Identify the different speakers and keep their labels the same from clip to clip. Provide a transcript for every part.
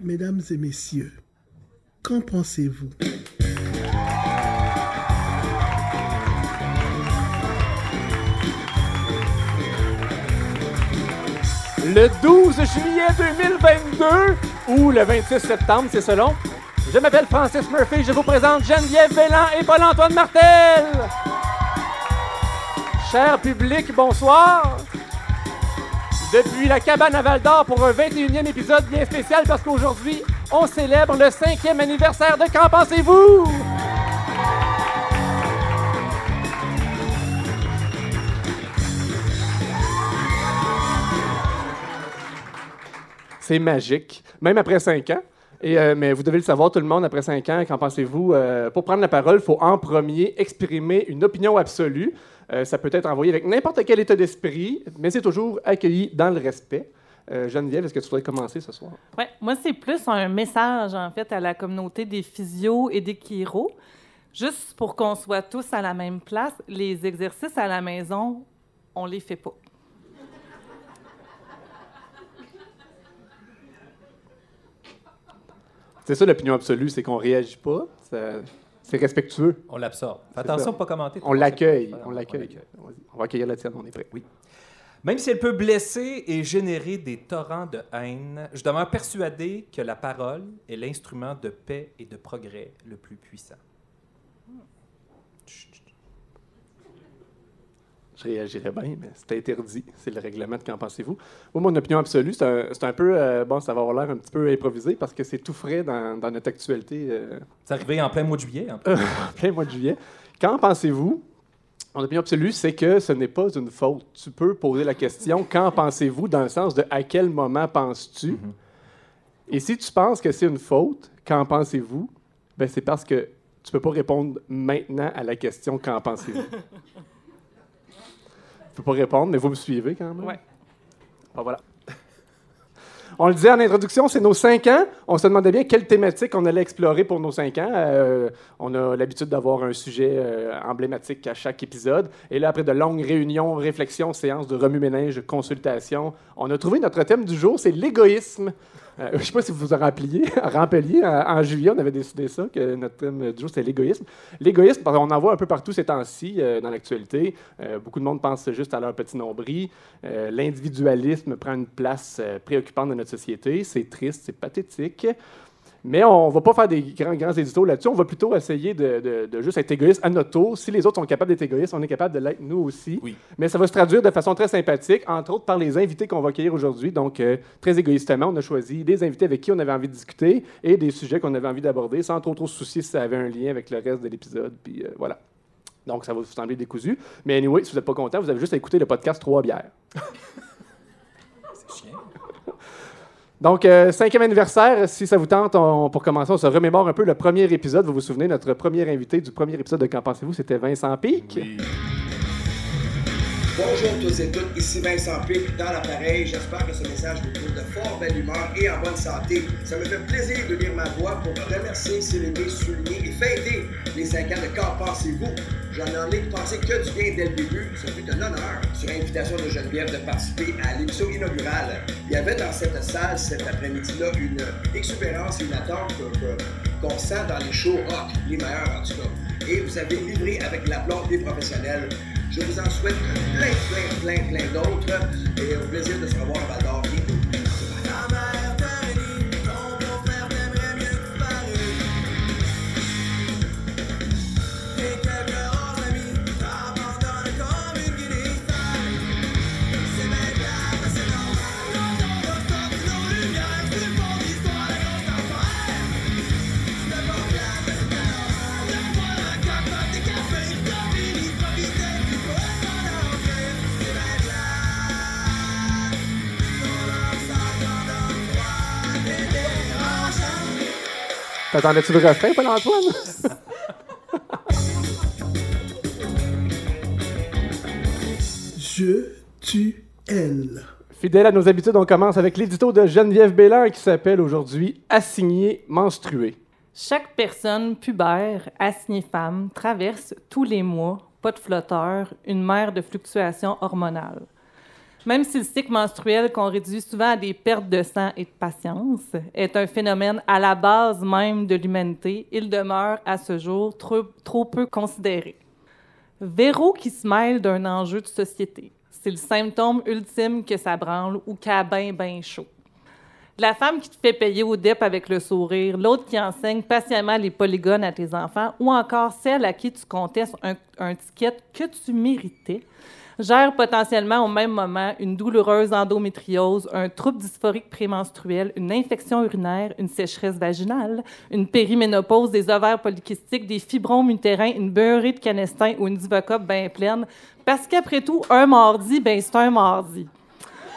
Speaker 1: Mesdames et messieurs, qu'en pensez-vous?
Speaker 2: Le 12 juillet 2022 ou le 26 septembre, c'est selon. Je m'appelle Francis Murphy, je vous présente Geneviève Bellan et Paul-Antoine Martel. Cher public, bonsoir. Depuis la cabane à Val d'Or pour un 21e épisode bien spécial parce qu'aujourd'hui, on célèbre le cinquième anniversaire de Qu'en pensez-vous? C'est magique, même après cinq ans. Euh, mais vous devez le savoir, tout le monde, après cinq ans, qu'en pensez-vous? Euh, pour prendre la parole, il faut en premier exprimer une opinion absolue. Euh, ça peut être envoyé avec n'importe quel état d'esprit, mais c'est toujours accueilli dans le respect. Euh, Geneviève, est-ce que tu voudrais commencer ce soir?
Speaker 3: Ouais, moi, c'est plus un message, en fait, à la communauté des physios et des chiros. Juste pour qu'on soit tous à la même place, les exercices à la maison, on les fait pas.
Speaker 2: C'est ça l'opinion absolue, c'est qu'on réagit pas. Ça- C'est respectueux.
Speaker 4: On l'absorbe. Fais attention de pas commenter.
Speaker 2: On l'accueille. On l'accueille. On va accueillir la tienne, on est prêt.
Speaker 4: Oui. Même si elle peut blesser et générer des torrents de haine, je demeure persuadé que la parole est l'instrument de paix et de progrès le plus puissant.
Speaker 2: Je réagirais bien, mais c'est interdit. C'est le règlement de qu'en pensez-vous? Moi, mon opinion absolue, c'est un, c'est un peu. euh, bon, ça va avoir l'air un petit peu improvisé parce que c'est tout frais dans, dans notre actualité euh,
Speaker 4: C'est arrivé en plein mois de juillet. en
Speaker 2: plein mois de juillet. Qu'en pensez-vous? Mon opinion absolue, c'est que ce n'est pas une faute. Tu peux poser la question qu'en pensez-vous dans le sens de à quel moment penses-tu?
Speaker 4: Mhm.
Speaker 2: Et si tu penses que c'est une faute, qu'en pensez-vous? Ben, c'est parce que tu peux pas répondre maintenant à la question qu'en pensez-vous? Je peux pas répondre, mais vous me suivez quand même?
Speaker 3: Ouais.
Speaker 2: Ah, voilà. On le disait en introduction, c'est nos cinq ans. On se demandait bien quelle thématique on allait explorer pour nos cinq ans. Euh, on a l'habitude d'avoir un sujet euh, emblématique à chaque épisode. Et là, après de longues réunions, réflexions, séances de remue-ménage, consultations, on a trouvé notre thème du jour, c'est l'égoïsme. Euh, je ne sais pas si vous vous en rappeliez. rappeliez, en, juillet, on avait décidé ça, que notre thème du jour, c'était l'égoïsme. L'égoïsme, qu'on en voit un peu partout ces temps-ci euh, dans l'actualité. Euh, beaucoup de monde pense juste à leur petit nombril. Euh, L'individualisme prend une place euh, préoccupante dans notre société. C'est triste, c'est pathétique. Mais on ne va pas faire des grands, grands éditos là-dessus. On va plutôt essayer de, de- de juste être égoïste à notre tour. Si les autres sont capables d'être égoïstes, on est capable de l'être nous aussi.
Speaker 4: Oui.
Speaker 2: Mais ça va se traduire de façon très sympathique, entre autres par les invités qu'on va accueillir aujourd'hui. Donc, euh, très égoïstement, on a choisi des invités avec qui on avait envie de discuter et des sujets qu'on avait envie d'aborder sans trop trop se soucier si ça avait un lien avec le reste de l'épisode. Puis euh, voilà. Donc, ça va vous sembler décousu. Mais anyway, si vous n'êtes pas content, vous avez juste à écouter le podcast Trois bières.
Speaker 4: C'est chiant.
Speaker 2: Donc, euh, cinquième anniversaire, si ça vous tente, pour commencer, on se remémore un peu le premier épisode. Vous vous souvenez, notre premier invité du premier épisode de Qu'en pensez-vous, c'était Vincent Pic.
Speaker 5: Bonjour tous et toutes, ici Vincent Pic dans l'appareil. J'espère que ce message vous trouve de fort belle humeur et en bonne santé. Ça me fait plaisir de lire ma voix pour remercier, célébrer, souligner et fêter les 5 ans de Qu'en pensez-vous? J'en ai pensé que du bien dès le début. Ça fut un honneur, sur invitation de Geneviève, de participer à l'émission inaugurale. Il y avait dans cette salle cet après-midi-là une exubérance et une attente qu'on sent dans les shows rock, les meilleurs en tout cas. Et vous avez livré avec l'aplomb des professionnels. Je vous en souhaite plein, plein, plein, plein d'autres. Et au plaisir de se revoir à Val
Speaker 2: T'attendais-tu le refrain, Paul-Antoine?
Speaker 1: Je, tu, elle.
Speaker 2: Fidèle à nos habitudes, on commence avec l'édito de Geneviève Bélan qui s'appelle aujourd'hui Assigné menstrué.
Speaker 3: Chaque personne pubère, assignée femme, traverse tous les mois, pas de flotteur, une mer de fluctuations hormonales. Même si le cycle menstruel, qu'on réduit souvent à des pertes de sang et de patience, est un phénomène à la base même de l'humanité, il demeure à ce jour trop, peu considéré. Véro qui se mêle d'un enjeu de société. C'est le symptôme ultime que ça branle ou qu'a bien, bien chaud. La femme qui te fait payer au DEP avec le sourire, l'autre qui enseigne patiemment les polygones à tes enfants, ou encore celle à qui tu contestes un, un ticket que tu méritais, gère potentiellement au même moment une douloureuse endométriose, un trouble dysphorique prémenstruel, une infection urinaire, une sécheresse vaginale, une périménopause, des ovaires polykystiques, des fibromes utérins, une beurrée de canestin ou une divocope bien pleine. Parce qu'après tout, un mardi, ben c'est un mardi.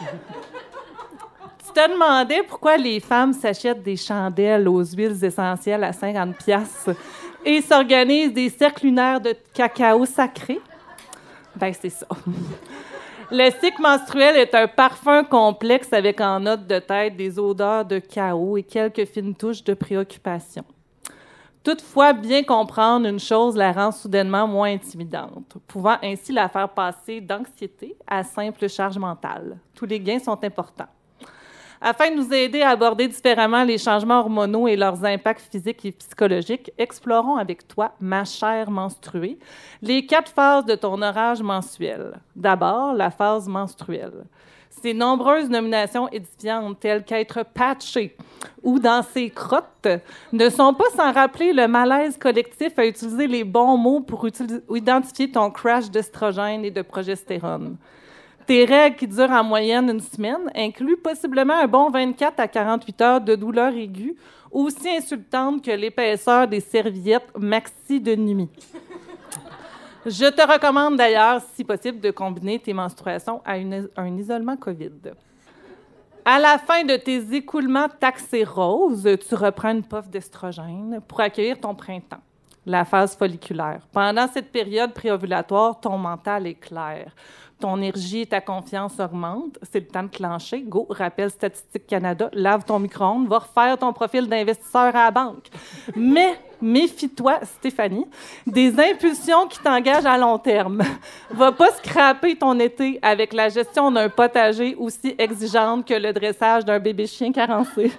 Speaker 3: tu te demandais pourquoi les femmes s'achètent des chandelles aux huiles essentielles à 50 pièces et s'organisent des cercles lunaires de cacao sacré? Ben, c'est ça. Le cycle menstruel est un parfum complexe avec en note de tête des odeurs de chaos et quelques fines touches de préoccupation. Toutefois, bien comprendre une chose la rend soudainement moins intimidante, pouvant ainsi la faire passer d'anxiété à simple charge mentale. Tous les gains sont importants. Afin de nous aider à aborder différemment les changements hormonaux et leurs impacts physiques et psychologiques, explorons avec toi, ma chère menstruée, les quatre phases de ton orage mensuel. D'abord, la phase menstruelle. Ces nombreuses nominations édifiantes, telles qu'être patché ou dans ses crottes, ne sont pas sans rappeler le malaise collectif à utiliser les bons mots pour identifier ton crash d'estrogène et de progestérone. Tes règles qui durent en moyenne une semaine incluent possiblement un bon 24 à 48 heures de douleur aiguë, aussi insultante que l'épaisseur des serviettes maxi de nuit. Je te recommande d'ailleurs, si possible, de combiner tes menstruations à un isolement COVID. À la fin de tes écoulements taxés roses, tu reprends une puff d'estrogène pour accueillir ton printemps, la phase folliculaire. Pendant cette période préovulatoire, ton mental est clair ton énergie et ta confiance augmentent. C'est le temps de clencher. Go, rappelle Statistique Canada, lave ton micro-ondes, va refaire ton profil d'investisseur à la banque. Mais méfie-toi, Stéphanie, des impulsions qui t'engagent à long terme. Va pas scraper ton été avec la gestion d'un potager aussi exigeante que le dressage d'un bébé chien carencé.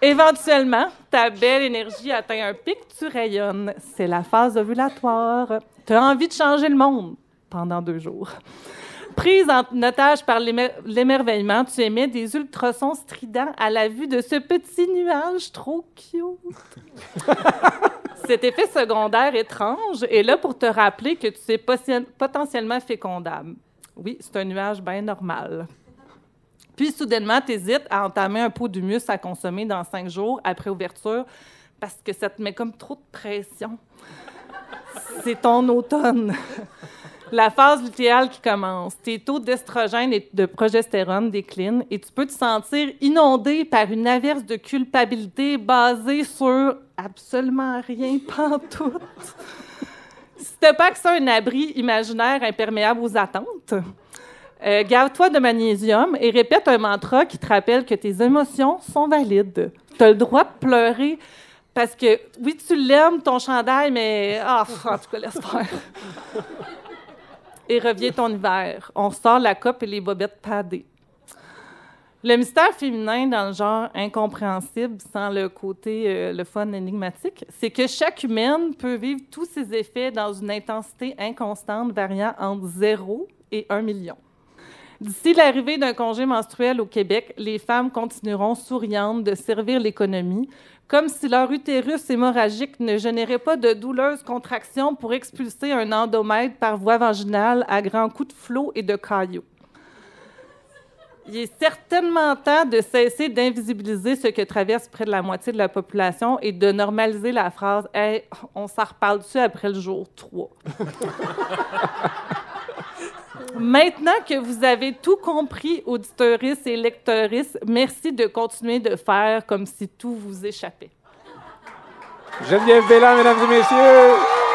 Speaker 3: Éventuellement, ta belle énergie atteint un pic, tu rayonnes. C'est la phase ovulatoire. Tu as envie de changer le monde pendant deux jours. Prise en otage par l'émerveillement, tu émets des ultrasons stridents à la vue de ce petit nuage trop cute. Cet effet secondaire étrange est là pour te rappeler que tu es potentiellement fécondable. Oui, c'est un nuage bien normal. Puis, soudainement, tu hésites à entamer un pot d'humus à consommer dans cinq jours après ouverture parce que ça te met comme trop de pression. C'est ton automne la phase lutéale qui commence. Tes taux d'estrogène et de progestérone déclinent et tu peux te sentir inondé par une averse de culpabilité basée sur absolument rien pantoute. t'as pas que ça un abri imaginaire imperméable aux attentes, euh, garde-toi de magnésium et répète un mantra qui te rappelle que tes émotions sont valides. Tu as le droit de pleurer parce que, oui, tu l'aimes, ton chandail, mais... Ah, en tout cas, laisse faire et revient ton hiver. On sort la coupe et les bobettes padées. Le mystère féminin dans le genre incompréhensible, sans le côté euh, le fun énigmatique, c'est que chaque humaine peut vivre tous ses effets dans une intensité inconstante variant entre 0 et 1 million. D'ici l'arrivée d'un congé menstruel au Québec, les femmes continueront souriantes de servir l'économie, comme si leur utérus hémorragique ne générait pas de douleuses contractions pour expulser un endomètre par voie vaginale à grands coups de flot et de cailloux. Il est certainement temps de cesser d'invisibiliser ce que traverse près de la moitié de la population et de normaliser la phrase Hey, on s'en reparle-tu après le jour 3 Maintenant que vous avez tout compris, auditeurs et lecteurs, merci de continuer de faire comme si tout vous échappait.
Speaker 2: Geneviève Bélan, mesdames et messieurs.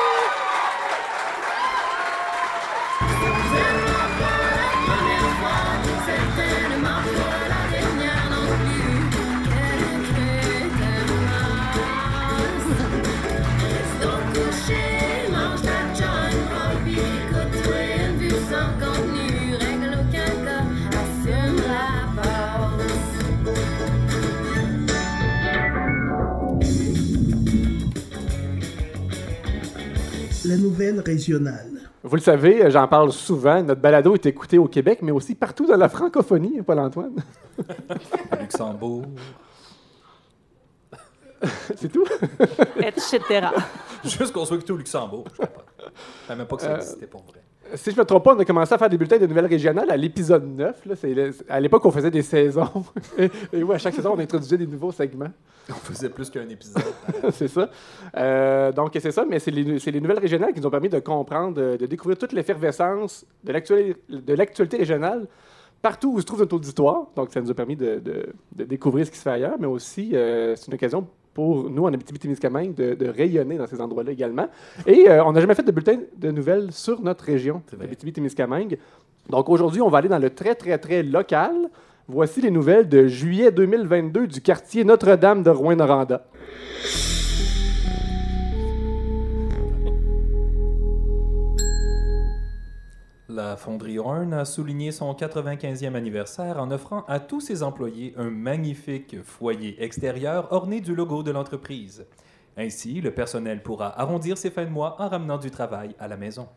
Speaker 1: Les nouvelles régionales.
Speaker 2: Vous le savez, j'en parle souvent. Notre balado est écouté au Québec, mais aussi partout dans la francophonie, Paul-Antoine.
Speaker 4: Au Luxembourg.
Speaker 2: C'est tout?
Speaker 3: etc.
Speaker 4: Juste qu'on soit écouté au Luxembourg. Je sais pas. Je savais même pas que ça existait pour vrai.
Speaker 2: Si je ne me trompe pas, on a commencé à faire des bulletins de nouvelles régionales à l'épisode 9. là. C'est le- à l'époque, on faisait des saisons. et, et oui, à chaque saison, on introduisait des nouveaux segments.
Speaker 4: On faisait plus qu'un épisode.
Speaker 2: c'est ça. Euh, donc, c'est ça, mais c'est les, les nouvelles régionales qui nous ont permis de comprendre, de, de découvrir toute l'effervescence de l'actualité de l'actualité régionale partout où se trouve notre auditoire. Donc, ça nous a permis de, de- de découvrir ce qui se fait ailleurs, mais aussi, euh, c'est une occasion pour nous, en Abitibi-Témiscamingue, de, de rayonner dans ces endroits-là également. Et euh, on n'a jamais fait de bulletin de nouvelles sur notre région. Abitibi-Témiscamingue. Donc, aujourd'hui, on va aller dans le très, très, très local. Voici les nouvelles de juillet 2022 du quartier Notre-Dame de Rouen-Noranda.
Speaker 4: La fonderie Horn a souligné son 95e anniversaire en offrant à tous ses employés un magnifique foyer extérieur orné du logo de l'entreprise. Ainsi, le personnel pourra arrondir ses fins de mois en ramenant du travail à la maison.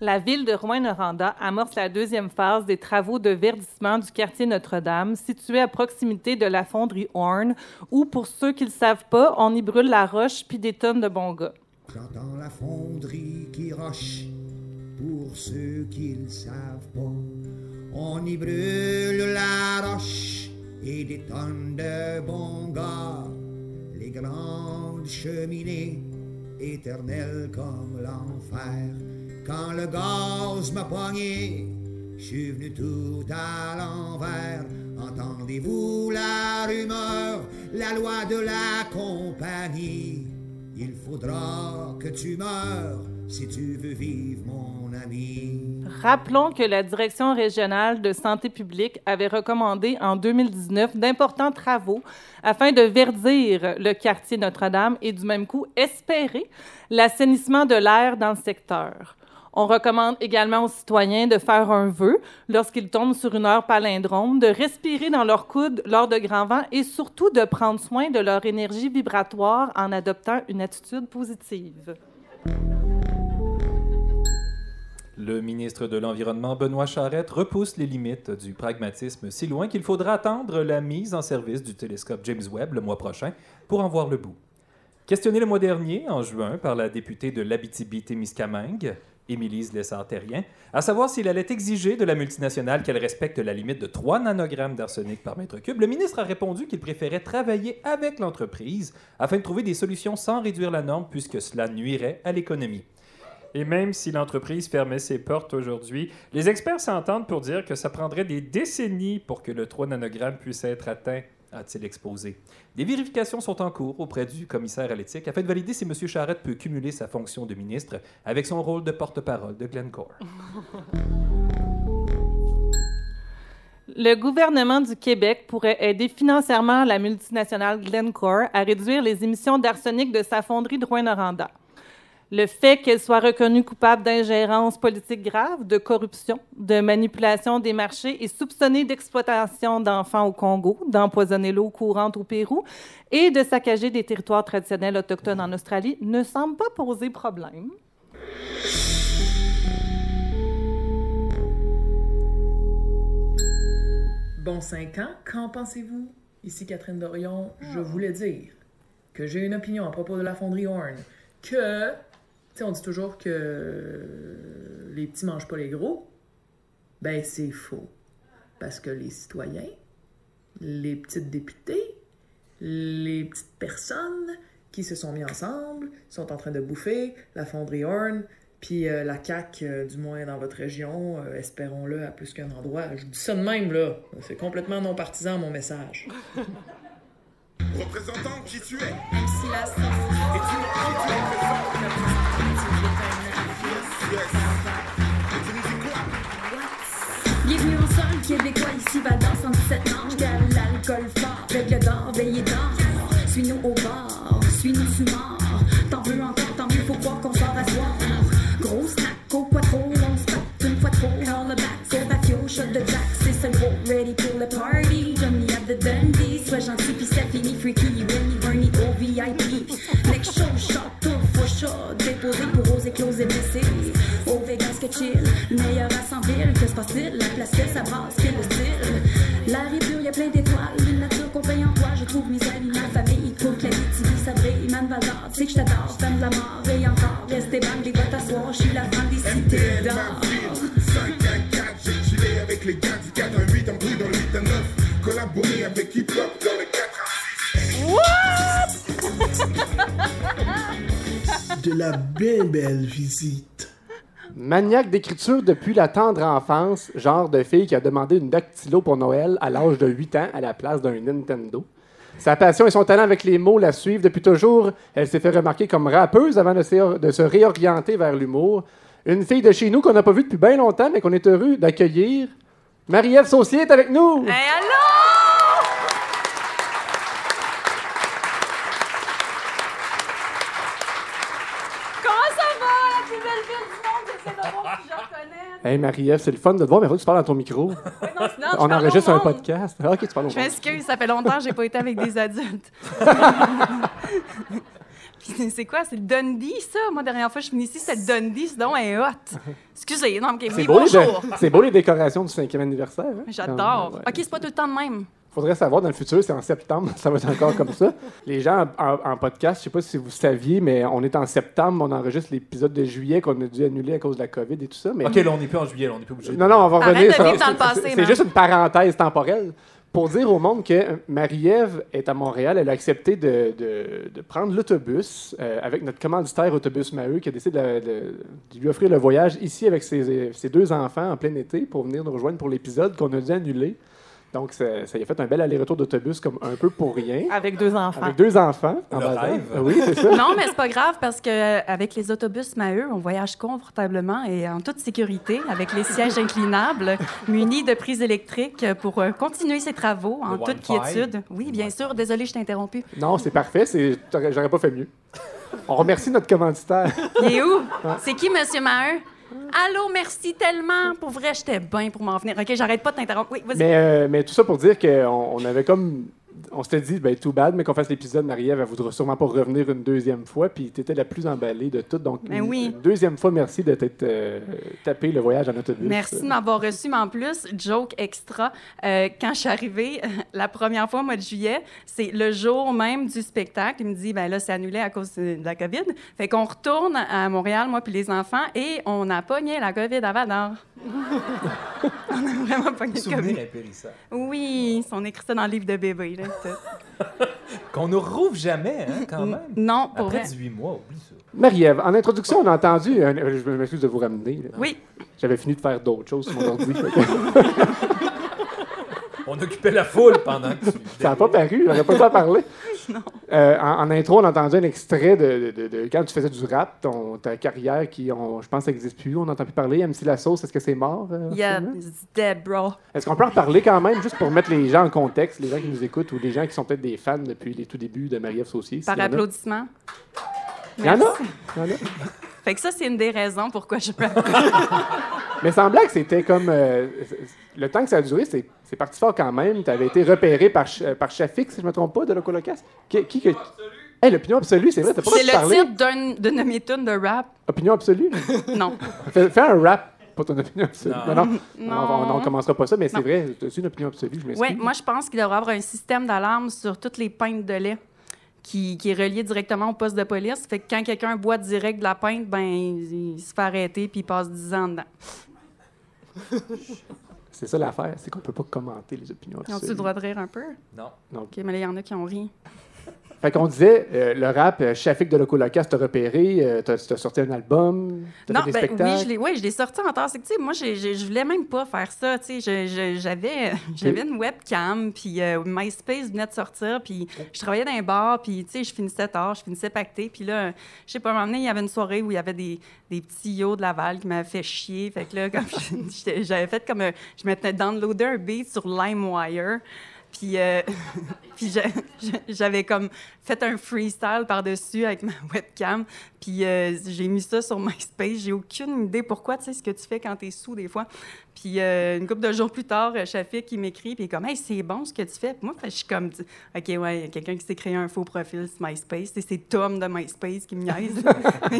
Speaker 3: La ville de Rouen-Noranda amorce la deuxième phase des travaux de verdissement du quartier Notre-Dame, situé à proximité de la fonderie Horn, où, pour ceux qui ne le savent pas, on y brûle la roche puis des tonnes de bons.
Speaker 6: J'entends la fonderie qui roche, pour ceux qui ne savent pas. On y brûle la roche et des tonnes de bons. Les grandes cheminées, éternelles comme l'enfer. Quand le gaz m'a poigné, je suis venu tout à l'envers. Entendez-vous la rumeur, la loi de la compagnie? Il faudra que tu meurs si tu veux vivre, mon ami.
Speaker 3: Rappelons que la Direction régionale de santé publique avait recommandé en 2019 d'importants travaux afin de verdir le quartier Notre-Dame et du même coup espérer l'assainissement de l'air dans le secteur. On recommande également aux citoyens de faire un vœu lorsqu'ils tombent sur une heure palindrome, de respirer dans leur coude lors de grands vents et surtout de prendre soin de leur énergie vibratoire en adoptant une attitude positive.
Speaker 4: Le ministre de l'Environnement, Benoît Charette, repousse les limites du pragmatisme si loin qu'il faudra attendre la mise en service du télescope James Webb le mois prochain pour en voir le bout. Questionné le mois dernier, en juin, par la députée de l'Abitibi-Témiscamingue, Émilise Lessard-Terrien, à savoir s'il allait exiger de la multinationale qu'elle respecte la limite de 3 nanogrammes d'arsenic par mètre cube, le ministre a répondu qu'il préférait travailler avec l'entreprise afin de trouver des solutions sans réduire la norme puisque cela nuirait à l'économie.
Speaker 7: Et même si l'entreprise fermait ses portes aujourd'hui, les experts s'entendent pour dire que ça prendrait des décennies pour que le 3 nanogrammes puisse être atteint,
Speaker 4: a-t-il exposé. Des vérifications sont en cours auprès du commissaire à l'éthique afin de valider si M. Charette peut cumuler sa fonction de ministre avec son rôle de porte-parole de Glencore.
Speaker 3: Le gouvernement du Québec pourrait aider financièrement la multinationale Glencore à réduire les émissions d'arsenic de sa fonderie de Rouyn-Noranda. Le fait qu'elle soit reconnue coupable d'ingérence politique grave, de corruption, de manipulation des marchés et soupçonnée d'exploitation d'enfants au Congo, d'empoisonner l'eau courante au Pérou et de saccager des territoires traditionnels autochtones en Australie ne semble pas poser problème.
Speaker 8: Bon 5 ans, qu'en pensez-vous? Ici Catherine Dorion, je voulais dire que j'ai une opinion à propos de la fonderie Horn. Que, sais, on dit toujours que les petits mangent pas les gros. Ben, c'est faux. Parce que les citoyens, les petites députées, les petites personnes qui se sont mis ensemble sont en train de bouffer la fonderie Horn, puis euh, la CAQ, euh, du moins dans votre région, euh, espérons-le à plus qu'un endroit. Je dis ça de même, là. C'est complètement non partisan, mon message.
Speaker 9: Représentant qui tu es?
Speaker 10: MC.
Speaker 9: Et tu quoi
Speaker 10: Bienvenue en sol québécois, ici Val-d'Or, 117 ans. Car l'alcool fort, règle d'or, veillez d'or. Suis-nous au bord, suis-nous sous mort. T'en veux encore, tant mieux, faut croire qu'on sort à soir. Gros snack, au quattro, on se tape une fois trop. Hell the back, au bafio, shot de jack, c'est c'est le gros ready pour le party. Johnny at the Dundee, sois gentil pis ça finit freaky. Winnie, Bernie au VIP. Next show, shot, tout for shot. Déposé pour oser closer blessé. 100 villes. Que se passe-t-il? La place que ça brasse, quel le style. La rive y a plein d'étoiles. Une nature qu'on paye en toi. Je trouve mes amis, ma famille. Pour que la vie ça brille. Man Valdor, tu sais que je t'adore. Femme de la mort et encore. Restez bang, les va t'asseoir. Je suis la femme des cités d'or.
Speaker 9: 5-4-4, j'ai chillé avec les gars du 4 à 8, en pris dans le 8 à 9. Collaboré avec Hip Hop dans le 4 à 6.
Speaker 1: De la bien belle visite.
Speaker 2: Maniaque d'écriture depuis la tendre enfance, genre de fille qui a demandé une dactylo pour Noël à l'âge de 8 ans à la place d'un Nintendo. Sa passion et son talent avec les mots la suivent depuis toujours. Elle s'est fait remarquer comme rappeuse avant de se, réorienter vers l'humour. Une fille de chez nous qu'on n'a pas vue depuis bien longtemps, mais qu'on est heureux d'accueillir. Marie-Ève Saucier est avec nous!
Speaker 11: Hey, allô? Comment ça va, la plus belle ville du monde? Je reconnais.
Speaker 2: Hey Marie-Ève, c'est le fun de te voir, mais faut que tu parles dans ton micro.
Speaker 11: Non, sinon, je
Speaker 2: On
Speaker 11: parle
Speaker 2: enregistre un
Speaker 11: monde.
Speaker 2: podcast. Ah, ok, tu parles au
Speaker 11: Je
Speaker 2: monde.
Speaker 11: m'excuse, ça fait longtemps que j'ai pas été avec des adultes. Puis c'est quoi? C'est le Dundee, ça? Moi, la dernière fois que je suis venue ici, c'était le Dundee, c'est donc un hot. Excusez, non, ok,
Speaker 2: C'est
Speaker 11: oui,
Speaker 2: beau, les
Speaker 11: bonjour.
Speaker 2: c'est beau les décorations du cinquième anniversaire. hein?
Speaker 11: J'adore.
Speaker 2: Ouais.
Speaker 11: Ok, c'est pas tout le temps de même.
Speaker 2: Faudrait savoir dans le futur, c'est en septembre, ça va être encore comme ça. Les gens en, en- en podcast, je sais pas si vous saviez, mais on est en septembre, on enregistre l'épisode de juillet qu'on a dû annuler à cause de la COVID et tout ça. Mais...
Speaker 4: Ok, là, on n'est plus en juillet, là, on n'est plus obligé.
Speaker 2: Non, non, on va
Speaker 11: Arrête
Speaker 2: revenir. c'est- juste une parenthèse temporelle pour dire au monde que Marie-Ève est à Montréal. Elle a accepté de, de- de prendre l'autobus euh, avec notre commanditaire Autobus Maheu qui a décidé de, de- de lui offrir le voyage ici avec ses, ses deux enfants en plein été pour venir nous rejoindre pour l'épisode qu'on a dû annuler. Donc, ça, ça y a fait un bel aller-retour d'autobus comme un peu pour rien.
Speaker 3: Avec deux enfants.
Speaker 2: Avec deux enfants. en
Speaker 4: Le rêve.
Speaker 2: Oui, c'est ça.
Speaker 11: Non, mais c'est pas grave parce que euh, avec les autobus Maheu, on voyage confortablement et en toute sécurité avec les sièges inclinables, munis de prises électriques pour euh, continuer ses travaux en toute quiétude. Oui, bien sûr. Désolée, je t'ai interrompu.
Speaker 2: Non, c'est parfait. c'est- J'aurais pas fait mieux. On remercie notre commanditaire.
Speaker 11: Il est où? C'est qui, Monsieur Maheu? Allô, merci tellement. Pour vrai, j'étais bien pour m'en venir. OK, j'arrête pas de t'interrompre. Oui, vas-y.
Speaker 2: Mais, euh, mais tout ça pour dire qu'on on avait comme. On s'était dit, ben, too bad, mais qu'on fasse l'épisode, Marie-Ève, elle voudra sûrement pas revenir une deuxième fois, puis tu étais la plus emballée de tout. Donc,
Speaker 11: Ben
Speaker 2: une,
Speaker 11: oui.
Speaker 2: une deuxième fois, merci de t'être euh, tapé le voyage en autobus.
Speaker 11: Merci de m'avoir reçu, mais en plus, joke extra, euh, quand je suis arrivée la première fois au mois de juillet, c'est le jour même du spectacle. Il me dit, ben là, c'est annulé à cause de la COVID. Fait qu'on retourne à Montréal, moi puis les enfants, et on a pogné la COVID à Val d'Or. On a vraiment pogné le
Speaker 4: Souvenir impérissable.
Speaker 11: Oui, on écrit ça dans le livre de bébé. Là, tout.
Speaker 4: Qu'on ne rouvre jamais, hein, quand même.
Speaker 11: Non, pour
Speaker 4: Après
Speaker 11: vrai.
Speaker 4: 18 mois, oublie ça.
Speaker 2: Marie-Ève, en introduction, on a entendu. un- euh, je m'excuse de vous ramener. là.
Speaker 11: Oui,
Speaker 2: J'avais fini de faire d'autres choses sur mon ordi. fait que
Speaker 4: On occupait la foule pendant que tu...
Speaker 2: ça n'a pas paru, j'aurais pas pu en parler. Euh, en, en intro, on a entendu un extrait de, de- de- de quand tu faisais du rap, ton, ta carrière qui, on- je pense, n'existe plus. On n'entend plus parler. MC La Sauce, est-ce que c'est mort? euh,
Speaker 11: yeah, it's dead, bro.
Speaker 2: Est-ce qu'on peut en parler quand même, juste pour mettre les gens en contexte, les gens qui nous écoutent ou les gens qui sont peut-être des fans depuis les tout débuts de Marie-Ève Saucier?
Speaker 11: Par applaudissement.
Speaker 2: Il y en a? Il y en a?
Speaker 11: Fait que ça, c'est une des raisons pourquoi je rappe.
Speaker 2: Mais sans blague, c'était comme. euh, le temps que ça a duré, c'est c'est parti fort quand même. Tu avais été repéré par, euh, par Shafik, si je ne me trompe pas, de Locolocas. Qui, qui que. Hey, l'opinion absolue, c'est vrai, t'as pas le
Speaker 11: C'est le
Speaker 2: parler.
Speaker 11: titre d'un- d'une de mes tunes de rap.
Speaker 2: Opinion absolue?
Speaker 11: Non.
Speaker 2: fais, fais un rap, pas ton opinion absolue.
Speaker 4: Non.
Speaker 2: Non, non.
Speaker 11: Non.
Speaker 2: On ne commencera pas ça, mais c'est vrai, tu une opinion absolue, je m'excuse.
Speaker 11: Oui, moi, je pense qu'il devrait y avoir un système d'alarme sur toutes les pintes de lait qui, qui est relié directement au poste de police. Fait que quand quelqu'un boit direct de la pinte, ben, il, il se fait arrêter puis il passe 10 ans dedans.
Speaker 2: C'est ça l'affaire, c'est qu'on peut pas commenter les opinions
Speaker 11: Ils ont-tu le droit de rire un peu?
Speaker 4: Non.
Speaker 11: OK, mais là, il y en a qui ont ri.
Speaker 2: Fait qu'on disait, euh, le rap, euh, Shafik de Locolocas t'a repéré, euh, t'as sorti un album, t'as
Speaker 11: Non,
Speaker 2: fait des
Speaker 11: ben,
Speaker 2: spectacles.
Speaker 11: oui, je l'ai, ouais, je l'ai sorti en temps. C'est que, tu sais, moi, j'ai- je voulais même pas faire ça. Je- je- j'avais, une webcam, puis euh, MySpace venait de sortir, puis je travaillais dans un bar, puis, tu sais, je finissais tard, je finissais pacté, puis là, je sais pas, un moment donné, il y avait une soirée où il y avait des, des petits yo de Laval qui m'avaient fait chier. Fait que là, j'avais fait comme, un- je m'étais downloadé un beat sur LimeWire. Puis, euh, j'avais comme fait un freestyle par-dessus avec ma webcam. Puis euh, j'ai mis ça sur MySpace. J'ai aucune idée pourquoi, tu sais, ce que tu fais quand tu es sous des fois. Puis euh, une couple de jours plus tard, euh, Shafik, il m'écrit, puis il est comme « Hey, c'est bon ce que tu fais. » Puis moi, je suis comme « OK, ouais, il y a quelqu'un qui s'est créé un faux profil sur MySpace. C'est Tom de MySpace qui me niaise.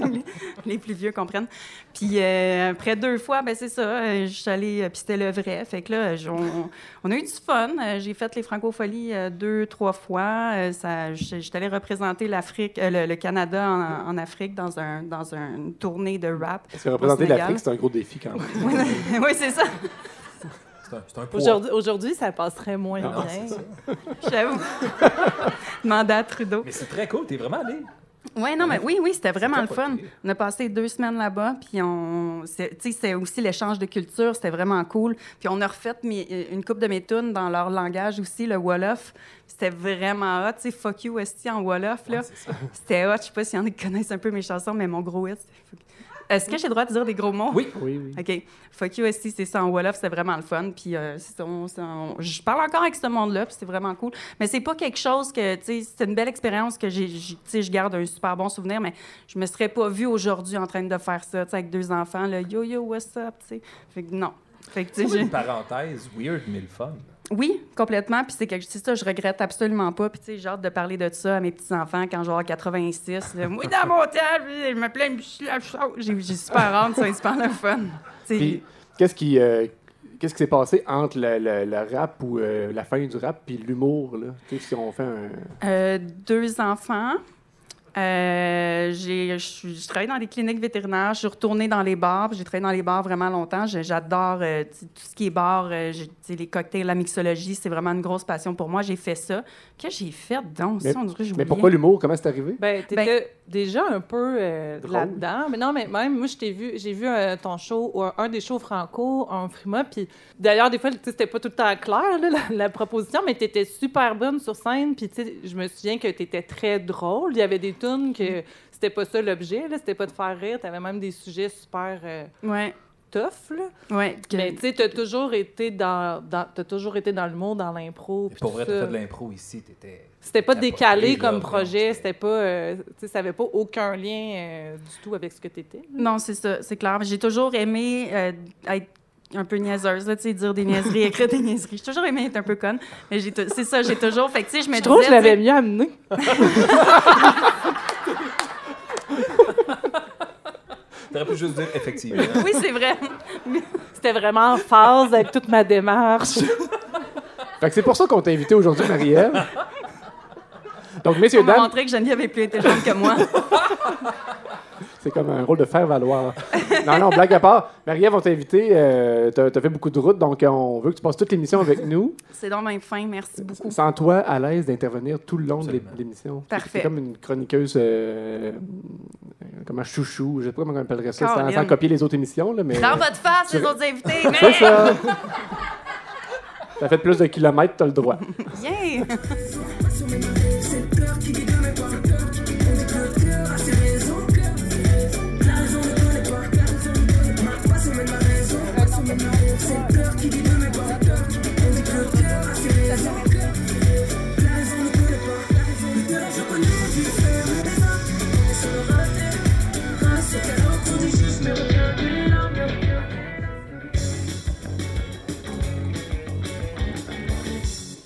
Speaker 11: Les plus vieux comprennent. Puis euh, après deux fois, ben c'est ça, je suis allée, puis c'était le vrai. Fait que là, on, on a eu du fun. J'ai fait les francopholies euh, deux, trois fois. Ça, j'étais allée représenter l'Afrique, le, le Canada en, en Afrique dans, un, dans une tournée de rap.
Speaker 2: Parce que représenter l'Afrique, c'est un gros défi quand même.
Speaker 11: oui, c'est ça.
Speaker 4: C'est un.
Speaker 3: Aujourd'hui, aujourd'hui, ça passerait moins
Speaker 4: Non,
Speaker 3: bien.
Speaker 11: J'avoue. Mandat Trudeau.
Speaker 4: Mais c'est très cool, t'es vraiment allé.
Speaker 11: Ouais, non, mais oui, oui, c'était vraiment le fun. On a passé deux semaines là-bas, puis on, c'est- tu sais, c'est aussi l'échange de culture, c'était vraiment cool. Puis on a refait mes- une coupe de mes tunes dans leur langage aussi, le Wolof. C'était vraiment hot, tu sais, fuck you, esti en Wolof, là. C'était hot, je sais pas s'il y en a qui connaissent un peu mes chansons, mais mon gros hit, c'était fuck- Est-ce que j'ai le droit de dire des gros mots?
Speaker 4: Oui.
Speaker 2: Oui, oui.
Speaker 11: OK. Fuck you, esti, c'est ça en Wolof, c'était vraiment le fun. Puis euh, c'est- on- c'est- on- je parle encore avec ce monde-là, puis c'est vraiment cool. Mais c'est pas quelque chose que, tu sais, c'est une belle expérience que j'ai, j'ai- tu sais, je garde un super bon souvenir, mais je me serais pas vue aujourd'hui en train de faire ça, tu sais, avec deux enfants, là, yo yo, what's up, tu sais? Fait que non. Fait que, tu sais,
Speaker 4: C'est
Speaker 11: j'ai-
Speaker 4: une parenthèse weird, mais le fun.
Speaker 11: Oui, complètement. Puis c'est quelque c'est ça, je regrette absolument pas. Puis tu sais, j'ai hâte de parler de ça à mes petits-enfants quand avoir 86. là. Moi, dans mon temps, je me plains, je suis la chose. J'ai j'ai super ça, c'est super le fun.
Speaker 2: Puis, qu'est-ce qui, euh, qu'est-ce qui s'est passé entre le, le- le rap ou euh, la fin du rap puis l'humour, là? Tu sais, si on fait un...
Speaker 11: Euh, deux enfants. Euh, j'ai, je, travaille dans des cliniques vétérinaires. Je suis retournée dans les bars. J'ai travaillé dans les bars vraiment longtemps. J'adore euh, tout ce qui est bar. euh, les cocktails, la mixologie, c'est vraiment une grosse passion pour moi. J'ai fait ça. Qu'est-ce que j'ai fait donc?
Speaker 2: Mais-
Speaker 11: Ça, on dirait
Speaker 2: Mais pourquoi l'humour? Comment c'est arrivé?
Speaker 3: Ben, t'étais déjà un peu euh,
Speaker 2: Drôle.
Speaker 3: là-dedans. Mais non, mais même, moi, je t'ai vu, j'ai vu euh, ton show, ou un, un des shows franco, un frima, puis d'ailleurs, des fois, tu sais, c'était pas tout le temps clair, là, la, la proposition, mais t'étais super bonne sur scène, puis tu sais, je me souviens que t'étais très drôle. Il y avait des tunes que c'était pas ça l'objet, là, c'était pas de faire rire, t'avais même des sujets super euh,
Speaker 11: Ouais.
Speaker 3: tough, là.
Speaker 11: Ouais. que-
Speaker 3: Mais tu sais, t'as toujours été dans, dans t'as toujours été dans l'humour, dans l'impro,
Speaker 4: pour vrai, t'as fait de l'impro ici, t'étais.
Speaker 3: C'était pas décalé
Speaker 4: là,
Speaker 3: comme
Speaker 4: vraiment,
Speaker 3: projet,
Speaker 4: c'était-
Speaker 3: pas, euh, tu sais, ça avait pas aucun lien euh, du tout avec ce que t'étais.
Speaker 11: Non, c'est ça, c'est clair. J'ai toujours aimé euh, être un peu niaiseuse, là, tu sais, dire des niaiseries, écrire des niaiseries. J'ai toujours aimé être un peu conne. Mais j'ai c'est ça, j'ai toujours. Fait que, tu sais, je me
Speaker 3: Je trouve que je l'avais mieux amené.
Speaker 4: T'aurais pu juste dire effectivement.
Speaker 11: Oui, c'est vrai.
Speaker 3: C'était vraiment en phase avec toute ma démarche.
Speaker 2: Fait que c'est pour ça qu'on t'a invité aujourd'hui, Marie-Ève. Donc, messieurs, dames,
Speaker 11: montrer que Geneviève est plus intelligente que moi.
Speaker 2: C'est comme un rôle de faire valoir. non, non, blague à part. Marie-Ève, on t'a invité. Euh, t'as, t'as fait beaucoup de routes, donc on veut que tu passes toute l'émission avec nous.
Speaker 11: C'est donc bien fin, merci beaucoup.
Speaker 2: Sens-toi à l'aise d'intervenir tout le long de l'émission.
Speaker 11: Parfait.
Speaker 2: C'est comme une chroniqueuse, euh, comme un chouchou, je sais pas comment on appellerait ça, sans, sans copier les autres émissions. Là, mais,
Speaker 11: Dans votre face,
Speaker 2: tu-
Speaker 11: les autres invités.
Speaker 2: C'est
Speaker 11: Mais...
Speaker 2: ça! T'as fait plus de kilomètres, t'as le droit.
Speaker 11: Yeah.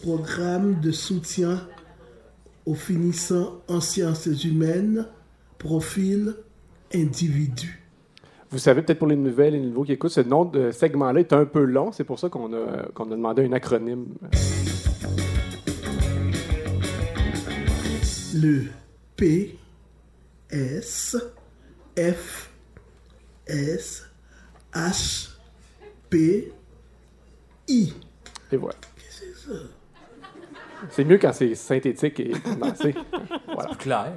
Speaker 1: Programme de soutien aux finissants en sciences humaines, profil individu.
Speaker 2: Vous savez, peut-être pour les nouvelles et les nouveaux qui écoutent, ce nom de segment-là est un peu long. C'est pour ça qu'on a, qu'on a demandé un acronyme.
Speaker 1: Le P, S, F, S, H, P, I.
Speaker 2: Et voilà. C'est mieux quand c'est synthétique et condensé. voilà.
Speaker 4: Clair.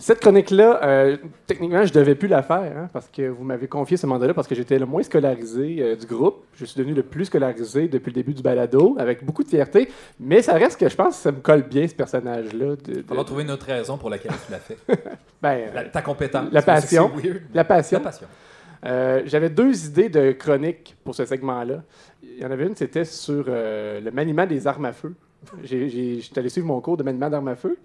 Speaker 2: Cette chronique-là, euh, techniquement, je devais plus la faire hein, parce que vous m'avez confié ce mandat-là parce que j'étais le moins scolarisé euh, du groupe. Je suis devenu le plus scolarisé depuis le début du balado, avec beaucoup de fierté. Mais ça reste que je pense que ça me colle bien, ce personnage-là. de- de-
Speaker 4: Il va trouver une autre raison pour laquelle tu l'as fait.
Speaker 2: ben,
Speaker 4: La- ta compétence.
Speaker 2: La passion.
Speaker 4: c'est.
Speaker 2: La passion.
Speaker 4: La passion.
Speaker 2: Euh, J'avais deux idées de chronique pour ce segment-là. Il y en avait une, c'était sur euh, le maniement des armes à feu. J'ai- j'ai- j'étais allé suivre mon cours de maniement d'armes à feu.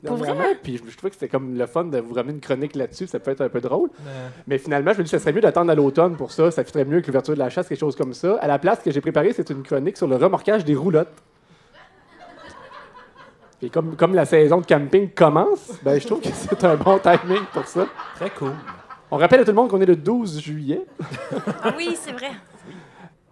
Speaker 2: Puis je, je trouvais que c'était comme le fun de vous ramener une chronique là-dessus. Ça peut être un peu drôle. Mais finalement, je me dis que ça serait mieux d'attendre à l'automne pour ça. Ça ferait mieux que l'ouverture de la chasse, quelque chose comme ça. À la place, ce que j'ai préparé, c'est une chronique sur le remorquage des roulottes. Et comme, comme la saison de camping commence, ben, je trouve que c'est un bon timing pour ça.
Speaker 4: Très cool.
Speaker 2: On rappelle à tout le monde qu'on est le 12 juillet.
Speaker 11: Ah oui, c'est vrai.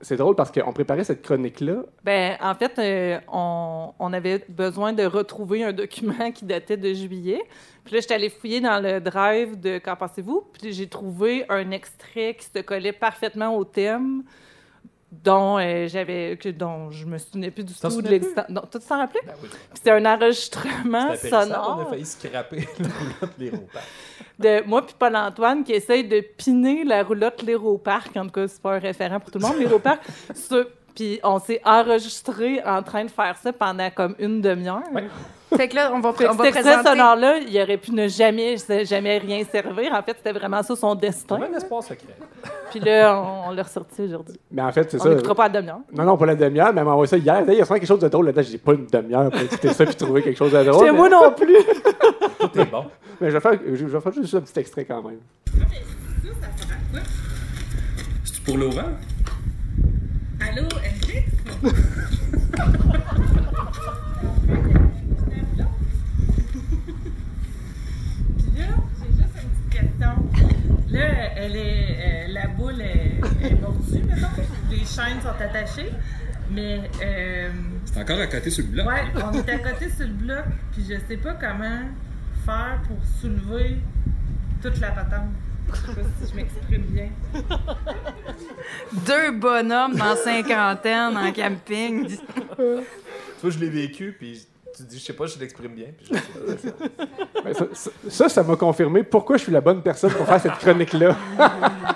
Speaker 2: C'est drôle parce qu'on préparait cette chronique-là.
Speaker 3: Ben, en fait, euh, on, avait besoin de retrouver un document qui datait de juillet. Puis là, j'étais allée fouiller dans le drive de Qu'en pensez-vous? Puis j'ai trouvé un extrait qui se collait parfaitement au thème dont euh, j'avais que dont je me souvenais plus du
Speaker 4: T'en
Speaker 3: tout de
Speaker 4: souvenais
Speaker 3: l'existence. Non, tu t'en rappelais?
Speaker 4: Ben oui.
Speaker 3: Puis C'était un enregistrement
Speaker 4: C'était impérissable,
Speaker 3: sonore.
Speaker 4: On a failli scraper la roulotte
Speaker 3: de moi puis Paul-Antoine qui essaye de piner la roulotte l'Héroparc. En tout cas, c'est pas un référent pour tout le monde, Puis on s'est enregistré en train de faire ça pendant comme une demi-heure.
Speaker 11: Fait que là, on va, on va
Speaker 3: cet extrait
Speaker 11: présenter...
Speaker 3: sonore-là, il aurait pu ne jamais, jamais rien servir. En fait, c'était vraiment ça son destin.
Speaker 4: C'est un espoir secret.
Speaker 3: Puis là, on, on l'a ressorti aujourd'hui.
Speaker 2: Mais en fait, c'est
Speaker 3: On
Speaker 2: ça.
Speaker 3: l'écoutera pas à la demi-heure.
Speaker 2: Non, non, pas la demi-heure, mais elle m'a envoyé ça hier. Il y a souvent quelque chose de drôle là-dedans. J'ai pas une demi-heure pour écouter ça puis trouver quelque chose de drôle.
Speaker 3: C'est
Speaker 2: mais-
Speaker 3: moi non plus.
Speaker 4: Tout est bon.
Speaker 2: Mais je vais faire, je, je vais faire juste un petit extrait quand même.
Speaker 12: C'est pour l'auvent?
Speaker 13: Allô, là, j'ai juste une petite question. Là, elle est, euh, la boule est, est mordue, mettons. Les chaînes sont attachées. Mais, euh,
Speaker 12: C'est encore à côté sur le bloc.
Speaker 13: ouais, on est à côté sur le bloc. Puis je sais pas comment faire pour soulever toute la patente. Je sais pas si je m'exprime bien.
Speaker 11: Deux bonhommes dans cinquantaine en camping.
Speaker 4: Tu vois, je l'ai vécu, puis tu dis, je sais pas, je l'exprime bien. Puis je sais pas.
Speaker 2: Ben, ça, ça- ça, ça m'a confirmé pourquoi je suis la bonne personne pour faire cette chronique-là.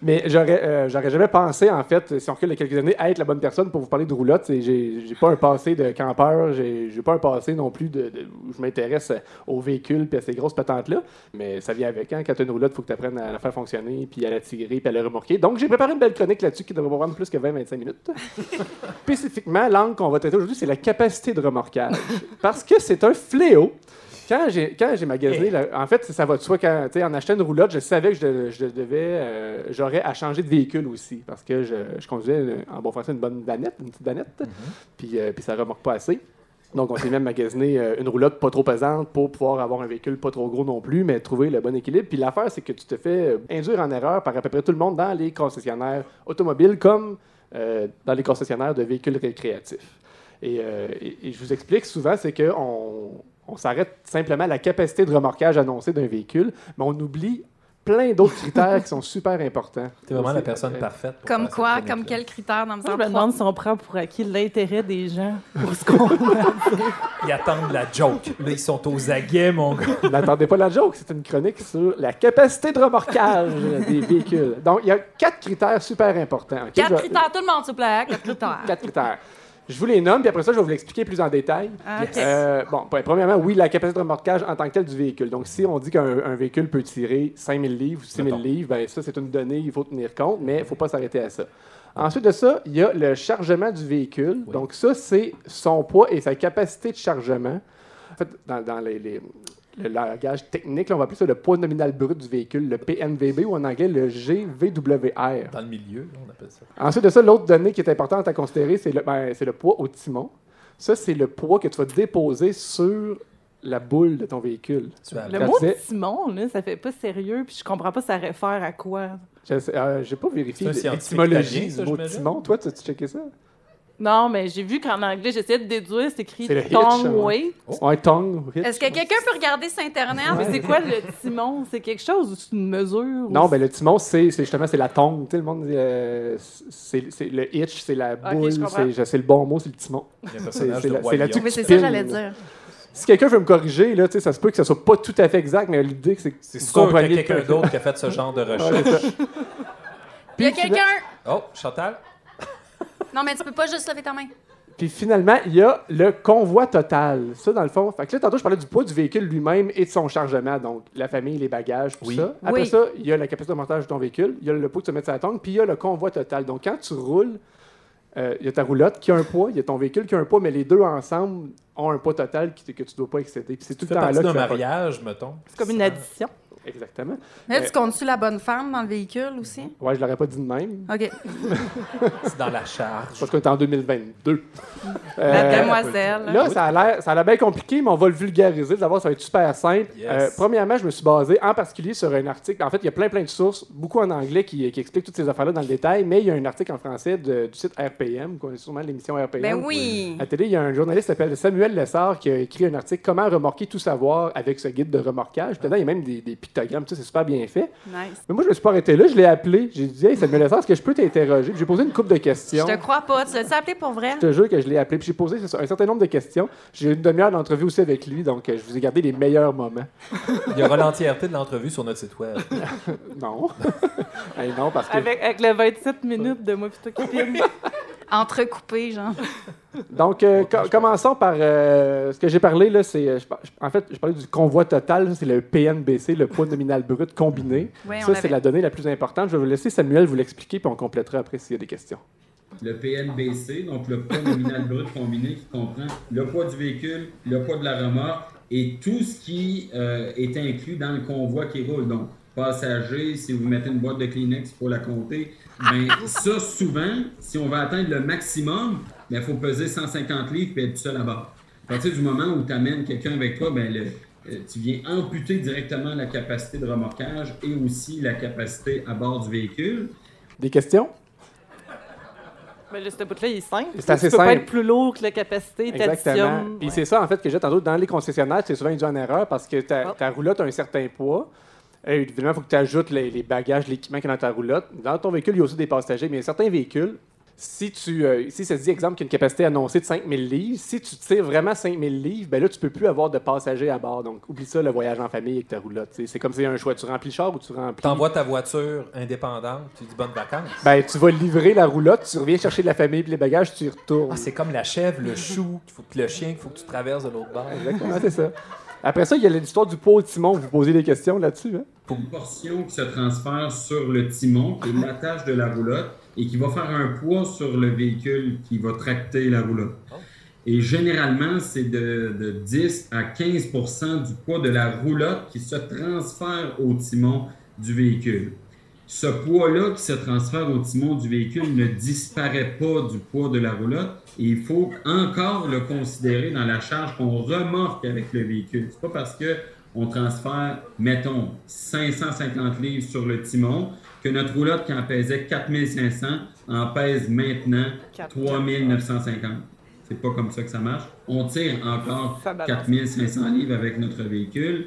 Speaker 2: Mais j'aurais, euh, j'aurais jamais pensé, en fait, si on recule de quelques années, à être la bonne personne pour vous parler de roulotte. J'ai, j'ai pas un passé de campeur, j'ai, j'ai pas un passé non plus de, de- où je m'intéresse aux véhicules et à ces grosses patentes-là. Mais ça vient avec. Hein? Quand tu as une roulotte, il faut que tu apprennes à la faire fonctionner, puis à la tirer, puis à la remorquer. Donc, j'ai préparé une belle chronique là-dessus qui devrait prendre plus que 20-25 minutes. Spécifiquement, l'angle qu'on va traiter aujourd'hui, c'est la capacité de remorquage. Parce que c'est un fléau. Quand j'ai, quand j'ai magasiné, la- en fait, ça va de soi, quand, en achetant une roulotte, je savais que je, de- je devais, euh, j'aurais à changer de véhicule aussi, parce que je, je conduisais, en bon français, une bonne vanette, une petite vanette, puis, euh, puis ça remorque pas assez. Donc, on s'est même magasiné euh, une roulotte pas trop pesante pour pouvoir avoir un véhicule pas trop gros non plus, mais trouver le bon équilibre. Puis l'affaire, c'est que tu te fais euh, induire en erreur par à peu près tout le monde dans les concessionnaires automobiles comme euh, dans les concessionnaires de véhicules récréatifs. Et, euh, et- et je vous explique souvent, c'est qu'on on s'arrête simplement à la capacité de remorquage annoncée d'un véhicule, mais on oublie plein d'autres critères qui sont super importants.
Speaker 4: T'es vraiment la personne
Speaker 2: Euh,
Speaker 4: parfaite. pour
Speaker 11: Comme quoi? Comme quel critère dans le
Speaker 3: je me demande si on prend pour acquis l'intérêt des gens pour ce qu'on.
Speaker 4: Ils attendent la joke. Là, ils sont aux aguets, mon gars.
Speaker 2: N'attendez pas la joke, c'est une chronique sur la capacité de remorquage des véhicules. Donc, il y a quatre critères super importants.
Speaker 11: Quatre
Speaker 2: vais-
Speaker 11: critères, tout le monde, s'il vous plaît. Quatre critères.
Speaker 2: Quatre critères. Je vous les nomme, puis après ça, je vais vous l'expliquer plus en détail.
Speaker 11: Ok.
Speaker 2: Euh, bon, ben, premièrement, oui, la capacité de remorquage en tant que telle du véhicule. Donc, si on dit qu'un un véhicule peut tirer 5000 livres ou 6000
Speaker 4: Mettons.
Speaker 2: livres, ben, ça, c'est une donnée, il faut tenir compte, mais il ne faut pas s'arrêter à ça. Ensuite de ça, il y a le chargement du véhicule.
Speaker 4: Oui.
Speaker 2: Donc, ça, c'est son poids et sa capacité de chargement. En fait, dans, dans les, les- le langage technique, là, on va appeler ça le poids nominal brut du véhicule, le PNVB, ou en anglais, le GVWR.
Speaker 4: Dans le milieu, là, on appelle ça.
Speaker 2: Ensuite de ça, l'autre donnée qui est importante à considérer, c'est le, ben, c'est le poids au timon. Ça, c'est le poids que tu vas déposer sur la boule de ton véhicule.
Speaker 4: Tu as
Speaker 3: Le mot Simon, là, ça fait pas sérieux, puis je comprends pas ça réfère à quoi.
Speaker 2: Euh, J'ai pas vérifié l'étymologie du mot timon. Toi, tu as checké ça?
Speaker 3: Non, mais j'ai vu qu'en anglais, j'essayais de déduire, c'est écrit
Speaker 2: C'est le hitch,
Speaker 3: tongue
Speaker 2: hein.
Speaker 3: weight.
Speaker 2: Ouais, tongue. hitch.
Speaker 11: Est-ce que quelqu'un peut regarder sur Internet?
Speaker 3: Mais c'est quoi le timon? C'est quelque chose ou c'est une mesure?
Speaker 2: Non, ben le timon, c'est c'est justement c'est la tongue. Tu sais, le monde dit, euh, c'est c'est le hitch, c'est la boule,
Speaker 3: comprends.
Speaker 2: c'est je le bon mot, c'est le timon.
Speaker 4: Il y a un
Speaker 2: C'est
Speaker 4: personnage
Speaker 2: c'est
Speaker 4: de
Speaker 2: la-
Speaker 4: Roi
Speaker 2: c'est
Speaker 4: Lion.
Speaker 11: Mais c'est ça que j'allais dire.
Speaker 2: Si quelqu'un veut me corriger, là, tu sais, ça se peut que ça soit pas tout à fait exact, mais l'idée, c'est que
Speaker 4: C'est
Speaker 2: vous
Speaker 4: sûr qu'il y a
Speaker 2: compreniez
Speaker 4: quelqu'un
Speaker 2: que-
Speaker 4: d'autre qui a fait ce genre de recherche.
Speaker 11: Il y a
Speaker 2: Puis,
Speaker 11: quelqu'un...
Speaker 4: Oh, Chantal?
Speaker 11: Non, mais tu peux pas juste lever ta main.
Speaker 2: Puis finalement, il y a le convoi total. Ça, dans le fond. Fait que là, tantôt, je parlais du poids du véhicule lui-même et de son chargement. Donc, la famille, les bagages, tout
Speaker 4: Oui.
Speaker 2: ça. Après
Speaker 11: Oui.
Speaker 2: ça, il y a la capacité de montage de ton véhicule, il y a le poids que tu mets sur la tongue, puis il y a le convoi total. Donc, quand tu roules, Euh, Il y a ta roulotte qui a un poids, il y a ton véhicule qui a un poids, mais les deux ensemble ont un poids total qui- que tu ne dois pas excéder. Puis c'est tout le temps là ça va-
Speaker 4: mariage, mettons.
Speaker 3: C'est comme une addition.
Speaker 2: Exactement.
Speaker 11: Là,
Speaker 2: Euh,
Speaker 11: tu comptes-tu la bonne femme dans le véhicule aussi?
Speaker 2: Ouais, je l'aurais pas dit de même.
Speaker 11: OK.
Speaker 4: C'est dans la charge.
Speaker 2: Parce qu'on est en 2022.
Speaker 11: La
Speaker 2: Euh,
Speaker 11: demoiselle.
Speaker 2: Là, ça a l'air, ça a l'air bien compliqué, mais on va le vulgariser. D'abord, ça va être super simple.
Speaker 4: Yes.
Speaker 2: Euh, premièrement, je me suis basé en particulier sur un article. En fait, il y a plein, plein de sources, beaucoup en anglais qui, qui expliquent toutes ces affaires-là dans le détail, mais il y a un article en français de- du site RPM, qu'on connaît sûrement l'émission RPM.
Speaker 11: Ben oui.
Speaker 2: À la télé, il y a un journaliste qui s'appelle Samuel Lessard qui a écrit un article Comment remorquer tout savoir avec ce guide de remorquage. Puis Dedans, il y a même des, des pictogrammes, tout ça, c'est super bien fait.
Speaker 11: Nice.
Speaker 2: Mais moi, je me suis pas arrêté là, je l'ai appelé. J'ai dit Hey, Samuel Lessard, est-ce que je peux t'interroger Puis J'ai posé une couple de
Speaker 11: Je
Speaker 2: questions.
Speaker 11: te crois pas. Tu l'as appelé pour vrai?
Speaker 2: Je te jure que je l'ai appelé. Puis j'ai posé un certain nombre de questions. J'ai eu une demi-heure d'entrevue aussi avec lui, donc euh, je vous ai gardé les meilleurs moments.
Speaker 4: Il y aura l'entièreté de l'entrevue sur notre site web.
Speaker 2: non. Hey, non, parce que.
Speaker 3: Avec, avec le 27 minutes de moi filme.
Speaker 11: Entrecoupé, genre.
Speaker 2: Donc, euh, co- commençons par euh, ce que j'ai parlé. Là, c'est, euh, je par- je- en fait, je parlais du convoi total. C'est le PNBC, le poids nominal brut combiné. Ça, c'est la donnée la plus importante. Je vais vous laisser Samuel vous l'expliquer, puis on complétera après s'il y a des questions.
Speaker 12: Le PNBC, donc le poids nominal brut combiné qui comprend le poids du véhicule, le poids de la remorque et tout ce qui euh, est inclus dans le convoi qui roule. Donc, passagers, si vous mettez une boîte de Kleenex pour la compter, ben ça, souvent, si on veut atteindre le maximum, il faut peser 150 livres et être seul à bord. À partir du moment où tu amènes quelqu'un avec toi, ben, le- euh, tu viens amputer directement la capacité de remorquage et aussi la capacité à bord du véhicule.
Speaker 2: Des questions?
Speaker 3: Mais là, ce bout-là, il est simple.
Speaker 2: C'est assez
Speaker 3: tu peux pas
Speaker 2: simple.
Speaker 3: être plus lourd que la capacité.
Speaker 2: Exactement. Puis c'est ça, en fait, que j'ai tantôt dans les concessionnaires, c'est souvent induit en erreur parce que ta,
Speaker 3: Oh.
Speaker 2: ta roulotte a un certain poids. Et évidemment, il faut que tu ajoutes les, les bagages, l'équipement qui est dans ta roulotte. Dans ton véhicule, il y a aussi des passagers, mais il y a certains véhicules, si tu euh, si ça se dit, exemple, qu'il y a une capacité annoncée de 5000 livres, si tu tires vraiment 5000 livres, ben là, tu peux plus avoir de passagers à bord. Donc, oublie ça, le voyage en famille avec ta roulotte. C'est comme si un choix. Tu remplis le char ou tu remplis.
Speaker 4: T'envoies ta voiture indépendante, tu dis bonnes vacances.
Speaker 2: Ben, tu vas livrer la roulotte, tu reviens chercher la famille puis les bagages, tu y retournes.
Speaker 4: Ah, c'est comme la chèvre, le chou, qu'il faut que le chien, qu'il faut que tu traverses de l'autre bord.
Speaker 2: Exactement, c'est ça. Après ça, il y a l'histoire du pot au timon. Vous posez des questions là-dessus. Hein?
Speaker 12: une portion qui se transfère sur le timon, qui est l'attache de la roulotte, et qui va faire un poids sur le véhicule qui va tracter la roulotte. Et généralement, c'est de, de 10 à 15% du poids de la roulotte qui se transfère au timon du véhicule. Ce poids-là qui se transfère au timon du véhicule ne disparaît pas du poids de la roulotte et il faut encore le considérer dans la charge qu'on remorque avec le véhicule. C'est pas parce que on transfère, mettons, 550 livres sur le timon que notre roulotte qui en pesait 4500 en pèse maintenant 3950. C'est pas comme ça que ça marche. On tire encore
Speaker 3: Ça balance.
Speaker 12: 4500 livres avec notre véhicule.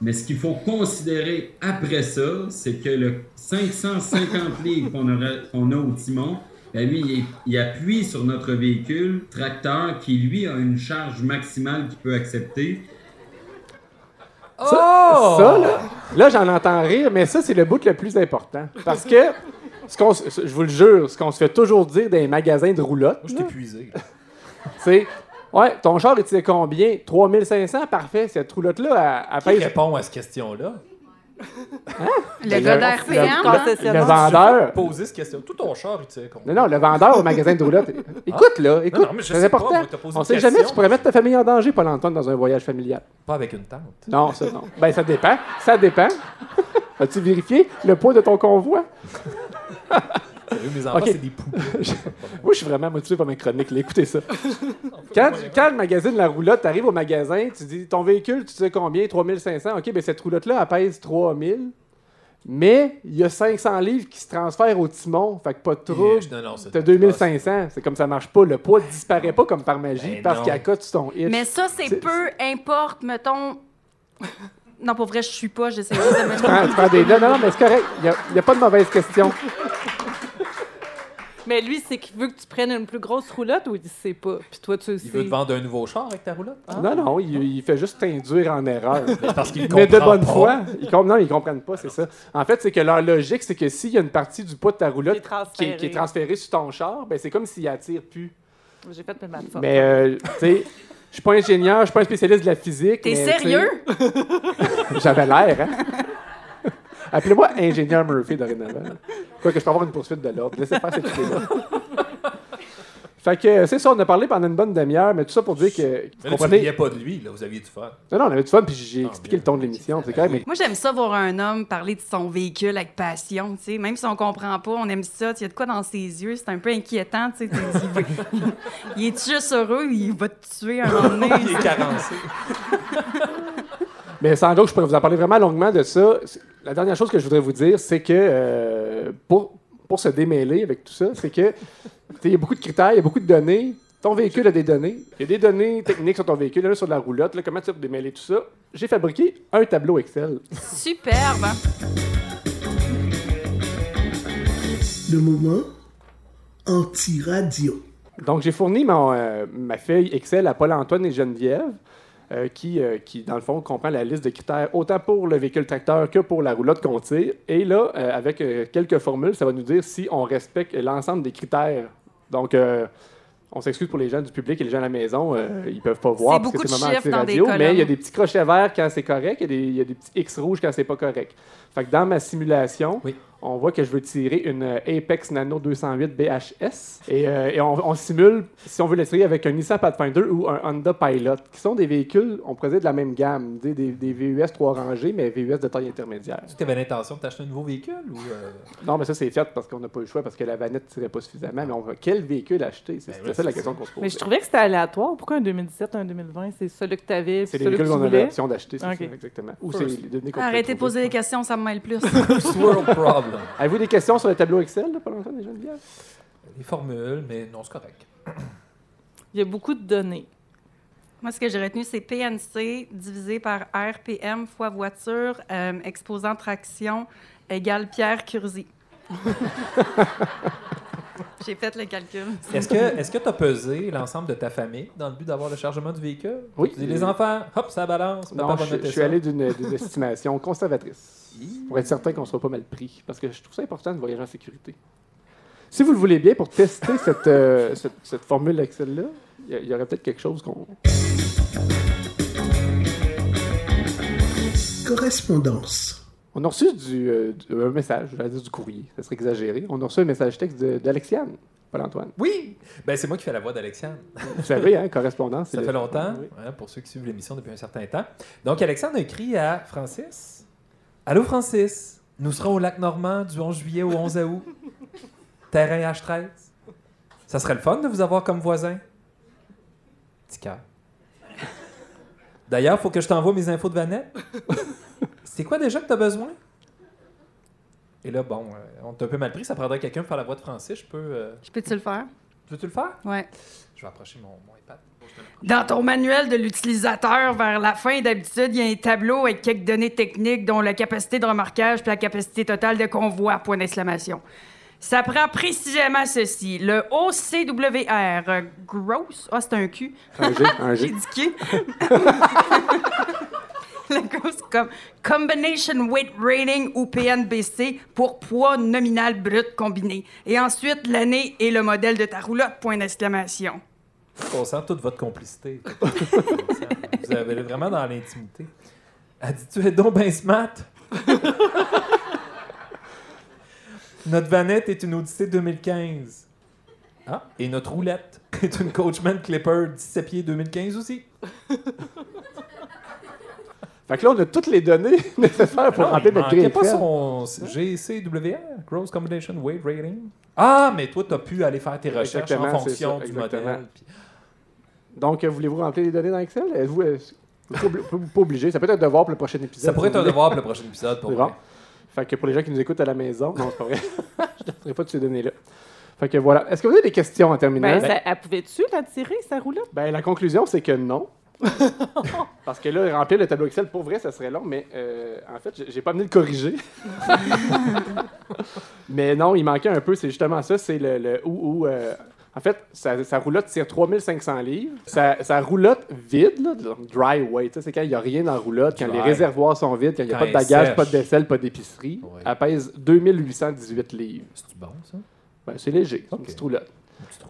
Speaker 12: Mais ce qu'il faut considérer après ça, c'est que le 550 livres qu'on a au timon, ben lui, il, il appuie sur notre véhicule tracteur qui, lui, a une charge maximale qu'il peut accepter.
Speaker 2: Ça, ça, là, là, j'en entends rire, mais ça, c'est le bout le plus important. Parce que, ce qu'on je vous le jure, ce qu'on se fait toujours dire dans les magasins de roulottes,
Speaker 4: Je suis épuisé.
Speaker 2: c'est Ouais, ton char, il tire combien? 3500, parfait. Cette roulotte-là, elle, elle
Speaker 4: Qui
Speaker 2: pèse.
Speaker 4: répond à cette question-là?
Speaker 11: Le
Speaker 2: Ben,
Speaker 11: gars
Speaker 2: le-
Speaker 11: d'RPM,
Speaker 2: le-
Speaker 11: hein?
Speaker 2: le vendeur.
Speaker 4: Poser cette question. Tout ton char, il tire?
Speaker 2: Non, non, le vendeur au magasin de roulotte. Écoute, là, écoute,
Speaker 4: non, mais je
Speaker 2: c'est
Speaker 4: sais pas,
Speaker 2: important.
Speaker 4: posé
Speaker 2: On sait jamais,
Speaker 4: question.
Speaker 2: tu pourrais mettre ta famille en danger, Paul-Antoine, dans un voyage familial.
Speaker 4: Pas avec une tente.
Speaker 2: Non, ça, non. Ben, ça dépend. Ça dépend. As-tu vérifié le poids de ton convoi?
Speaker 4: Sérieux, mes enfants,
Speaker 2: Ok.
Speaker 4: c'est des poupées.
Speaker 2: Moi, je suis vraiment motivé par mes chroniques. là. Écoutez ça. quand, quand le magazine La Roulotte, tu arrives au magasin, tu dis ton véhicule, tu sais combien? 3500. OK, ben cette roulotte-là, elle pèse 3000. Mais il y a 500 livres qui se transfèrent au timon. Fait que pas de trouble.
Speaker 4: Non, non,
Speaker 2: T'as 2500. C'est comme ça marche pas. Le poids disparaît pas comme par magie
Speaker 4: Ben
Speaker 2: parce
Speaker 4: non.
Speaker 2: qu'il accote ton hitch.
Speaker 11: Mais ça, c'est peu importe, mettons. Non, pour vrai, je suis pas, j'essaie de me
Speaker 2: Tu prends, tu prends des notes. Non, non, mais c'est correct. Il n'y a, pas de mauvaise question.
Speaker 3: Mais lui, c'est qu'il veut que tu prennes une plus grosse roulotte ou il sait pas? Puis toi, tu sais.
Speaker 4: Il veut te vendre un nouveau char avec ta roulotte?
Speaker 2: Non, non, il, il fait juste t'induire en erreur.
Speaker 4: parce qu'il
Speaker 2: Mais de bonne
Speaker 4: pas.
Speaker 2: foi. Ils non, ils comprennent pas, c'est ça. En fait, c'est que leur logique, c'est que s'il y a une partie du poids de ta roulotte
Speaker 3: Qui est transférée.
Speaker 2: qui est, qui est transférée sur ton char, ben c'est comme s'il attire plus.
Speaker 3: J'ai fait mes maths.
Speaker 2: Mais, euh, tu sais, je suis pas ingénieur, je suis pas un spécialiste de la physique.
Speaker 11: T'es sérieux?
Speaker 2: J'avais l'air, hein? Appelez-moi ingénieur Murphy dorénavant. Quoique je peux avoir une poursuite de l'ordre. Laissez faire cette idée-là. Fait que c'est ça, on a parlé pendant une bonne demi-heure, mais tout ça pour dire que.
Speaker 4: Mais là,
Speaker 2: comprenez-
Speaker 4: pas de lui, là, vous aviez du fun.
Speaker 2: Non, non, on avait du fun, puis j'ai expliqué le ton de l'émission. C'est correct, mais
Speaker 11: Moi, j'aime ça voir un homme parler de son véhicule avec passion, tu sais. Même si on comprend pas, on aime ça. Il y a de quoi dans ses yeux, c'est un peu inquiétant, tu sais. Il, est juste heureux, il va te tuer un moment donné.
Speaker 4: Il est carencé.
Speaker 2: Mais sans doute, je pourrais vous en parler vraiment longuement de ça. La dernière chose que je voudrais vous dire, c'est que euh, pour, pour se démêler avec tout ça, c'est que tu sais, il y a beaucoup de critères, il y a beaucoup de données. Ton véhicule a des données. Il y a des données techniques sur ton véhicule, là, sur la roulotte. Là, comment tu vas démêler tout ça? J'ai fabriqué un tableau Excel.
Speaker 11: Superbe.
Speaker 1: Le moment anti-radio.
Speaker 2: Donc, j'ai fourni mon, euh, ma feuille Excel à Paul-Antoine et Geneviève, euh, qui, euh, qui, dans le fond, comprend la liste de critères autant pour le véhicule tracteur que pour la roulotte qu'on tire. Et là, euh, avec euh, quelques formules, ça va nous dire si on respecte l'ensemble des critères. Donc, euh, on s'excuse pour les gens du public et les gens à la maison, euh, ils peuvent pas voir parce que c'est moment anti-radio, mais il y a des petits crochets verts quand c'est correct, il y, a des, il y a des petits X rouges quand c'est pas correct. Fait que dans ma simulation, on voit que je veux tirer une euh, Apex Nano 208 BHS et, euh, et on, on simule si on veut l'essayer avec un Nissan Pathfinder ou un Honda Pilot, qui sont des véhicules, on pourrait dire de la même gamme, des, des, des VUS 3 rangées, mais VUS de taille intermédiaire.
Speaker 4: Tu avais l'intention de t'acheter un nouveau véhicule ou. euh,
Speaker 2: Non, mais ça, c'est fait parce qu'on n'a pas eu le choix, parce que la vanette ne tirait pas suffisamment. Mais on va, quel véhicule acheter? C'est
Speaker 4: Ben
Speaker 2: ça la question qu'on se pose.
Speaker 3: Mais je trouvais que c'était aléatoire. Pourquoi un 2017, un 2020? C'est celui que tu avais,
Speaker 2: C'est les
Speaker 3: celui que
Speaker 2: véhicules qu'on a
Speaker 3: voulais?
Speaker 2: l'option d'acheter, c'est
Speaker 3: Ok.
Speaker 2: ça, exactement. Ou c'est
Speaker 11: Arrêtez de poser des questions, ça me mêle plus.
Speaker 4: World problem.
Speaker 2: Avez-vous des questions sur le tableau Excel, là, Paul-Antoine et Geneviève?
Speaker 4: Les formules, mais non, c'est correct.
Speaker 3: Il y a beaucoup de données.
Speaker 11: Moi, ce que j'ai retenu, c'est PNC divisé par RPM fois voiture, euh, exposant traction égale Pierre Curzi. j'ai fait le calcul.
Speaker 4: Est-ce que est-ce que tu as pesé l'ensemble de ta famille dans le but d'avoir le chargement du véhicule?
Speaker 2: Oui.
Speaker 4: Tu dis, les enfants, hop, ça balance. papa
Speaker 2: Non,
Speaker 4: va
Speaker 2: je, je suis allé d'une estimation conservatrice. Pour être certain qu'on ne soit pas mal pris. Parce que je trouve ça important de voyager en sécurité. Si vous le voulez bien, pour tester cette, euh, cette, cette formule Excel-là, il y a- il y, aurait peut-être quelque chose qu'on.
Speaker 1: Correspondance.
Speaker 2: On a reçu du, euh, du- un message, je vais dire du courrier, ça serait exagéré. On a reçu un message texte d'Alexiane, Paul-Antoine.
Speaker 4: Oui! Ben, c'est moi qui fais la voix d'Alexandre.
Speaker 2: Vous savez, hein, correspondance.
Speaker 4: Ça
Speaker 2: le-
Speaker 4: fait longtemps,
Speaker 2: Oui.
Speaker 4: hein, pour ceux qui suivent l'émission depuis un certain temps. Donc, Alexandre a écrit à Francis. Allô, Francis? Nous serons au lac Normand du 11 juillet au 11 août. Terrain H13. Ça serait le fun de vous avoir comme voisin. Petit cœur. D'ailleurs, faut que je t'envoie mes infos de Vanette. C'est quoi déjà que tu as besoin? Et là, bon, euh, on t'a un peu mal pris. Ça prendrait quelqu'un pour faire la voix de Francis. Je peux. euh,
Speaker 11: Je peux-tu le faire?
Speaker 4: Veux-tu le faire?
Speaker 11: Ouais.
Speaker 4: Je vais approcher mon, mon iPad.
Speaker 11: Dans ton manuel de l'utilisateur, vers la fin, d'habitude, il y a un tableau avec quelques données techniques, dont la capacité de remorquage puis la capacité totale de convoi, point d'exclamation. Ça prend précisément ceci. Le OCWR, euh, gross, ah, c'est un Q.
Speaker 2: Un G, un G.
Speaker 11: J'ai dit Q. Le gross comme Combination Weight Rating ou PNBC pour poids nominal brut combiné. Et ensuite, l'année et le modèle de ta roulotte, point d'exclamation.
Speaker 4: On sent toute votre complicité. Vous avez vraiment dans l'intimité. Elle dit Tu es donc ben smart? Notre vanette est une Odyssée 2015. Ah, et notre roulette est une Coachman Clipper 17 pieds 2015 aussi.
Speaker 2: Fait que là, on a toutes les données nécessaires pour
Speaker 4: Non,
Speaker 2: remplir notre grille
Speaker 4: pas son GCWR, Gross Combination Weight Rating. Ah, mais toi, tu as pu aller faire tes recherches en
Speaker 2: Exactement,
Speaker 4: fonction
Speaker 2: ça,
Speaker 4: du modèle. puis-
Speaker 2: Donc, euh, voulez-vous remplir les données dans Excel? Êtes-vous euh, pas obli- pas pas obligé? Ça peut être un devoir pour le prochain épisode.
Speaker 4: Ça pourrait être un devoir pour le prochain épisode. Pour
Speaker 2: C'est
Speaker 4: vrai.
Speaker 2: bon. Fait que pour les gens qui nous écoutent à la maison, non, c'est pas vrai. Je ne donnerai pas de ces données-là. Fait que voilà. Est-ce que vous avez des questions en terminant?
Speaker 3: Ben, ça- elle pouvait-tu la tirer, sa roulotte?
Speaker 2: Ben, la conclusion, c'est que non. Parce que là, remplir le tableau Excel, pour vrai, ça serait long, mais euh, en fait, j'ai- pas amené le corriger. mais non, il manquait un peu, c'est justement ça, c'est le, le où, où, euh, en fait, sa, sa roulotte tire 3500 livres. Sa, sa roulotte vide, là, dry weight, c'est quand il n'y a rien dans la roulotte, quand
Speaker 4: Dry.
Speaker 2: les réservoirs sont vides, quand il n'y a pas de bagages,
Speaker 4: sèche.
Speaker 2: pas de vaisselle, pas d'épicerie.
Speaker 4: Ouais.
Speaker 2: Elle pèse 2818 livres.
Speaker 4: C'est bon, ça?
Speaker 2: Ben, c'est léger, c'est une
Speaker 4: Ok.
Speaker 2: petite roulotte.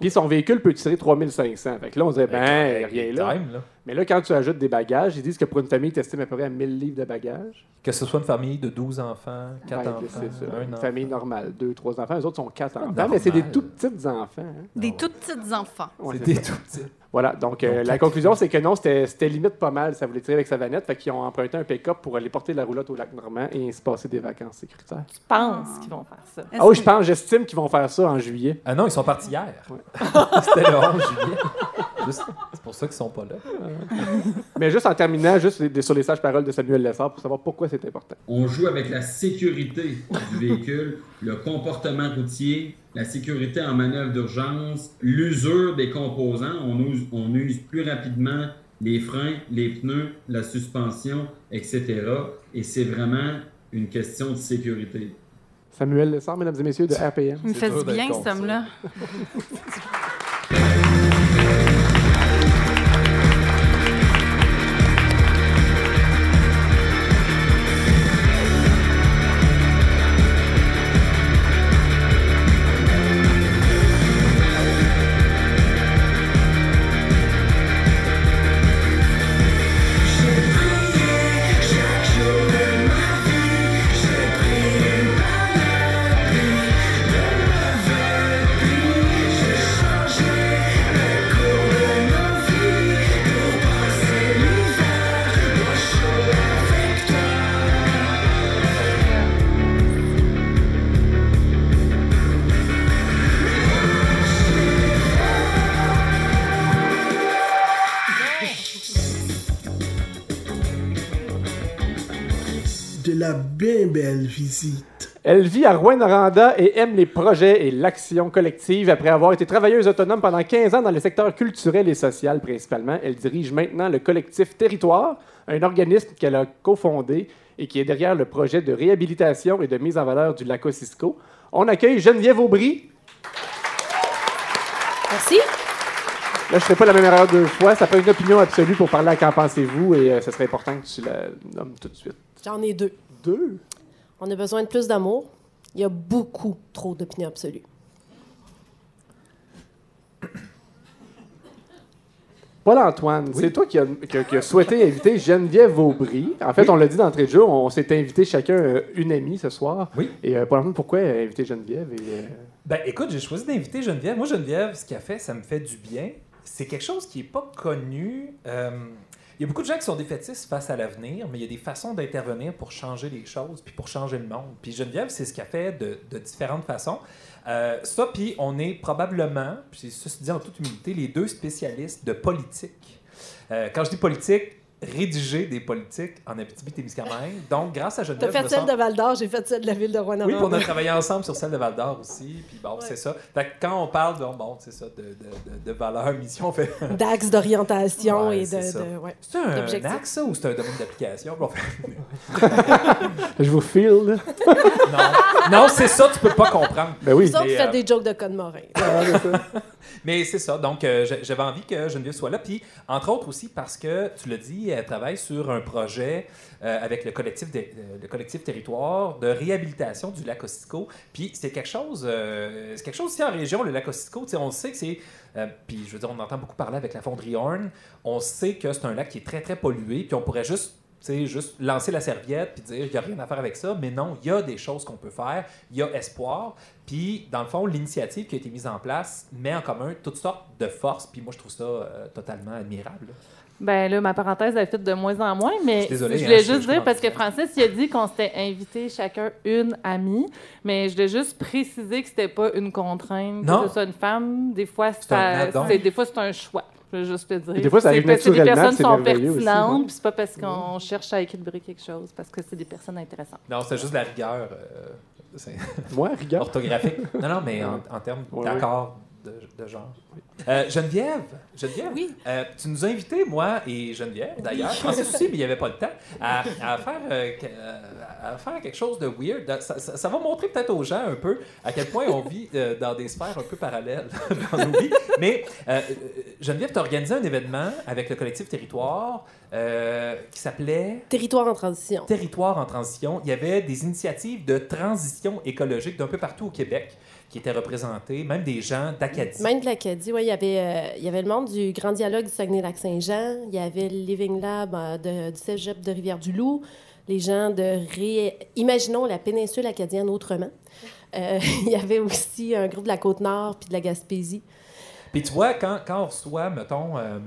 Speaker 2: Puis son véhicule peut tirer 3500. Fait que là, on dirait, ben, il n'y a rien là.
Speaker 4: time, là.
Speaker 2: Mais là, quand tu ajoutes des bagages, ils disent que pour une famille, tu estimes à peu près à 1000 livres de bagages.
Speaker 4: Que ce soit une famille de 12 enfants, 4
Speaker 2: Ben,
Speaker 4: enfants,
Speaker 2: c'est ça.
Speaker 4: un
Speaker 2: Une
Speaker 4: enfant.
Speaker 2: famille normale, 2, 3 enfants. Les autres sont 4
Speaker 4: pas
Speaker 2: enfants, mais c'est des
Speaker 4: normal.
Speaker 2: tout petits enfants. hein.
Speaker 11: Des tout petits enfants.
Speaker 2: Ouais,
Speaker 4: des
Speaker 2: ça.
Speaker 4: tout petits.
Speaker 2: Voilà, donc euh,
Speaker 4: Donc,
Speaker 2: la conclusion, c'est que non, c'était limite pas mal. Ça voulait tirer avec sa vanette. Fait qu'ils ont emprunté un pick-up pour aller porter la roulotte au lac Normand et ainsi passer des vacances sécuritaires.
Speaker 3: Je pense qu'ils vont faire ça?
Speaker 2: Ah oui, je pense, j'estime qu'ils vont faire ça en juillet.
Speaker 4: Ah non, ils sont partis hier. C'était le 11 juillet. C'est pour ça qu'ils sont pas là.
Speaker 2: Mais juste en terminant, juste sur les sages paroles de Samuel Lessard pour savoir pourquoi c'est important.
Speaker 12: On joue avec la sécurité du véhicule, le comportement routier, la sécurité en manœuvre d'urgence, l'usure des composants. On use, on use plus rapidement les freins, les pneus, la suspension, etc. Et c'est vraiment une question de sécurité.
Speaker 2: Samuel Lessard, mesdames et messieurs, de RPM.
Speaker 11: Il me
Speaker 4: C'est
Speaker 11: fait
Speaker 4: dur
Speaker 11: du bien, cet homme-là.
Speaker 1: visite.
Speaker 2: Elle vit à Rouen-Noranda et aime les projets et l'action collective. Après avoir été travailleuse autonome pendant 15 ans dans le secteur culturel et social principalement, elle dirige maintenant le collectif Territoire, un organisme qu'elle a cofondé et qui est derrière le projet de réhabilitation et de mise en valeur du lac Cisco. On accueille Geneviève Aubry.
Speaker 14: Merci.
Speaker 2: Là, je ne ferai pas la même erreur deux fois. Ça fait une opinion absolue pour parler à qu'en pensez-vous? Et euh, ce serait important que tu la nommes tout de suite.
Speaker 14: J'en ai deux.
Speaker 2: Deux?
Speaker 14: On a besoin de plus d'amour. Il y a beaucoup trop d'opinions absolues.
Speaker 2: Paul-Antoine, c'est toi qui as qui a- qui a souhaité inviter Geneviève Aubry. En fait,
Speaker 4: Oui.
Speaker 2: on l'a dit d'entrée de jeu, on s'est invité chacun euh, une amie ce soir.
Speaker 4: Oui.
Speaker 2: Et euh, Paul-Antoine, pourquoi inviter Geneviève? Et, euh,
Speaker 4: Ben écoute, j'ai choisi d'inviter Geneviève. Moi, Geneviève, ce qu'elle fait, ça me fait du bien. C'est quelque chose qui n'est pas connu. Il y a beaucoup de gens qui sont défaitistes face à l'avenir, mais il y a des façons d'intervenir pour changer les choses, puis pour changer le monde. Puis Geneviève, c'est ce qu'elle fait de, différentes façons. Euh, ça, puis on est probablement, puis ceci dit en toute humilité, les deux spécialistes de politique. Euh, quand je dis politique, rédiger des politiques en Abitibi-Témiscamingue. Donc, grâce à
Speaker 14: T'as
Speaker 4: Geneviève,
Speaker 14: fait
Speaker 4: je me
Speaker 14: celle
Speaker 4: sens-
Speaker 14: de Val d'Or, j'ai fait celle de la ville de rouen
Speaker 4: oui, puis on a travaillé ensemble sur celle de Val d'Or aussi. Puis bon, c'est ça. Fait que quand on parle de, bon, c'est ça, de, de, de, de valeur, mission, on fait.
Speaker 14: D'axes d'orientation
Speaker 4: Ouais,
Speaker 14: et
Speaker 4: c'est
Speaker 14: de. de- ouais.
Speaker 4: C'est un
Speaker 14: D'objectifs.
Speaker 4: axe, ça, ou c'est un domaine d'application? Bon, fait-
Speaker 2: Je vous file. là.
Speaker 4: non, non c'est ça, tu peux pas comprendre.
Speaker 2: Ben oui.
Speaker 14: Autres,
Speaker 4: Mais,
Speaker 14: faites
Speaker 4: euh,
Speaker 14: des jokes de Code Morin.
Speaker 4: Mais c'est ça. Donc, euh, j'a- j'avais envie que Geneviève soit là. Puis, entre autres aussi parce que, tu l'as dit, elle travaille sur un projet euh, avec le collectif, euh, le collectif Territoire de réhabilitation du lac Ostico. Puis, c'est quelque chose, euh, c'est quelque chose ici en région, le lac Ostico. On sait que c'est. puis, je veux dire, on entend beaucoup parler avec la fonderie Horn. On sait que c'est un lac qui est très, très pollué. Puis, on pourrait juste juste lancer la serviette puis dire il n'y a rien à faire avec ça. Mais non, il y a des choses qu'on peut faire. Il y a espoir. Puis, dans le fond, l'initiative qui a été mise en place met en commun toutes sortes de forces. Puis moi, je trouve ça totalement admirable.
Speaker 3: Ben là, ma parenthèse est faite de moins en moins, mais
Speaker 4: Je
Speaker 3: voulais
Speaker 4: hein,
Speaker 3: juste
Speaker 4: je
Speaker 3: dire, parce que Francis, il a dit qu'on s'était invité chacun une amie, mais je voulais juste préciser que c'était pas une contrainte,
Speaker 4: Non.
Speaker 3: que ce soit une femme. Des fois, c'est des fois c'est un choix. Je veux juste te dire.
Speaker 2: Et des fois, ça
Speaker 3: C'est
Speaker 2: arrive
Speaker 3: parce que des
Speaker 2: naturellement,
Speaker 3: personnes
Speaker 2: c'est
Speaker 3: sont pertinentes, puis c'est pas parce qu'on cherche à équilibrer quelque chose, parce que c'est des personnes intéressantes.
Speaker 4: Non, c'est juste la rigueur. euh,
Speaker 2: Moi, rigueur.
Speaker 4: Orthographique. Non, non, mais en, en termes
Speaker 2: Ouais,
Speaker 4: d'accord de, de genre. Euh, Geneviève, Geneviève?
Speaker 14: Oui.
Speaker 4: euh, tu nous as invités, moi et Geneviève, d'ailleurs, Francis aussi, mais il n'y avait pas le temps, à, à faire, euh, à faire quelque chose de weird. Ça, ça- ça va montrer peut-être aux gens un peu à quel point on vit dans des sphères un peu parallèles dans nos vies. Mais Geneviève, tu as organisé un événement avec le collectif Territoire qui s'appelait
Speaker 14: Territoire en transition.
Speaker 4: Territoire en transition. Il y avait des initiatives de transition écologique d'un peu partout au Québec. Qui étaient représentés, même des gens d'Acadie.
Speaker 14: Même de l'Acadie, oui. Il y avait, euh, il y avait le monde du Grand Dialogue du Saguenay-Lac-Saint-Jean. Il y avait le Living Lab euh, de- du Cégep de Rivière-du-Loup. Les gens de Ré... Imaginons la péninsule acadienne autrement. Euh, il y avait aussi un groupe de la Côte-Nord puis de la Gaspésie.
Speaker 4: Puis tu vois, quand, quand on reçoit, mettons, euh,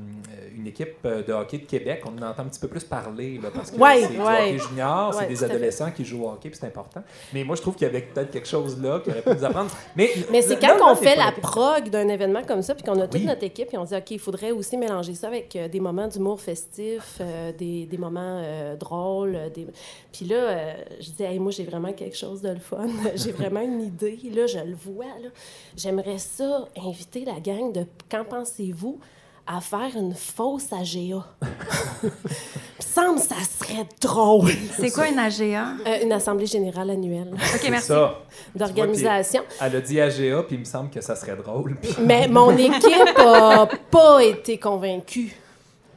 Speaker 4: une équipe euh, de hockey de Québec, on en entend un petit peu plus parler, là, parce que
Speaker 14: Ouais,
Speaker 4: c'est du
Speaker 14: ouais.
Speaker 4: hockey junior, c'est des adolescents qui jouent au hockey, puis c'est important. Mais moi, je trouve qu'il y avait peut-être quelque chose là qui aurait pu nous apprendre. Mais,
Speaker 14: Mais c'est quand
Speaker 4: là,
Speaker 14: on fait la prog d'un événement comme ça, puis qu'on a toute
Speaker 4: Oui.
Speaker 14: notre équipe, puis on dit, OK, il faudrait aussi mélanger ça avec euh, des moments d'humour festif, euh, des, des moments drôles. Des... Puis là, je dis, hey, moi, j'ai vraiment quelque chose de le fun. j'ai vraiment une idée. Là, je le vois. J'aimerais ça inviter la gang de Qu'en pensez-vous à faire une fausse AGA? Il me semble que ça serait drôle.
Speaker 11: C'est quoi une AGA?
Speaker 14: Euh, une Assemblée générale annuelle.
Speaker 11: OK,
Speaker 4: C'est
Speaker 11: merci.
Speaker 4: ça.
Speaker 14: D'organisation.
Speaker 4: Elle a dit AGA, puis il me semble que ça serait drôle. puis-
Speaker 14: Mais mon équipe a pas été convaincue.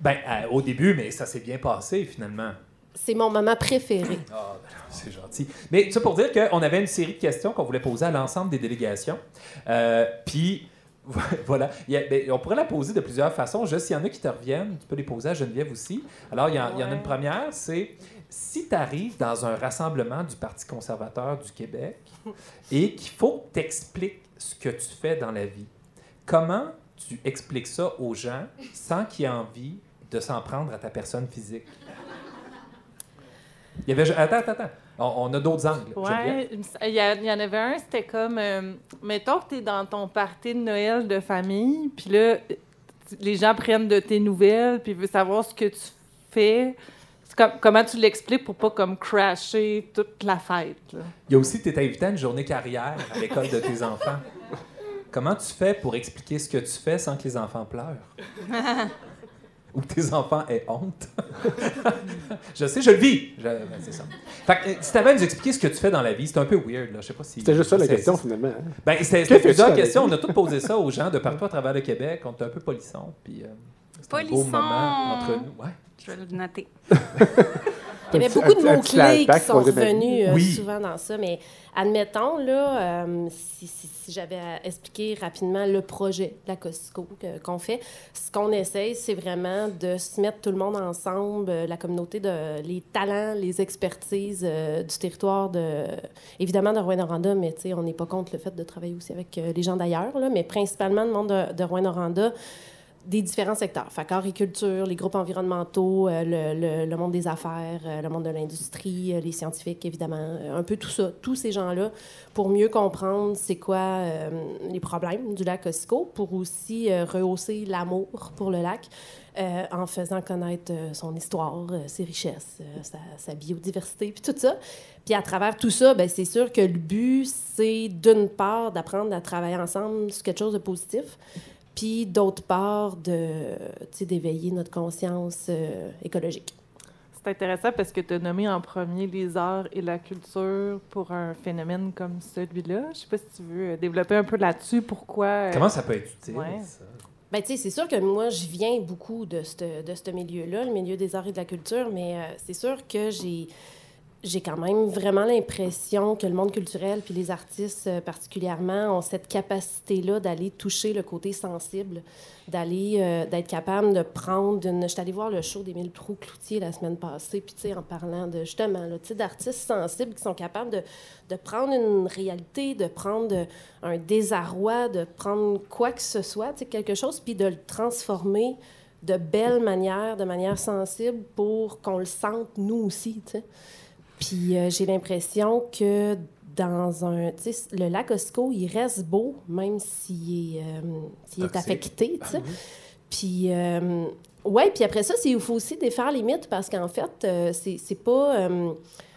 Speaker 4: Ben, euh, au début, mais ça s'est bien passé finalement.
Speaker 14: C'est mon moment préféré.
Speaker 4: Ah, ben, c'est gentil. Mais ça pour dire qu'on avait une série de questions qu'on voulait poser à l'ensemble des délégations. Euh, Puis, voilà. Il y a- ben, on pourrait la poser de plusieurs façons. Juste s'il y en a qui te reviennent, tu peux les poser à Geneviève aussi. Alors, il y, en, il y en a une première, c'est si tu arrives dans un rassemblement du Parti conservateur du Québec et qu'il faut que tu expliques ce que tu fais dans la vie, comment tu expliques ça aux gens sans qu'ils aient envie de s'en prendre à ta personne physique? Il y avait... Attends, attends, attends. On, on a d'autres angles.
Speaker 3: Ouais, il y, en avait un, c'était comme, euh, mettons que tu es dans ton party de Noël de famille, puis là, les gens prennent de tes nouvelles, puis veulent savoir ce que tu fais. Comme- comment tu l'expliques pour pas comme crasher toute la fête. là?
Speaker 4: Il y a aussi, tu es invité à une journée carrière à l'école de tes enfants. Comment tu fais pour expliquer ce que tu fais sans que les enfants pleurent? Ou que tes enfants aient honte? je sais, je le vis. Je- ben, c'est ça. Fait que, euh, si tu avais à nous expliquer ce que tu fais dans la vie, c'est un peu weird. Là. Je sais pas si.
Speaker 2: C'était juste ça la
Speaker 4: c'est-
Speaker 2: question, finalement. hein.
Speaker 4: Ben, c'était plusieurs questions. On a tous posé ça aux gens de partout à travers le Québec. On était un peu polissons. Puis, euh, c'était un beau
Speaker 11: Polisson.
Speaker 4: moment entre nous. Ouais.
Speaker 11: Je vais le noter.
Speaker 14: Il y avait beaucoup de mots-clés qui sont revenus euh,
Speaker 4: Oui.
Speaker 14: souvent dans ça, mais admettons, là, euh, si, si- si j'avais à expliquer rapidement le projet de la Costco que- qu'on fait, ce qu'on essaye, c'est vraiment de se mettre tout le monde ensemble, euh, la communauté, de, les talents, les expertises euh, du territoire, de, évidemment de Rouen-Noranda, mais tu sais, on n'est pas contre le fait de travailler aussi avec euh, les gens d'ailleurs, là, mais principalement le monde de, de Rouen-Noranda, des différents secteurs. Fait qu'agriculture, les groupes environnementaux, euh, le, le- monde des affaires, euh, le monde de l'industrie, euh, les scientifiques, évidemment, un peu tout ça, tous ces gens-là, pour mieux comprendre c'est quoi les problèmes du lac Ossico, pour aussi rehausser l'amour pour le lac, en faisant connaître son histoire, ses richesses, sa, sa biodiversité, puis tout ça. Puis à travers tout ça, ben, c'est sûr que le but, c'est d'une part d'apprendre à travailler ensemble sur quelque chose de positif, puis d'autre part, de, tu sais, d'éveiller notre conscience euh, écologique.
Speaker 3: C'est intéressant parce que tu as nommé en premier les arts et la culture pour un phénomène comme celui-là. Je sais pas si tu veux euh, développer un peu là-dessus. Pourquoi. euh,
Speaker 4: Comment ça peut être utile?
Speaker 3: Ouais.
Speaker 4: ça?
Speaker 14: Ben, tu sais, c'est sûr que moi, je viens beaucoup de ce de ce milieu-là, le milieu des arts et de la culture, mais euh, c'est sûr que j'ai j'ai quand même vraiment l'impression que le monde culturel puis les artistes euh, particulièrement ont cette capacité-là d'aller toucher le côté sensible, d'aller euh, d'être capable de prendre une. Je suis allée voir le show d'Émile Trou-Cloutier la semaine passée, puis tu sais, en parlant de justement, là, d'artistes sensibles qui sont capables de, de prendre une réalité, de prendre un désarroi, de prendre quoi que ce soit, tu sais, quelque chose, puis de le transformer de belle manière, de manière sensible pour qu'on le sente nous aussi, tu sais. Puis euh, j'ai l'impression que dans un... Tu sais, le lac Osco, il reste beau, même s'il est, euh, est affecté, tu sais.
Speaker 15: Ah oui.
Speaker 14: Puis, euh, ouais, puis après ça, il faut aussi défaire les mythes parce qu'en fait, euh, c'est pas.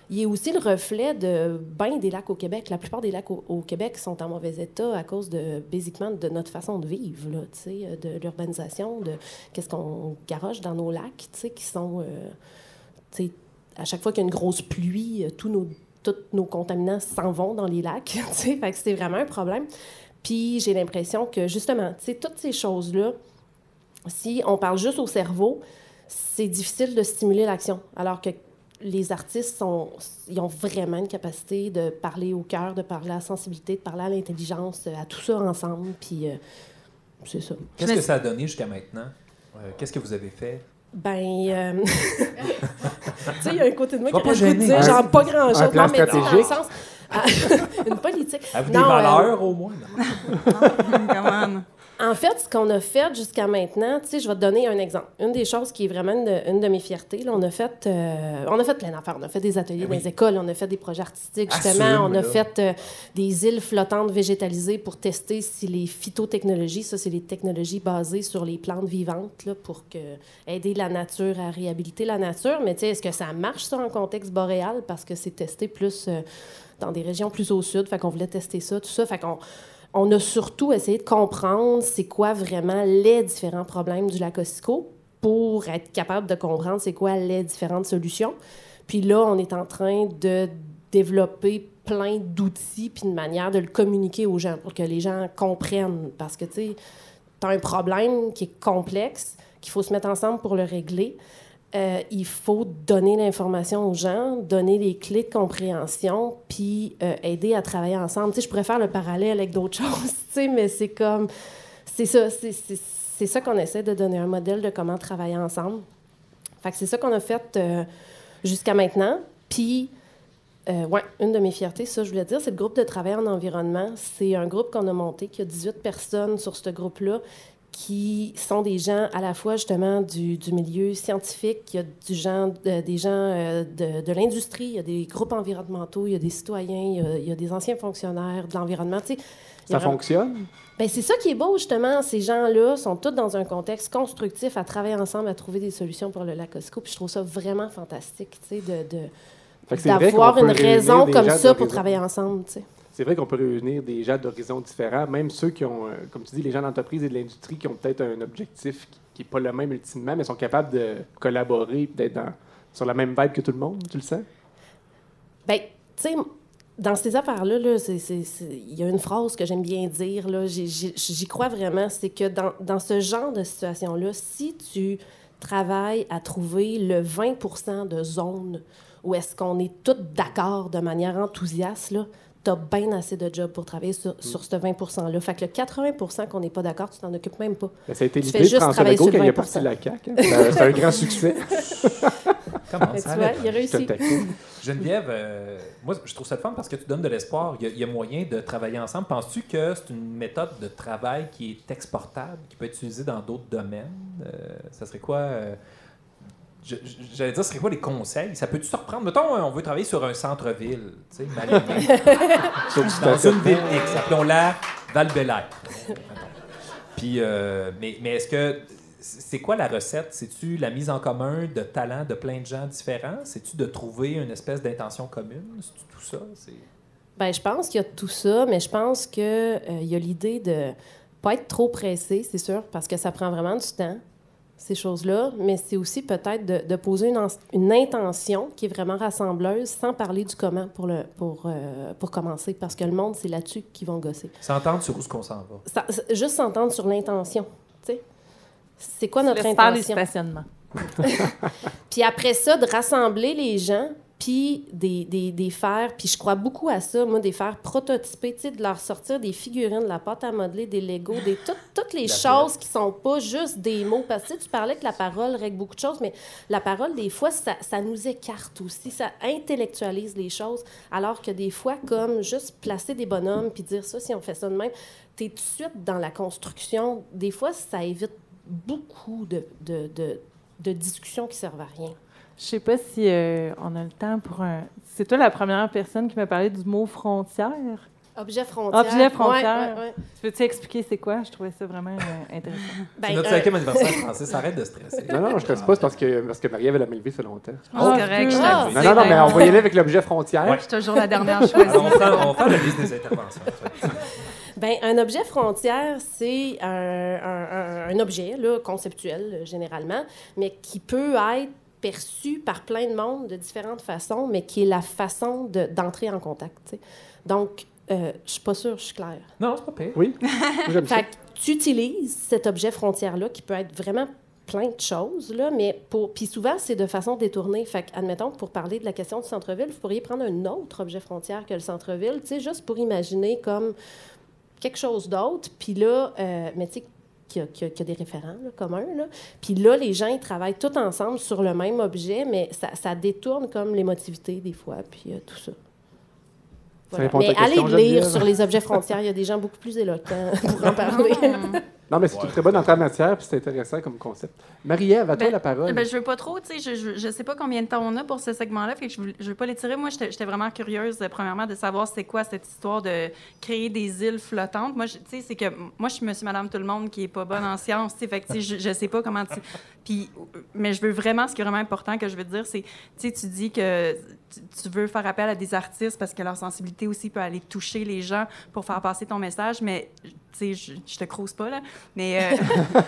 Speaker 14: il est aussi le reflet de bien des lacs au Québec. La plupart des lacs au, au Québec sont en mauvais état à cause de, basiquement, de notre façon de vivre, là, tu sais, de l'urbanisation, de qu'est-ce qu'on garoche dans nos lacs, tu sais, qui sont. euh, tu sais, à chaque fois qu'il y a une grosse pluie, euh, tous nos, tous nos contaminants s'en vont dans les lacs. tu sais, fait que c'est vraiment un problème. Puis j'ai l'impression que, justement, tu sais, toutes ces choses-là, si on parle juste au cerveau, c'est difficile de stimuler l'action. Alors que les artistes sont, ils ont vraiment une capacité de parler au cœur, de parler à la sensibilité, de parler à l'intelligence, euh, à tout ça ensemble. Puis euh, c'est ça.
Speaker 4: Qu'est-ce que ça a donné jusqu'à maintenant? Euh, Qu'est-ce que vous avez fait?
Speaker 14: Ben, euh, tu sais, il y a un côté de moi qui a dire, genre, pas grand-chose. Non, mais dans le sens... Une politique.
Speaker 4: Avez-vous des
Speaker 14: Non, euh,
Speaker 4: valeurs au moins? non?
Speaker 14: En fait, ce qu'on a fait jusqu'à maintenant, tu sais, je vais te donner un exemple. Une des choses qui est vraiment une de, une de mes fiertés, là, on a fait, euh, on a fait plein d'affaires. On a fait des ateliers dans
Speaker 4: oui.
Speaker 14: les écoles, on a fait des projets artistiques, justement.
Speaker 4: Assume,
Speaker 14: on a
Speaker 4: là.
Speaker 14: fait euh, des îles flottantes végétalisées pour tester si les phytotechnologies, ça, c'est les technologies basées sur les plantes vivantes, là, pour que, aider la nature à réhabiliter la nature. Mais tu sais, est-ce que ça marche, ça, en contexte boréal? Parce que c'est testé plus euh, dans des régions plus au sud. Fait qu'on voulait tester ça, tout ça. Fait qu'on on a surtout essayé de comprendre c'est quoi vraiment les différents problèmes du lac Ossisco pour être capable de comprendre c'est quoi les différentes solutions. Puis là, on est en train de développer plein d'outils puis de manières de le communiquer aux gens pour que les gens comprennent. Parce que, tu sais, tu as un problème qui est complexe, qu'il faut se mettre ensemble pour le régler. Euh, il faut donner l'information aux gens, donner les clés de compréhension, puis euh, aider à travailler ensemble. Tu sais, je pourrais faire le parallèle avec d'autres choses, tu sais, mais c'est comme... C'est ça, c'est- ça qu'on essaie de donner un modèle de comment travailler ensemble. Fait c'est ça qu'on a fait euh, jusqu'à maintenant. Puis, ouais, une de mes fiertés, ça, je voulais dire, c'est le groupe de travail en environnement. C'est un groupe qu'on a monté, qui a 18 personnes sur ce groupe-là, qui sont des gens à la fois justement du, du milieu scientifique, il y a du gens, de- des gens euh, de, de l'industrie, il y a des groupes environnementaux, il y a des citoyens, il y a, il y a des anciens fonctionnaires de l'environnement. Tu sais,
Speaker 2: Ça fonctionne?
Speaker 14: ben, c'est ça qui est beau, justement. Ces gens-là sont tous dans un contexte constructif à travailler ensemble, à trouver des solutions pour le lac Osco. Puis je trouve ça vraiment fantastique, tu sais, de, d'avoir une raison comme ça pour travailler ensemble, tu sais.
Speaker 2: C'est vrai qu'on peut réunir des gens d'horizons différents, même ceux qui ont, euh, comme tu dis, les gens d'entreprise et de l'industrie qui ont peut-être un objectif qui n'est pas le même ultimement, mais sont capables de collaborer d'être sur la même vibe que tout le monde, tu le sens?
Speaker 14: Ben, tu sais, dans ces affaires-là, il y a une phrase que j'aime bien dire, j'y- crois vraiment, c'est que dans, dans ce genre de situation-là, si tu travailles à trouver le 20% de zones où est-ce qu'on est tous d'accord de manière enthousiaste, là, t'as bien assez de job pour travailler sur, sur ce 20 %-là. Fait que le 80% qu'on n'est pas d'accord, tu t'en occupes même pas.
Speaker 2: Ben, ça a été
Speaker 14: Tu
Speaker 2: l'idée de
Speaker 14: juste
Speaker 2: François
Speaker 14: travailler
Speaker 2: Legault
Speaker 14: sur
Speaker 2: quand il est
Speaker 14: 20
Speaker 2: parti de la CAQ. hein. C'est c'est un grand succès.
Speaker 4: Comment ça
Speaker 14: tu vois, il a réussi.
Speaker 4: Geneviève, euh, moi, je trouve ça fun parce que tu donnes de l'espoir. Il y, a- il y a moyen de travailler ensemble. Penses-tu que c'est une méthode de travail qui est exportable, qui peut être utilisée dans d'autres domaines? Euh, ça serait quoi? euh, J'allais dire, ce serait quoi les conseils? Ça peut-tu surprendre? Mettons, on veut travailler sur un centre-ville, tu sais, dans une ville X, appelons-la val Puis, euh, mais, mais est-ce que c'est quoi la recette? C'est-tu la mise en commun de talents de plein de gens différents? C'est-tu de trouver une espèce d'intention commune? C'est tout ça?
Speaker 14: Ben, je pense qu'il y a tout ça, mais je pense qu'il y a l'idée de pas être trop pressé, c'est sûr, parce que ça prend vraiment du temps, ces choses-là, mais c'est aussi peut-être de, de poser une, intention qui est vraiment rassembleuse sans parler du comment pour, le, pour, euh, pour commencer, parce que le monde, c'est là-dessus qu'ils vont gosser.
Speaker 4: S'entendre sur où ce qu'on s'en va.
Speaker 14: Ça- juste s'entendre sur l'intention, tu sais. C'est quoi notre
Speaker 3: laisses faire les
Speaker 14: intention?
Speaker 3: stationnements.
Speaker 14: Puis après ça, de rassembler les gens, puis des, des, des faire, puis je crois beaucoup à ça, moi, des faire prototyper, tu sais, de leur sortir des figurines, de la pâte à modeler, des Legos, des, tout- toutes les choses qui sont pas juste des mots. Parce que tu parlais que la parole règle beaucoup de choses, mais la parole, des fois, ça, ça nous écarte aussi, ça intellectualise les choses, alors que des fois, comme juste placer des bonhommes, puis dire ça, si on fait ça de même, tu es tout de suite dans la construction. Des fois, ça évite beaucoup de, de, de, de discussions qui servent à rien.
Speaker 3: Je sais pas si euh, on a le temps pour un. C'est toi la première personne qui m'a parlé du mot frontière?
Speaker 14: Objet frontière.
Speaker 3: Objet frontière.
Speaker 14: Ouais, ouais, ouais.
Speaker 3: Tu veux-tu expliquer c'est quoi? Je trouvais ça vraiment euh, intéressant.
Speaker 14: Ben,
Speaker 4: c'est notre cinquième anniversaire, Francis. Arrête de stresser.
Speaker 2: Non, non, je ne stresse pas, c'est parce que, parce que Marie-Ève, elle a m'élevé ça longtemps.
Speaker 11: C'est correct, je
Speaker 14: Ah!
Speaker 2: Non, non, non, mais on va y aller avec l'objet frontière.
Speaker 4: Ouais.
Speaker 11: Je suis toujours la dernière choisie.
Speaker 4: Alors, on, fait, on fait la liste des interventions.
Speaker 14: Ben, un objet frontière, c'est un, un- un- un objet là, conceptuel, euh, généralement, mais qui peut être perçu par plein de monde de différentes façons, mais qui est la façon de- d'entrer en contact. Donc, euh, je suis pas sûre, je suis claire.
Speaker 4: Non, c'est pas pire.
Speaker 2: Oui, j'aime ça.
Speaker 14: Fait que tu utilises cet objet frontière-là qui peut être vraiment plein de choses, là, mais pour... Puis souvent, c'est de façon détournée. Fait que, admettons, pour parler de la question du centre-ville, vous pourriez prendre un autre objet frontière que le centre-ville, tu sais, juste pour imaginer comme quelque chose d'autre. Puis là, euh, mais tu sais, qu'il y, a- des référents là, communs. Là. Puis là, les gens, ils travaillent tous ensemble sur le même objet, mais ça, ça détourne comme l'émotivité des fois, puis euh, tout ça. Voilà.
Speaker 2: répond à ta
Speaker 14: Mais allez
Speaker 2: question,
Speaker 14: lire sur les objets frontières, il y a des gens beaucoup plus éloquents pour en parler.
Speaker 2: Non, mais c'est une très bonne entrée en matière, puis c'est intéressant comme concept. Marie-Ève, à toi
Speaker 11: Ben,
Speaker 2: la parole.
Speaker 11: Ben, je veux pas trop, tu sais, je, je, je sais pas combien de temps on a pour ce segment-là, fait que je, je veux pas l'étirer. Moi, j'étais j'étais vraiment curieuse, euh, premièrement, de savoir c'est quoi cette histoire de créer des îles flottantes. Moi, je- tu sais, c'est que moi, je suis monsieur, madame, tout le monde qui est pas bonne en sciences, tu sais, fait que, tu sais, je, je sais pas comment tu... Puis, mais je veux vraiment, ce qui est vraiment important que je veux dire, c'est, tu sais, tu dis que tu, veux faire appel à des artistes parce que leur sensibilité aussi peut aller toucher les gens pour faire passer ton message, mais, tu sais, je, je te crouse pas, là, mais... euh,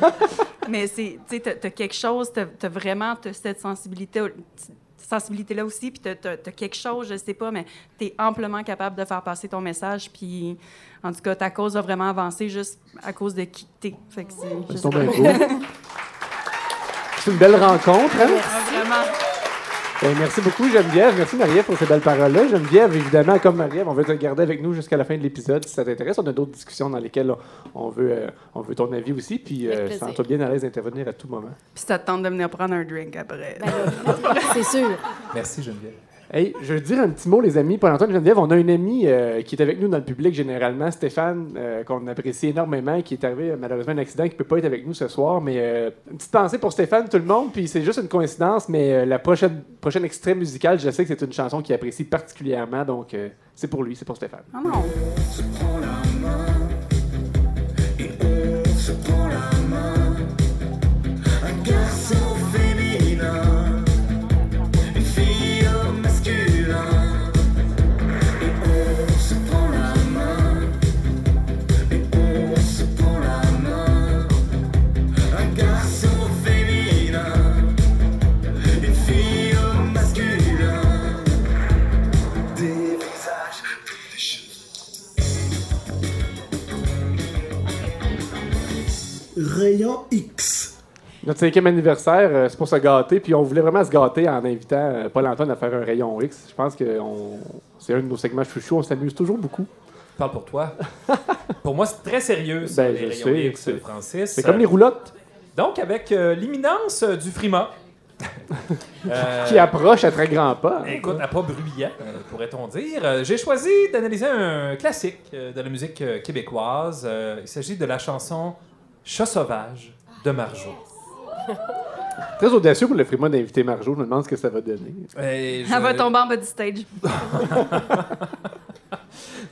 Speaker 11: mais c'est, tu sais, t'as- quelque chose, t'as as vraiment t'as cette sensibilité, sensibilité-là aussi, puis t'as as, quelque chose, je sais pas, mais t'es amplement capable de faire passer ton message, puis en tout cas, ta cause va vraiment avancer juste à cause de qui t'es. Fait que c'est...
Speaker 2: C'est une belle rencontre, hein?
Speaker 11: Ah, vraiment.
Speaker 2: Ben, merci beaucoup, Geneviève. Merci, Marie-Ève, pour ces belles paroles-là. Geneviève, évidemment, comme Marie-Ève, on veut te garder avec nous jusqu'à la fin de l'épisode si ça t'intéresse. On a d'autres discussions dans lesquelles on veut, euh, on veut ton avis aussi. Puis, euh, sens-toi bien à l'aise d'intervenir à tout moment.
Speaker 11: Puis ça te tente de venir prendre un drink après.
Speaker 14: c'est sûr.
Speaker 4: Merci, Geneviève.
Speaker 2: Hey, je veux dire un petit mot, les amis. Pendant Antoine Geneviève, on a une amie euh, qui est avec nous dans le public généralement, Stéphane, euh, qu'on apprécie énormément, qui est arrivé euh, malheureusement un accident, qui ne peut pas être avec nous ce soir. Mais euh, une petite pensée pour Stéphane, tout le monde. Puis c'est juste une coïncidence, mais euh, la prochaine, prochaine extrait musical, je sais que c'est une chanson qu'il apprécie particulièrement. Donc euh, c'est pour lui, c'est pour Stéphane.
Speaker 11: Ah non.
Speaker 9: On se prend la main, un garçon féminin,
Speaker 1: Rayon X.
Speaker 2: Notre cinquième anniversaire, euh, c'est pour se gâter. Puis on voulait vraiment se gâter en invitant euh, Paul-Antoine à faire un rayon X. Je pense que on- c'est un de nos segments chouchous. On s'amuse toujours beaucoup.
Speaker 4: Parle pour toi. pour moi, c'est très sérieux, ça,
Speaker 2: Ben,
Speaker 4: les
Speaker 2: je
Speaker 4: rayons
Speaker 2: sais,
Speaker 4: X,
Speaker 2: c'est-
Speaker 4: Francis.
Speaker 2: c'est comme les roulottes.
Speaker 4: Donc, avec euh, l'imminence du Frima. euh,
Speaker 2: Qui approche à très grands pas.
Speaker 4: Écoute, à pas bruyant, pourrait-on dire. J'ai choisi d'analyser un classique de la musique québécoise. Il s'agit de la chanson Chat sauvage de Marjo.
Speaker 2: Très audacieux pour le Frima d'inviter Marjo. Je me demande ce que ça va donner.
Speaker 4: Et je-
Speaker 11: Elle va tomber en bas du stage.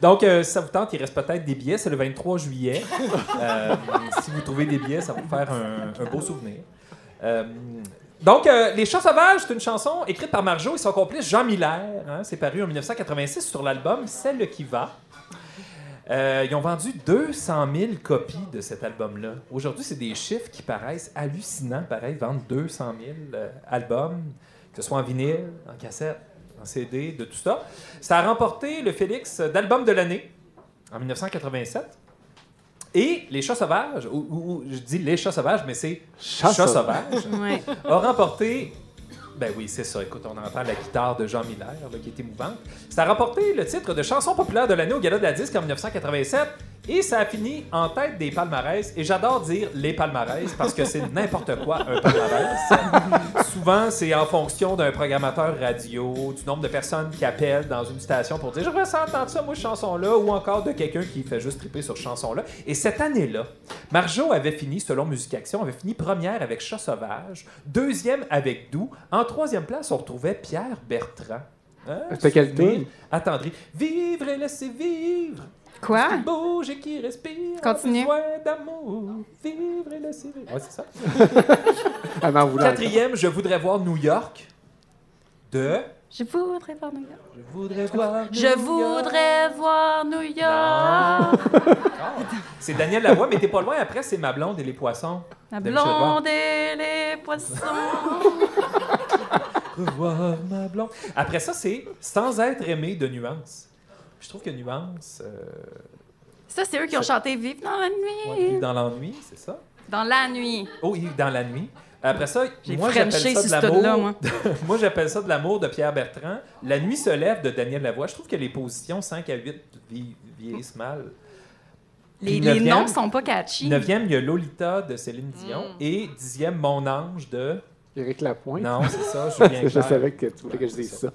Speaker 4: Donc, euh, si ça vous tente, il reste peut-être des billets. C'est le 23 juillet. Euh, si vous trouvez des billets, ça va vous faire un, un beau souvenir. Euh, donc, euh, Les Chats Sauvages, c'est une chanson écrite par Marjo et son complice Jean Miller. hein. c'est paru en 1986 sur l'album Celle qui va. Euh, ils ont vendu 200 000 copies de cet album-là. Aujourd'hui, c'est des chiffres qui paraissent hallucinants. Pareil, vendre 200 000 euh, albums, que ce soit en vinyle, en cassette, en CD, de tout ça. Ça a remporté le Félix d'album de l'année en 1987. Et Les Chats Sauvages, ou, ou- ou je dis Les Chats Sauvages, mais c'est
Speaker 2: Chats
Speaker 4: Chats
Speaker 2: Sauvages.
Speaker 4: Sauvages,
Speaker 11: Ouais.
Speaker 4: a remporté. Ben oui, c'est ça. Écoute, on entend la guitare de Jean Miller, qui est émouvante. Ça a remporté le titre de chanson populaire de l'année au Gala de la Disque en 1987. Et ça a fini en tête des palmarès. Et j'adore dire les palmarès parce que c'est n'importe quoi un palmarès. Souvent, c'est en fonction d'un programmateur radio, du nombre de personnes qui appellent dans une station pour dire Je ressens entendre ça, moi, chanson-là, ou encore de quelqu'un qui fait juste triper sur chanson-là. Et cette année-là, Marjo avait fini, selon Musique Action, avait fini première avec Chat Sauvage, deuxième avec Doux. En troisième place, on retrouvait Pierre Bertrand. Hein,
Speaker 2: C'était quel?
Speaker 4: Attendri. Vivre et laisser vivre.
Speaker 11: Quoi?
Speaker 4: Qui bouge et qui respire.
Speaker 11: Continue.
Speaker 4: d'amour. Vivre et laisser vivre. Ouais, c'est ça. Quatrième, je voudrais voir New York. De?
Speaker 11: Je voudrais voir New York.
Speaker 4: Je voudrais voir. New
Speaker 11: Je
Speaker 4: York.
Speaker 11: voudrais voir New York.
Speaker 4: C'est Daniel Lavoie, mais t'es pas loin. Après, c'est Ma blonde et les poissons.
Speaker 11: La
Speaker 4: de Michel Roy.
Speaker 11: blonde et les poissons.
Speaker 4: Revoir ma blonde. Après ça, c'est Sans être aimé de Nuance. Je trouve que Nuance. euh,
Speaker 11: Ça, c'est eux qui ont chanté Vive dans la nuit.
Speaker 4: ouais, vit dans l'ennui, c'est ça?
Speaker 11: Dans la nuit.
Speaker 4: Oh, oui, dans la nuit. Après ça,
Speaker 11: J'ai
Speaker 4: moi, j'appelle ça de l'amour.
Speaker 11: moi.
Speaker 4: moi, j'appelle ça de l'amour de Pierre Bertrand. La nuit se lève de Daniel Lavoie. Je trouve que les positions 5 à 8 vie- vieillissent mal.
Speaker 11: Les, les noms sont pas catchy.
Speaker 4: Neuvième, il y a Lolita de Céline Dion.
Speaker 11: Mm.
Speaker 4: Et dixième, Mon ange de.
Speaker 2: Éric Lapointe.
Speaker 4: Non, c'est ça, Julien
Speaker 2: je savais que tu voulais que je dise ça.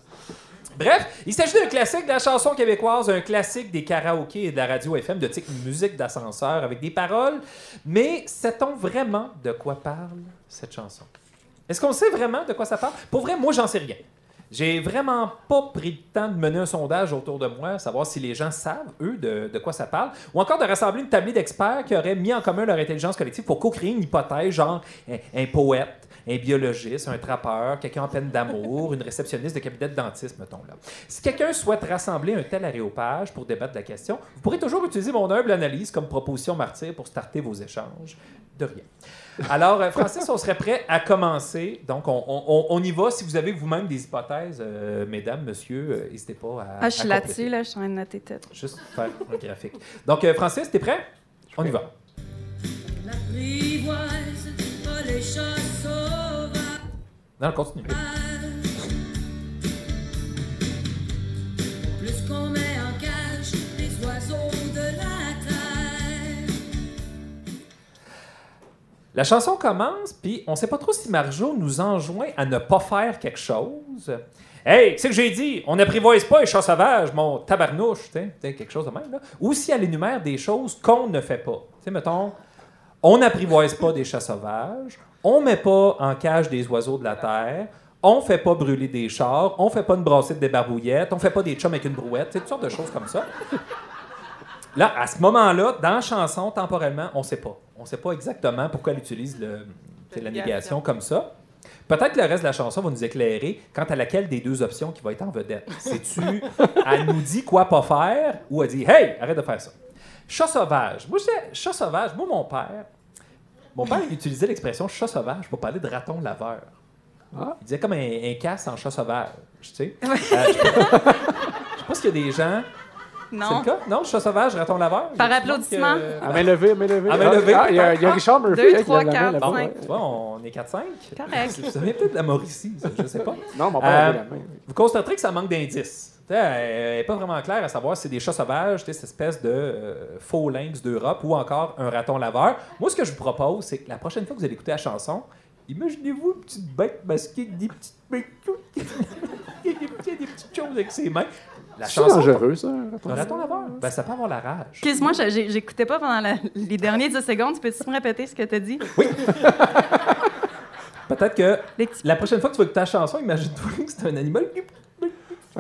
Speaker 4: Bref, il s'agit d'un classique de la chanson québécoise, un classique des karaokés et de la radio FM de type musique d'ascenseur avec des paroles. Mais sait-on vraiment de quoi parle cette chanson? Est-ce qu'on sait vraiment de quoi ça parle? Pour vrai, moi, j'en sais rien. J'ai vraiment pas pris le temps de mener un sondage autour de moi, savoir si les gens savent, eux, de, de quoi ça parle, ou encore de rassembler une tablée d'experts qui auraient mis en commun leur intelligence collective pour co-créer une hypothèse, genre un, un poète, un biologiste, un trappeur, quelqu'un en peine d'amour, une réceptionniste de cabinet de dentiste, mettons là. Si quelqu'un souhaite rassembler un tel aréopage pour débattre de la question, vous pourrez toujours utiliser mon humble analyse comme proposition martyr pour starter vos échanges. De rien. Alors, euh, Francis, on serait prêt à commencer. Donc, on, on- on y va. Si vous avez vous-même des hypothèses, euh, mesdames, monsieur, euh, n'hésitez pas à.
Speaker 11: Ah, je suis là-dessus, là, je suis en train de noter tout.
Speaker 4: Juste faire un graphique. Donc, euh, Francis, t'es prêt? On y va.
Speaker 10: Pas les.
Speaker 4: Non, continue.
Speaker 10: Plus qu'on met en cage les oiseaux de la terre.
Speaker 4: La chanson commence, puis on sait pas trop si Marjo nous enjoint à ne pas faire quelque chose. Hey, c'est que j'ai dit, on n'apprivoise pas les chats sauvages, mon tabarnouche, tu sais, tu sais, quelque chose de même, là. Ou si elle énumère des choses qu'on ne fait pas. Tu sais, mettons, on n'apprivoise pas des chats sauvages, on met pas en cage des oiseaux de la terre, on fait pas brûler des chars, on fait pas une brassée de débarbouillettes, on fait pas des chums avec une brouette, sais, toutes sortes de choses comme ça. Là, à ce moment-là, dans la chanson, temporellement, on ne sait pas. On ne sait pas exactement pourquoi elle utilise le, la négation comme ça. Peut-être que le reste de la chanson va nous éclairer quant à laquelle des deux options qui va être en vedette. C'est-tu, elle nous dit quoi pas faire ou elle dit Hey, arrête de faire ça. Chat sauvage. Moi, chat sauvage. Moi, mon père, mon père il utilisait l'expression chat sauvage pour parler de raton laveur. Il disait comme un, un casse en chat sauvage. Tu sais. Euh, je pas s'il y a des gens.
Speaker 11: Non.
Speaker 4: C'est le cas? Non, chat sauvage, raton laveur?
Speaker 11: Par applaudissement.
Speaker 4: que-
Speaker 2: À main levée, à main levée.
Speaker 4: À main levée.
Speaker 2: Ah, il y a, il y a. Richard Murphy.
Speaker 11: Deux,
Speaker 2: hein, qui
Speaker 11: trois,
Speaker 2: lève la main
Speaker 11: quatre,
Speaker 2: là-bas.
Speaker 4: Bon,
Speaker 11: cinq.
Speaker 4: tu vois, on est 4-5.
Speaker 11: Correct.
Speaker 4: Vous avez peut-être de la Mauricie, ça, je sais pas.
Speaker 2: Non, mon père
Speaker 4: Euh,
Speaker 2: la main.
Speaker 4: Vous constaterez que ça manque d'indices. Elle n'est pas vraiment claire à savoir si c'est des chats sauvages, cette espèce de euh, faux lynx d'Europe ou encore un raton laveur. Moi, ce que je vous propose, c'est que la prochaine fois que vous allez écouter la chanson, imaginez-vous une petite bête masquée avec des petites bêtes qui a des, petits- des petites choses avec ses mains. La
Speaker 2: C'est
Speaker 4: chanson.
Speaker 2: dangereux, ça.
Speaker 4: Un raton laveur? Ben, ça peut avoir la rage.
Speaker 11: Excuse-moi, j'ai- j'ai- j'écoutais pas pendant la- les derniers 10 secondes. Tu peux-tu me répéter ce que tu as dit?
Speaker 4: Peut-être que la prochaine fois que tu vas écouter la chanson, imagine-toi que c'est un animal qui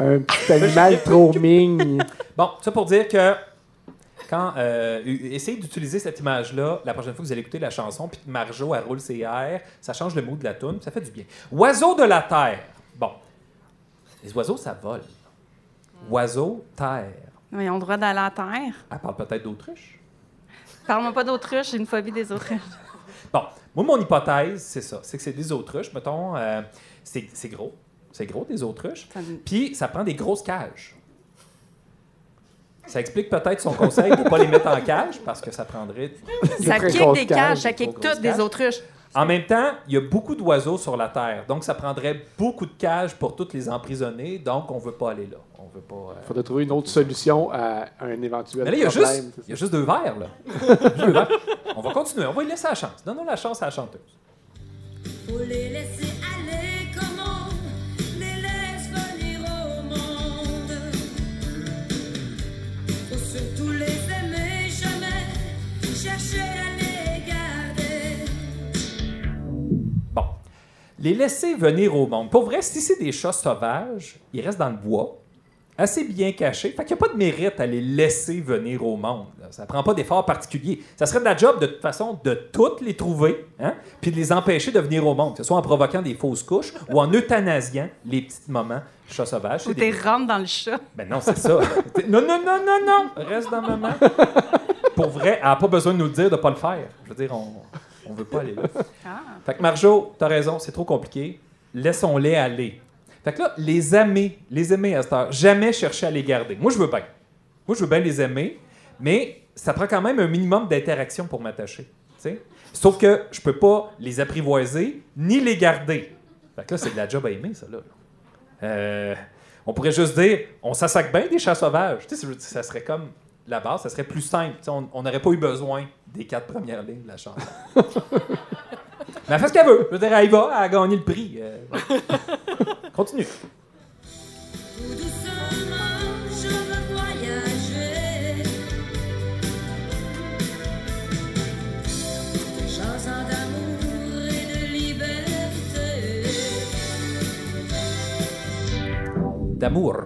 Speaker 2: Un petit animal trop mignon.
Speaker 4: Bon, ça pour dire que quand euh, essayez d'utiliser cette image-là la prochaine fois que vous allez écouter la chanson, puis que Marjo elle roule ses airs, ça change le mood de la tune, ça fait du bien. Oiseau de la terre. Bon, les oiseaux ça vole. Oiseau terre.
Speaker 11: Oui, ils ont le droit d'aller à la terre.
Speaker 4: Elle parle peut-être d'autruche.
Speaker 11: Parle-moi pas d'autruche, j'ai une phobie des autruches.
Speaker 4: Bon, moi mon hypothèse c'est ça, c'est que c'est des autruches. Mettons, euh, c'est gros, c'est gros des autruches. Puis ça prend des grosses cages. Ça explique peut-être son conseil de ne pas les mettre en cage parce que ça prendrait.
Speaker 11: Ça kick des cages, ça kick toutes des autruches.
Speaker 4: En même temps, il y a beaucoup d'oiseaux sur la Terre, donc ça prendrait beaucoup de cages pour toutes les emprisonner, donc on veut pas aller là. On veut pas. euh,
Speaker 2: Il faudrait trouver une autre solution à un éventuel
Speaker 4: Mais là, il y a
Speaker 2: problème.
Speaker 4: juste, il y a juste deux verres, là. Juste deux verres. On va continuer, on va lui laisser la chance. Donnons la chance à la chanteuse.
Speaker 10: Faut les laisser aller Les
Speaker 4: laisser venir au monde. Pour vrai, si c'est des chats sauvages, ils restent dans le bois, assez bien cachés. Fait qu'il n'y a pas de mérite à les laisser venir au monde. là. Ça prend pas d'effort particulier. Ça serait de la job, de toute façon, de toutes les trouver, hein, puis de les empêcher de venir au monde, que ce soit en provoquant des fausses couches ou en euthanasiant les petites moments chats sauvages.
Speaker 11: Ou
Speaker 4: des-
Speaker 11: rentre dans le chat.
Speaker 4: Ben non, c'est ça. Non, non, non, non, non! Reste dans le moment. Pour vrai, elle n'a pas besoin de nous le dire de ne pas le faire. Je veux dire, on on veut pas aller là.
Speaker 11: Ah.
Speaker 4: Fait que Marjo, t'as raison, c'est trop compliqué. Laissons-les aller. Fait que là, les aimer, les aimer à cette heure, jamais chercher à les garder. Moi, je veux bien. Moi, je veux bien les aimer, mais ça prend quand même un minimum d'interaction pour m'attacher. Sauf que je peux pas les apprivoiser ni les garder. Fait que là, c'est de la job à aimer, ça, là. Euh, on pourrait juste dire, on s'assac bien des chats sauvages. Ça serait comme la base, ça serait plus simple. On n'aurait pas eu besoin des quatre premières lignes de la chanson. Mais elle fait ce qu'elle veut. Je veux dire, elle y va, elle a gagné le prix. Euh, Continue.
Speaker 10: De liberté.
Speaker 4: d'amour.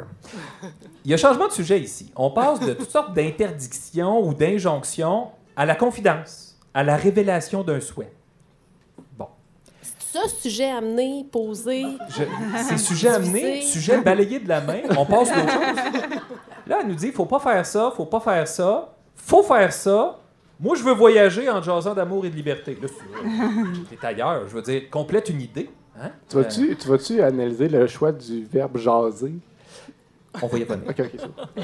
Speaker 4: Il y a changement de sujet ici. On passe de toutes sortes d'interdictions ou d'injonctions à la confidence, à la révélation d'un souhait.
Speaker 14: Ça, sujet amené, posé.
Speaker 4: C'est sujet amené, sujet balayé de la main, on passe à autre chose. Là, elle nous dit faut pas faire ça, faut pas faire ça, faut faire ça. Moi, je veux voyager en jasant d'amour et de liberté. Là, c'est c'est ailleurs. Je veux dire, complète une idée. Hein?
Speaker 2: Tu vas-tu, tu vas-tu analyser le choix du verbe jaser?
Speaker 4: On y revenir.
Speaker 2: OK, OK, c'est bon.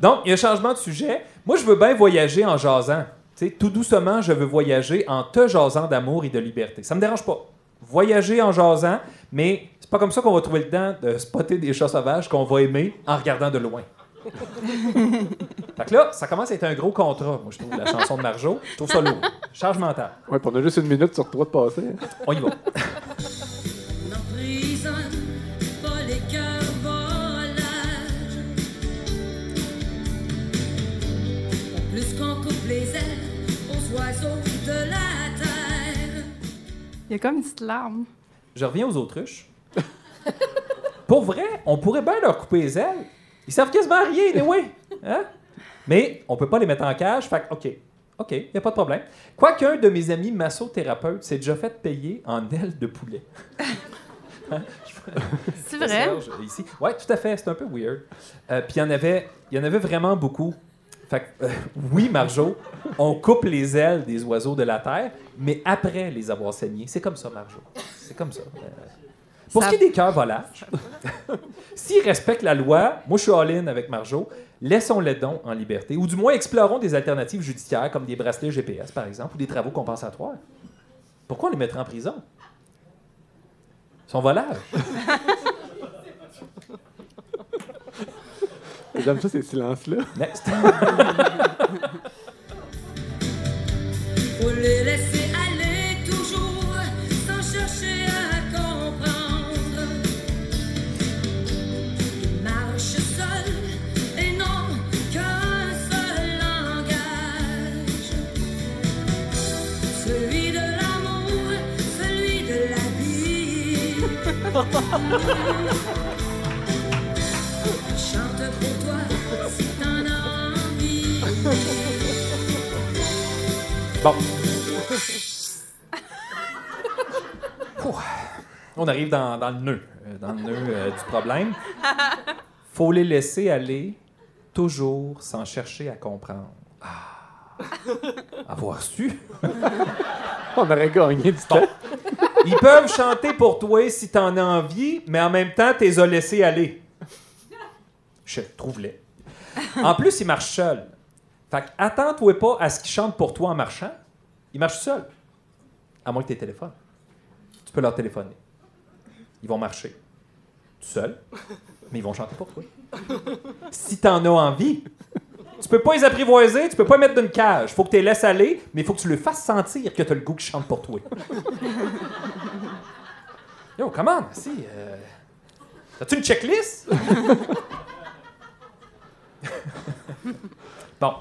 Speaker 4: Donc, il y a un changement de sujet. Moi, je veux bien voyager en jasant. Tu sais, tout doucement, je veux voyager en te jasant d'amour et de liberté. Ça me dérange pas. Voyager en jasant, mais c'est pas comme ça qu'on va trouver le temps de spotter des chats sauvages qu'on va aimer en regardant de loin. fait que là, ça commence à être un gros contrat, moi, je trouve, la chanson de Marjo. Je trouve ça lourd. Charge mentale.
Speaker 2: Ouais, puis on a juste une minute sur trois de passer. hein.
Speaker 4: On y va.
Speaker 10: les ailes aux oiseaux de la terre.
Speaker 11: Il y a comme une petite larme.
Speaker 4: Je reviens aux autruches. Pour vrai, on pourrait bien leur couper les ailes. Ils savent quasiment rien, oui. Hein? Mais on peut pas les mettre en cage. Fait que, OK. OK, il a pas de problème. Quoiqu'un de mes amis massothérapeutes s'est déjà fait payer en ailes de poulet. Hein?
Speaker 11: C'est vrai?
Speaker 4: Ici. Ouais, tout à fait. C'est un peu weird. Euh, Puis il y en avait, il y en avait vraiment beaucoup. Fait que, euh, oui, Marjo, on coupe les ailes des oiseaux de la terre, mais après les avoir saignés. C'est comme ça, Marjo. C'est comme ça. Euh, pour
Speaker 11: Ça-
Speaker 4: ce qui est des cœurs volages, s'ils respectent la loi, moi je suis all-in avec Marjo, laissons-les donc en liberté. Ou du moins explorons des alternatives judiciaires comme des bracelets GPS, par exemple, ou des travaux compensatoires. Pourquoi on les mettrait en prison? Ils sont volages.
Speaker 2: J'aime ça, ces silences-là.
Speaker 4: Next.
Speaker 10: Faut les laisser aller toujours sans chercher à comprendre. Ils marchent seuls et n'ont qu'un seul langage. Celui de l'amour, celui de la vie.
Speaker 4: Bon. Ouh. On arrive dans, dans le nœud, euh, dans le nœud euh, du problème. Faut les laisser aller toujours sans chercher à comprendre. Ah. Avoir su.
Speaker 2: On aurait gagné du temps.
Speaker 4: Ils peuvent chanter pour toi si t'en as envie, mais en même temps, t'es as laissés aller. Je trouve-les. En plus, ils marchent seuls. Fait que attends-toi pas à ce qu'ils chantent pour toi en marchant. Ils marchent seuls. À moins que tu téléphones. Tu peux leur téléphoner. Ils vont marcher. Tout seuls. Mais ils vont chanter pour toi. Si t'en as envie. Tu peux pas les apprivoiser, tu peux pas les mettre dans une cage. Faut que tu les laisses aller, mais il faut que tu le fasses sentir que tu as le goût qu'ils chantent pour toi. Yo, comment? Si. Euh... As-tu une checklist? bon,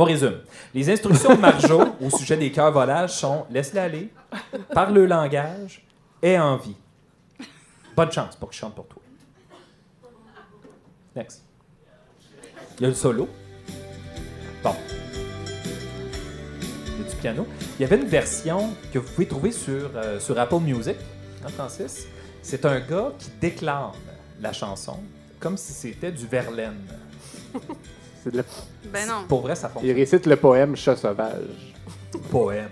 Speaker 4: on résume. Les instructions de Marjo au sujet des cœurs volages sont laisse-les aller, parle le langage, aie envie. Bonne chance pour qu'ils chantent pour toi. Next. Il y a le solo. Bon. Il y a du piano. Il y avait une version que vous pouvez trouver sur, euh, sur Apple Music, hein, Francis. C'est un gars qui déclame la chanson comme si c'était du Verlaine.
Speaker 2: C'est de la-
Speaker 11: Ben non.
Speaker 4: Pour vrai, ça
Speaker 2: Il
Speaker 4: fonctionne.
Speaker 2: récite le poème Chat sauvage.
Speaker 4: Poème.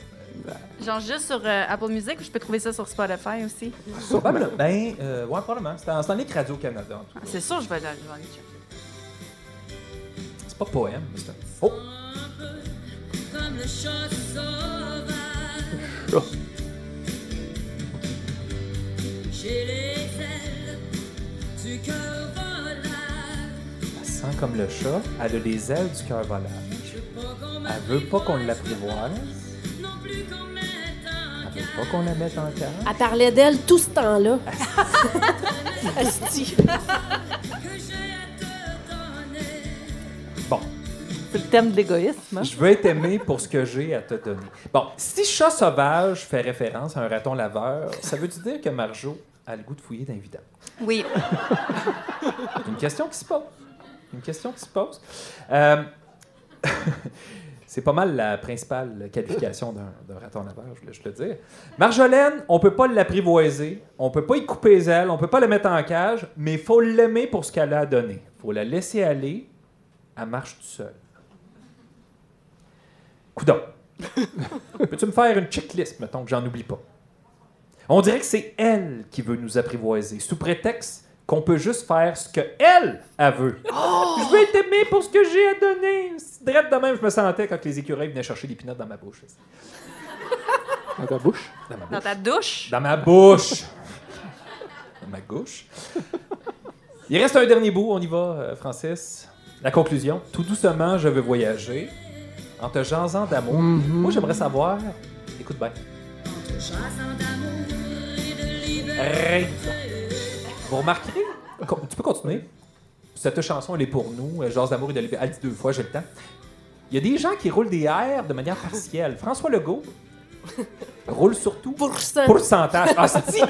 Speaker 11: Genre juste sur euh, Apple Music ou je peux trouver ça sur Spotify aussi?
Speaker 4: Probablement. Ben, euh, ouais, probablement. C'est en, Ligue Radio-Canada. en tout cas.
Speaker 11: Ah, C'est sûr, je vais aller je vais aller checker.
Speaker 4: C'est pas poème, mais c'est un... Oh!
Speaker 10: Comme le chat sauvage.
Speaker 2: Oh.
Speaker 10: Les
Speaker 4: Sent comme le chat. Elle a les ailes du cœur volage. Elle veut pas qu'on l'apprivoise. Elle veut pas qu'on la mette en cage.
Speaker 14: Elle parlait d'elle tout ce temps-là. Asti.
Speaker 4: Bon.
Speaker 3: C'est le thème de l'égoïsme. hein?
Speaker 4: Je veux être aimé pour ce que j'ai à te donner. Bon, si chat sauvage fait référence à un raton laveur, ça veut-tu dire que Marjo a le goût de fouiller d'invident?
Speaker 11: Oui.
Speaker 4: Une question qui se pose. Une question qui se pose. Euh, c'est pas mal la principale qualification d'un raton laveur, je voulais juste le dire. Marjolaine, on peut pas l'apprivoiser, on peut pas y couper les ailes, on peut pas la mettre en cage, mais il faut l'aimer pour ce qu'elle a donné. faut la laisser aller, elle marche toute seule. Coudon. Peux-tu me faire une checklist, mettons, que j'en oublie pas? On dirait que c'est elle qui veut nous apprivoiser, sous prétexte qu'on peut juste faire ce que elle, elle veut. Je veux être aimé pour ce que j'ai à donner. Drette de même, je me sentais quand les écureuils venaient chercher des pinottes dans ma bouche.
Speaker 2: Dans ta bouche?
Speaker 4: Dans ma
Speaker 11: Dans
Speaker 4: bouche.
Speaker 11: ta douche?
Speaker 4: Dans ma bouche. Dans ma gauche. Il reste un dernier bout, on y va, euh, Francis. La conclusion. Tout doucement, je veux voyager. En te jasant d'amour. Moi, j'aimerais savoir. Écoute bien. Rêve. Vous remarquerez, tu peux continuer. Cette chanson, elle est pour nous. euh, Jase d'amour et de liberté. Elle dit deux fois, j'ai le temps. Il y a des gens qui roulent des airs de manière partielle. François Legault roule surtout pourcentage. Ah, c'est dit!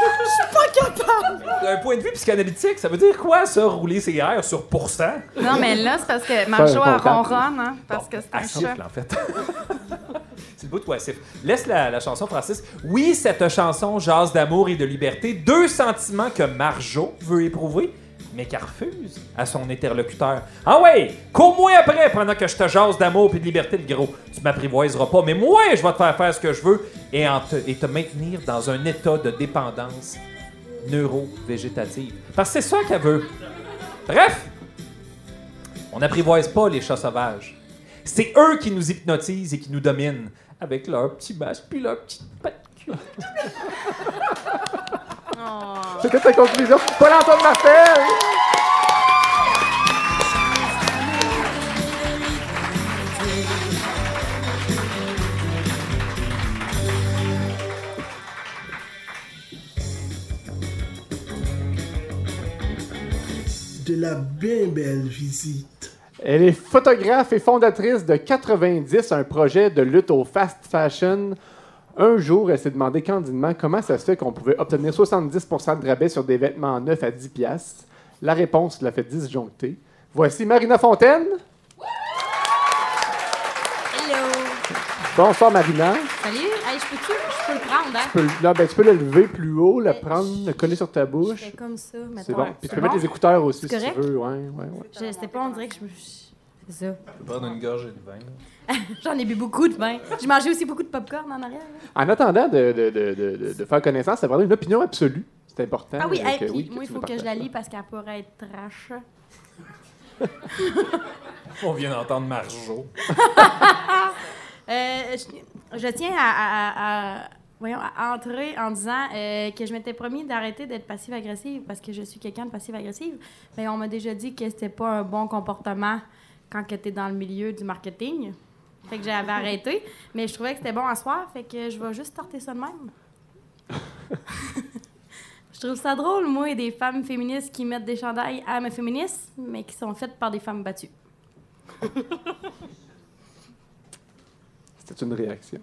Speaker 10: Je suis pas capable.
Speaker 4: D'un point de vue psychanalytique, ça veut dire quoi, ça, rouler ses airs sur pourcent?
Speaker 11: Non, mais là, c'est parce que Marjo,
Speaker 4: comptable.
Speaker 11: ronronne, hein, parce que c'est un chat.
Speaker 4: en fait. bout. Laisse la, chanson, Francis. Oui, cette chanson jase d'amour et de liberté, deux sentiments que Marjo veut éprouver, mais qu'elle refuse à son interlocuteur. Ah ouais, cours-moi après pendant que je te jase d'amour et de liberté, le gros. Tu m'apprivoiseras pas, mais moi, je vais te faire faire ce que je veux et, te, et te maintenir dans un état de dépendance neuro-végétative. Parce que c'est ça qu'elle veut. Bref, on n'apprivoise pas les chats sauvages. C'est eux qui nous hypnotisent et qui nous dominent avec leur petit masque puis leur petite patte cul.
Speaker 2: C'était ta conclusion. Paul-Antoine Martel!
Speaker 1: De la bien belle visite.
Speaker 2: Elle est photographe et fondatrice de 90, un projet de lutte au fast fashion. Un jour, elle s'est demandé candidement comment ça se fait qu'on pouvait obtenir 70% de rabais sur des vêtements neufs à 10 piastres. La réponse l'a fait disjoncter. Voici Marina Fontaine. Bonsoir Marina.
Speaker 15: Salut! Hey, je peux-tu? Je peux le prendre, hein?
Speaker 2: Tu peux, le- là, ben, tu peux le lever plus haut, le prendre, le coller sur ta
Speaker 15: Je
Speaker 2: bouche.
Speaker 15: fais comme ça, mettons.
Speaker 2: C'est bon. Puis tu peux
Speaker 15: bon?
Speaker 2: mettre les écouteurs aussi
Speaker 15: C'est
Speaker 2: si tu
Speaker 15: correct?
Speaker 2: veux. Ouais, ouais, ouais.
Speaker 15: Je sais pas, on dirait que je me... C'est ça.
Speaker 4: Tu peux prendre une gorgée de vin.
Speaker 15: J'en ai bu beaucoup de vin. J'ai mangé aussi beaucoup de popcorn en arrière. là.
Speaker 2: En attendant de, de, de, de, de- de faire connaissance, ça va une opinion absolue. C'est important.
Speaker 15: Ah oui,
Speaker 2: euh,
Speaker 15: hey,
Speaker 2: que-
Speaker 15: puis
Speaker 2: oui,
Speaker 15: moi, il
Speaker 2: tu
Speaker 15: faut
Speaker 2: nous
Speaker 15: que je la
Speaker 2: partages
Speaker 15: lis parce qu'elle pourrait être trash.
Speaker 4: On vient d'entendre Marjo.
Speaker 15: Euh, je, je tiens à, à- à- voyons, à entrer en disant euh, que je m'étais promis d'arrêter d'être passive-agressive parce que je suis quelqu'un de passive-agressive. Mais on m'a déjà dit que c'était pas un bon comportement quand tu es dans le milieu du marketing. Fait que j'avais arrêté. Mais je trouvais que c'était bon à soir, fait que je vais juste starter ça de même. je trouve ça drôle, moi, des femmes féministes qui mettent des chandails à mes féministes, mais qui sont faites par des femmes battues.
Speaker 2: C'était une réaction.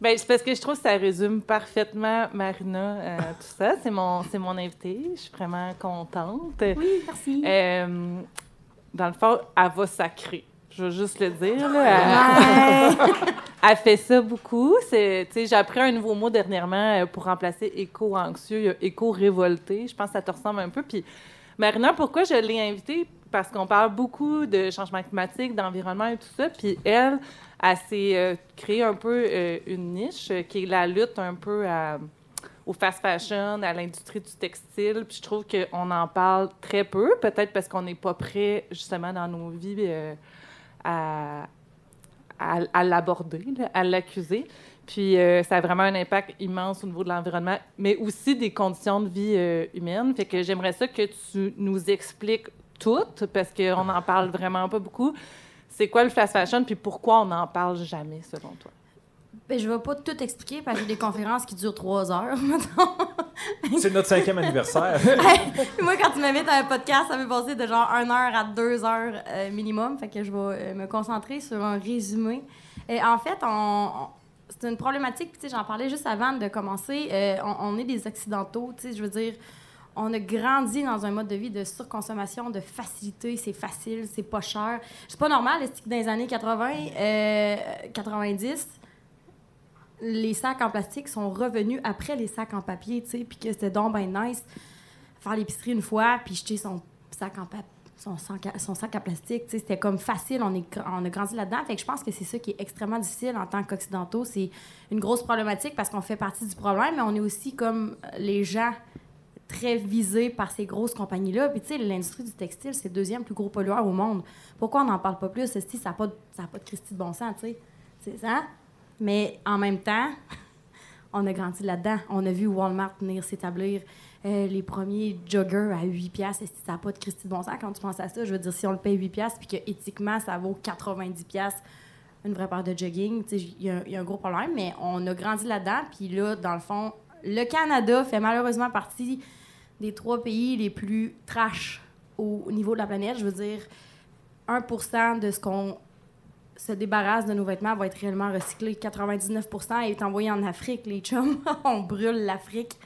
Speaker 3: Ben, c'est parce que je trouve que ça résume parfaitement Marina, euh, tout ça. C'est mon, c'est mon invité. Je suis vraiment contente.
Speaker 15: Oui, merci.
Speaker 3: Euh, dans le fond, elle va sacrer. Je veux juste le dire. Là. Elle, elle fait ça beaucoup. C'est, tu sais, j'ai appris un nouveau mot dernièrement euh, pour remplacer éco-anxieux. Il y a éco-révolté. Je pense que ça te ressemble un peu. Puis, Marina, pourquoi je l'ai invitée? Parce qu'on parle beaucoup de changement climatique, d'environnement et tout ça. Puis elle, elle s'est euh, un peu euh, une niche euh, qui est la lutte un peu au fast fashion, à l'industrie du textile. Puis je trouve qu'on en parle très peu, peut-être parce qu'on n'est pas prêt, justement, dans nos vies euh, à, l'aborder, à l'accuser. Puis euh, ça a vraiment un impact immense au niveau de l'environnement, mais aussi des conditions de vie euh, humaines. Fait que j'aimerais ça que tu nous expliques toutes, parce qu'on n'en parle vraiment pas beaucoup. C'est quoi le fast fashion, puis pourquoi on n'en parle jamais, selon toi?
Speaker 15: Ben, je vais pas tout expliquer parce que j'ai des conférences qui durent trois heures, mettons.
Speaker 4: C'est notre cinquième anniversaire.
Speaker 15: Moi, quand tu m'invites à un podcast, ça peut passer de genre 1 heure à 2 heures euh, minimum. Fait que je vais euh, me concentrer sur un résumé. Et en fait, on- c'est une problématique, puis j'en parlais juste avant de commencer. Euh, on, est des Occidentaux, tu sais, je veux dire, on a grandi dans un mode de vie de surconsommation, de facilité, c'est facile, c'est pas cher. C'est pas normal, est-ce que dans les années 80, euh, 90, les sacs en plastique sont revenus après les sacs en papier, tu sais, puis que c'était donc ben nice faire l'épicerie une fois puis jeter son sac en papier son sac, à, son sac à plastique, c'était comme facile, on, est, on a grandi là-dedans. Fait que je pense que c'est ça qui est extrêmement difficile en tant qu'occidentaux. C'est une grosse problématique parce qu'on fait partie du problème, mais on est aussi comme les gens très visés par ces grosses compagnies-là. Puis, l'industrie du textile, c'est le deuxième plus gros pollueur au monde. Pourquoi on n'en parle pas plus? Si ça n'a pas, ça pas de Christie de bon sens. C'est ça. Mais en même temps, on a grandi là-dedans. On a vu Walmart venir s'établir. Euh, les premiers joggers à 8 piastres, est-ce que ça n'a pas de Christie de quand tu penses à ça? Je veux dire, si on le paye 8 piastres puis que éthiquement, ça vaut 90 piastres une vraie paire de jogging, il y, y a un gros problème, mais on a grandi là-dedans. Puis là, dans le fond, le Canada fait malheureusement partie des trois pays les plus trash au niveau de la planète. Je veux dire, 1% de ce qu'on se débarrasse de nos vêtements va être réellement recyclé. 99% est envoyé en Afrique, les chums. on brûle l'Afrique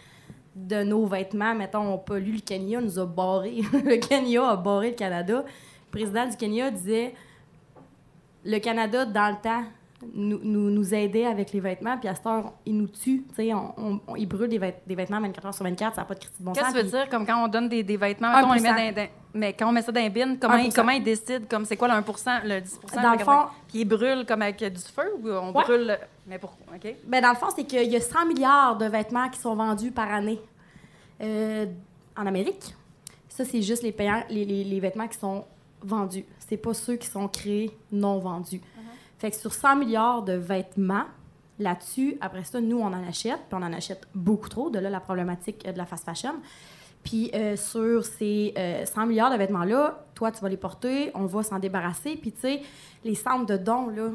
Speaker 15: de nos vêtements. Mettons, on pollue le Kenya, nous a barré. le Kenya a barré le Canada. Le président du Kenya disait le Canada, dans le temps, nous, nous, nous aidait avec les vêtements, puis à cette heure, il nous tue. Tu sais, on, on, on- il brûle des, vêt- des vêtements 24 heures sur 24, ça n'a pas de critique de bon
Speaker 11: Qu'est-ce que tu veux dire, comme quand on donne des, des vêtements, mettons, on les met
Speaker 15: 1%.
Speaker 11: dans, dans- mais quand on met ça dans un bin, comment, ils,
Speaker 15: 1%.
Speaker 11: comment ils décident, comme c'est quoi le 1 le 10
Speaker 15: Dans le fond-
Speaker 11: Puis ils brûlent comme avec du feu ou on
Speaker 15: Ouais.
Speaker 11: brûle... Mais pourquoi? OK.
Speaker 15: Ben, dans le fond, c'est qu'il y a 100 milliards de vêtements qui sont vendus par année euh, en Amérique. Ça, c'est juste les, payants, les, les- les vêtements qui sont vendus. C'est pas ceux qui sont créés non vendus. Fait que sur 100 milliards de vêtements, là-dessus, après ça, nous, on en achète, puis on en achète beaucoup trop. De là, la problématique euh, de la fast fashion. Puis euh, sur ces euh, 100 milliards de vêtements-là, toi, tu vas les porter, on va s'en débarrasser. Puis tu sais, les centres de dons, là,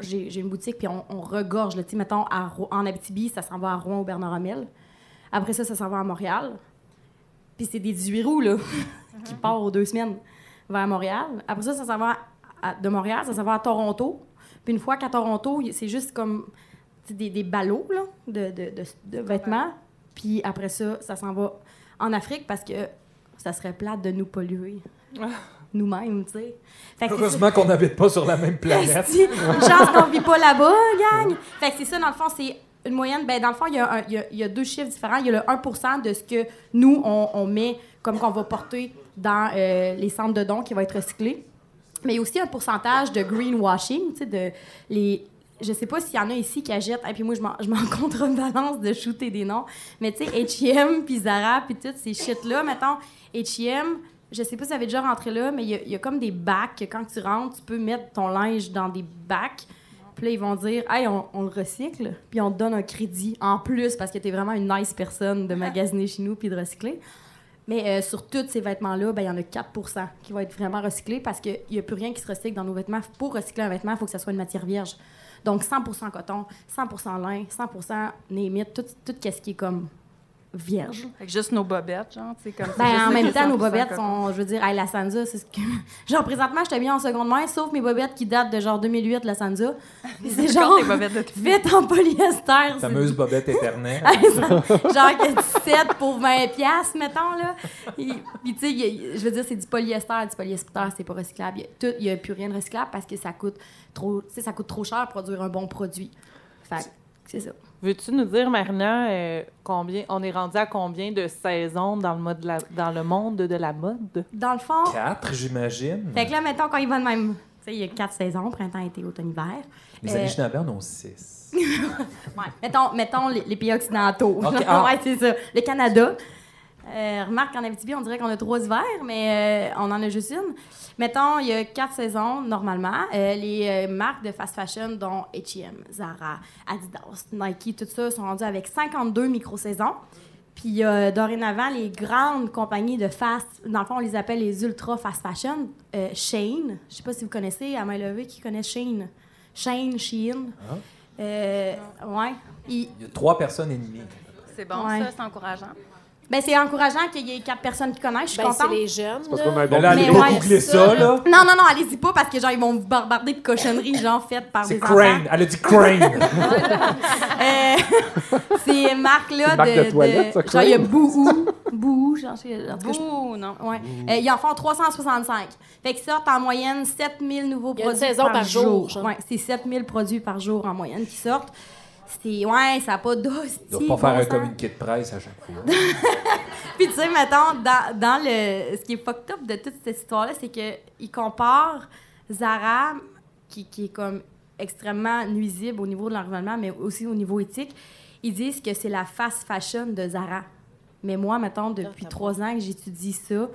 Speaker 15: j'ai une boutique, puis on, on regorge. là. Tu sais, mettons, à en Abitibi, ça s'en va à Rouen au Bernard-Amel. Après ça, ça s'en va à Montréal. Puis c'est des 18 roues, là, qui partent aux deux semaines vers Montréal. Après ça, ça s'en va à- de Montréal, ça s'en va à Toronto. Puis une fois qu'à Toronto, c'est juste comme des, des ballots là, de, de, de- de vêtements. Puis après ça, ça s'en va en Afrique parce que ça serait plate de nous polluer nous-mêmes, tu sais.
Speaker 4: Heureusement qu'on n'habite pas sur la même planète.
Speaker 15: Une chance qu'on vit pas là-bas, gang! Fait que c'est ça, dans le fond, c'est une moyenne. Ben, dans le fond, il y, a deux chiffres différents. Il y a le 1 de ce que nous, on, met comme qu'on va porter dans euh, les centres de dons qui va être recyclé. Mais il y a aussi un pourcentage de greenwashing, tu sais, de les. Je sais pas s'il y en a ici qui achètent. Et puis moi, je m'en, contrebalance de shooter des noms. Mais tu sais, H&M, puis Zara, puis toutes ces shit-là, mettons, H&M, je sais pas si ça avait déjà rentré là, mais il y a- comme des bacs quand tu rentres, tu peux mettre ton linge dans des bacs. Puis là, ils vont dire, hey, on, on le recycle, puis on te donne un crédit en plus parce que tu es vraiment une nice personne de magasiner chez nous puis de recycler. Mais euh, sur tous ces vêtements-là, ben, il y en a 4% qui vont être vraiment recyclés parce qu'il n'y a plus rien qui se recycle dans nos vêtements. Pour recycler un vêtement, il faut que ça soit une matière vierge. Donc 100% coton, 100% lin, 100% némite, tout, tout ce qui est comme vierge.
Speaker 11: Fait que juste nos bobettes, genre, tu sais, comme
Speaker 15: Ben,
Speaker 11: juste
Speaker 15: en même temps, nos
Speaker 11: 100%
Speaker 15: bobettes sont, je veux dire, hey, la Sansa, c'est ce que. Genre, présentement, je bien en seconde main, sauf mes bobettes qui datent de genre 2008, la Sansa. C'est genre.
Speaker 11: de tout.
Speaker 15: Faites en polyester.
Speaker 4: Fameuse bobette éternelle.
Speaker 15: Genre que 17 pour 20 piastres, mettons, là. Et- Puis, tu sais, je veux dire, c'est du polyester. Du polyester, c'est pas recyclable. Il a n'y a, plus rien de recyclable parce que ça coûte trop, ça coûte trop cher pour produire un bon produit. Fait que c'est ça.
Speaker 3: Veux-tu nous dire, Marina, euh, combien on est rendu à combien de saisons dans le, mode de la- dans le monde de la mode?
Speaker 15: Dans le fond,
Speaker 4: Quatre, j'imagine.
Speaker 15: fait que là, mettons, quand il va de même, sais, il y a quatre saisons, printemps, été, automne, hiver.
Speaker 4: Les
Speaker 15: Euh,
Speaker 4: Anishinaabe en ont six.
Speaker 15: Ouais, mettons, mettons les, les pays occidentaux.
Speaker 4: Ok, ah.
Speaker 15: ouais, c'est ça. Le Canada. Euh, remarque qu'en Abitibi, on dirait qu'on a trois hivers, mais euh, on en a juste une. Mettons, il y a quatre saisons, normalement. Euh, les euh, marques de fast fashion, dont H&M, Zara, Adidas, Nike, tout ça, sont rendues avec 52 micro-saisons. Puis euh, dorénavant, les grandes compagnies de fast, dans le fond, on les appelle les ultra fast fashion. Euh, Shane, je sais pas si vous connaissez, à main levée, qui connaît Shane? Shane, Shein.
Speaker 4: Ah.
Speaker 15: Euh, ouais. Il-
Speaker 4: Il y a trois personnes et demie.
Speaker 11: C'est bon,
Speaker 15: Ouais.
Speaker 11: ça, c'est encourageant.
Speaker 15: Ben, c'est encourageant qu'il y ait quatre personnes qui connaissent. Je suis
Speaker 14: Ben,
Speaker 15: contente.
Speaker 14: c'est les jeunes.
Speaker 2: parce
Speaker 14: là.
Speaker 2: qu'on a un bon
Speaker 4: Là, allez
Speaker 15: Mais
Speaker 4: pas
Speaker 15: ouais,
Speaker 4: googler
Speaker 14: ça,
Speaker 4: ça,
Speaker 14: là.
Speaker 4: là.
Speaker 15: Non, non, non, allez-y pas parce que genre ils vont vous barbarder de cochonneries genre faites par
Speaker 4: C'est
Speaker 15: des
Speaker 4: Crane.
Speaker 15: enfants.
Speaker 4: Elle a dit Crane.
Speaker 15: Euh, ces marques-là
Speaker 2: C'est une marque
Speaker 15: de,
Speaker 2: de toilette, ça,
Speaker 15: genre il y a? Bouhou, Bouhou, genre c'est- en tout cas, je-
Speaker 11: Bouh, non.
Speaker 15: Ouais. Euh, ils en font 365. Fait qu'ils sortent en moyenne 7000 nouveaux
Speaker 14: Il y a une
Speaker 15: produits
Speaker 14: saison
Speaker 15: par,
Speaker 14: par jour, genre.
Speaker 15: Ouais, c'est 7000 produits par jour en moyenne qui sortent. C'est ouais, ça n'a pas d'hostie.
Speaker 4: Ils doivent pas faire un communiqué de presse à chaque fois.
Speaker 15: Puis tu sais, mettons, dans, dans le... Ce qui est fucked up de toute cette histoire-là, c'est qu'ils comparent Zara, qui, qui est comme extrêmement nuisible au niveau de l'environnement, mais aussi au niveau éthique, ils disent que c'est la fast fashion de Zara. Mais moi, mettons, depuis trois ans que j'étudie ça,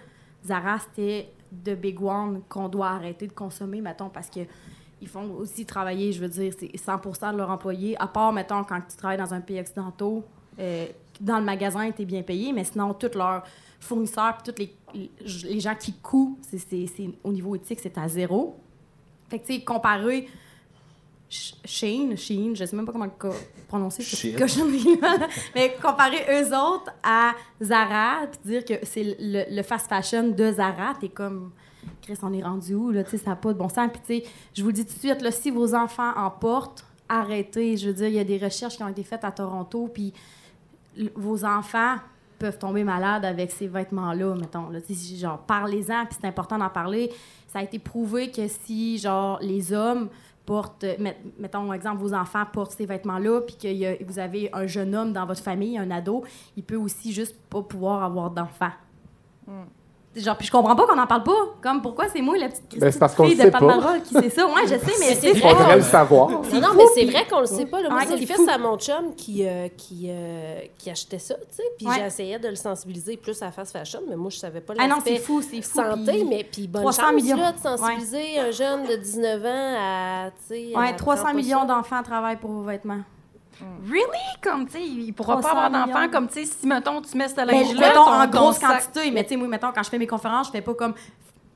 Speaker 15: Zara, c'était de Big One qu'on doit arrêter de consommer, mettons, parce que ils font aussi travailler, je veux dire, c'est 100 de leurs employés, à part, mettons, quand tu travailles dans un pays occidentaux, euh, dans le magasin, tu es bien payé, mais sinon, tous leurs fournisseurs, tous les, les, gens qui coûtent, c'est, au niveau éthique, c'est à zéro. Fait que, tu sais, comparer Sh- Shein, Shein, je sais même pas comment co- prononcer cochonnerie-là, mais comparer eux autres à Zara, puis dire que c'est le, le fast fashion de Zara, t'es comme, Chris, on est rendu où, là, tu ça n'a pas de bon sens. Puis, tu je vous le dis tout de suite, là, si vos enfants en portent, arrêtez. Je veux dire, il y a des recherches qui ont été faites à Toronto, puis vos enfants peuvent tomber malades avec ces vêtements-là, mettons. Là, Tu sais, genre, parlez-en, puis c'est important d'en parler. Ça a été prouvé que si, genre, les hommes portent, met- mettons, exemple, vos enfants portent ces vêtements-là, puis que vous avez un jeune homme dans votre famille, un ado, il peut aussi juste pas pouvoir avoir d'enfants. Genre, puis je comprends pas qu'on n'en parle pas. Comme, pourquoi c'est moi, la petite
Speaker 2: Ben, c'est parce qu'on
Speaker 15: fille
Speaker 2: le
Speaker 15: de
Speaker 2: sait
Speaker 15: qui sait ça? Ouais, je sais, mais c'est
Speaker 2: Il faudrait le savoir.
Speaker 14: Non, mais c'est vrai qu'on le sait pas. Là. Moi,
Speaker 15: Ouais,
Speaker 14: c'est
Speaker 15: c'est
Speaker 14: le
Speaker 15: fou.
Speaker 14: fils à mon chum qui, euh, qui, euh, qui achetait ça, tu sais. Puis
Speaker 15: Ouais.
Speaker 14: j'essayais de le sensibiliser plus à la fast fashion, mais moi, je savais pas
Speaker 15: Ah non,
Speaker 14: l'aspect
Speaker 15: c'est fou, c'est fou.
Speaker 14: santé.
Speaker 15: puis-
Speaker 14: Mais puis bonne
Speaker 15: 300
Speaker 14: chance,
Speaker 15: millions.
Speaker 14: là, de sensibiliser un jeune de 19 ans à, tu sais...
Speaker 15: Ouais,
Speaker 14: à
Speaker 15: 300
Speaker 14: prendre pas
Speaker 15: millions d'enfants travaillent pour vos vêtements.
Speaker 11: Really? Comme, tu sais, il pourra pas
Speaker 15: 300
Speaker 11: avoir d'enfants.
Speaker 15: millions.
Speaker 11: Comme, tu sais, si, mettons, tu mets ce
Speaker 15: Mais
Speaker 11: linge-là,
Speaker 15: mettons
Speaker 11: ton-
Speaker 15: en grosse quantité, mais tu sais, moi, mettons, quand je fais mes conférences, je fais pas comme. Tu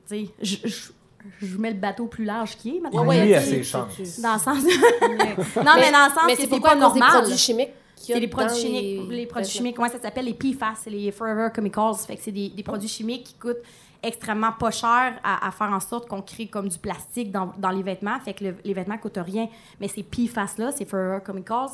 Speaker 15: sais, je, je, je mets le bateau plus large qu'il est, maintenant.
Speaker 4: Ses chances.
Speaker 14: tu-
Speaker 15: Dans le sens. non, mais, dans le sens
Speaker 14: mais
Speaker 15: que
Speaker 14: c'est
Speaker 15: c'est
Speaker 14: pourquoi
Speaker 15: pas normal.
Speaker 14: produits chimiques
Speaker 15: C'est les produits chimiques.
Speaker 14: les-
Speaker 15: Les, produits chimiques, ouais, ça s'appelle les PFAS, c'est les Forever Chemicals. Fait que c'est des, des produits chimiques qui coûtent extrêmement pas cher à, faire en sorte qu'on crée comme du plastique dans, dans les vêtements. Fait que le- les vêtements coûtent rien. Mais ces PFAS-là, ces Forever Chemicals,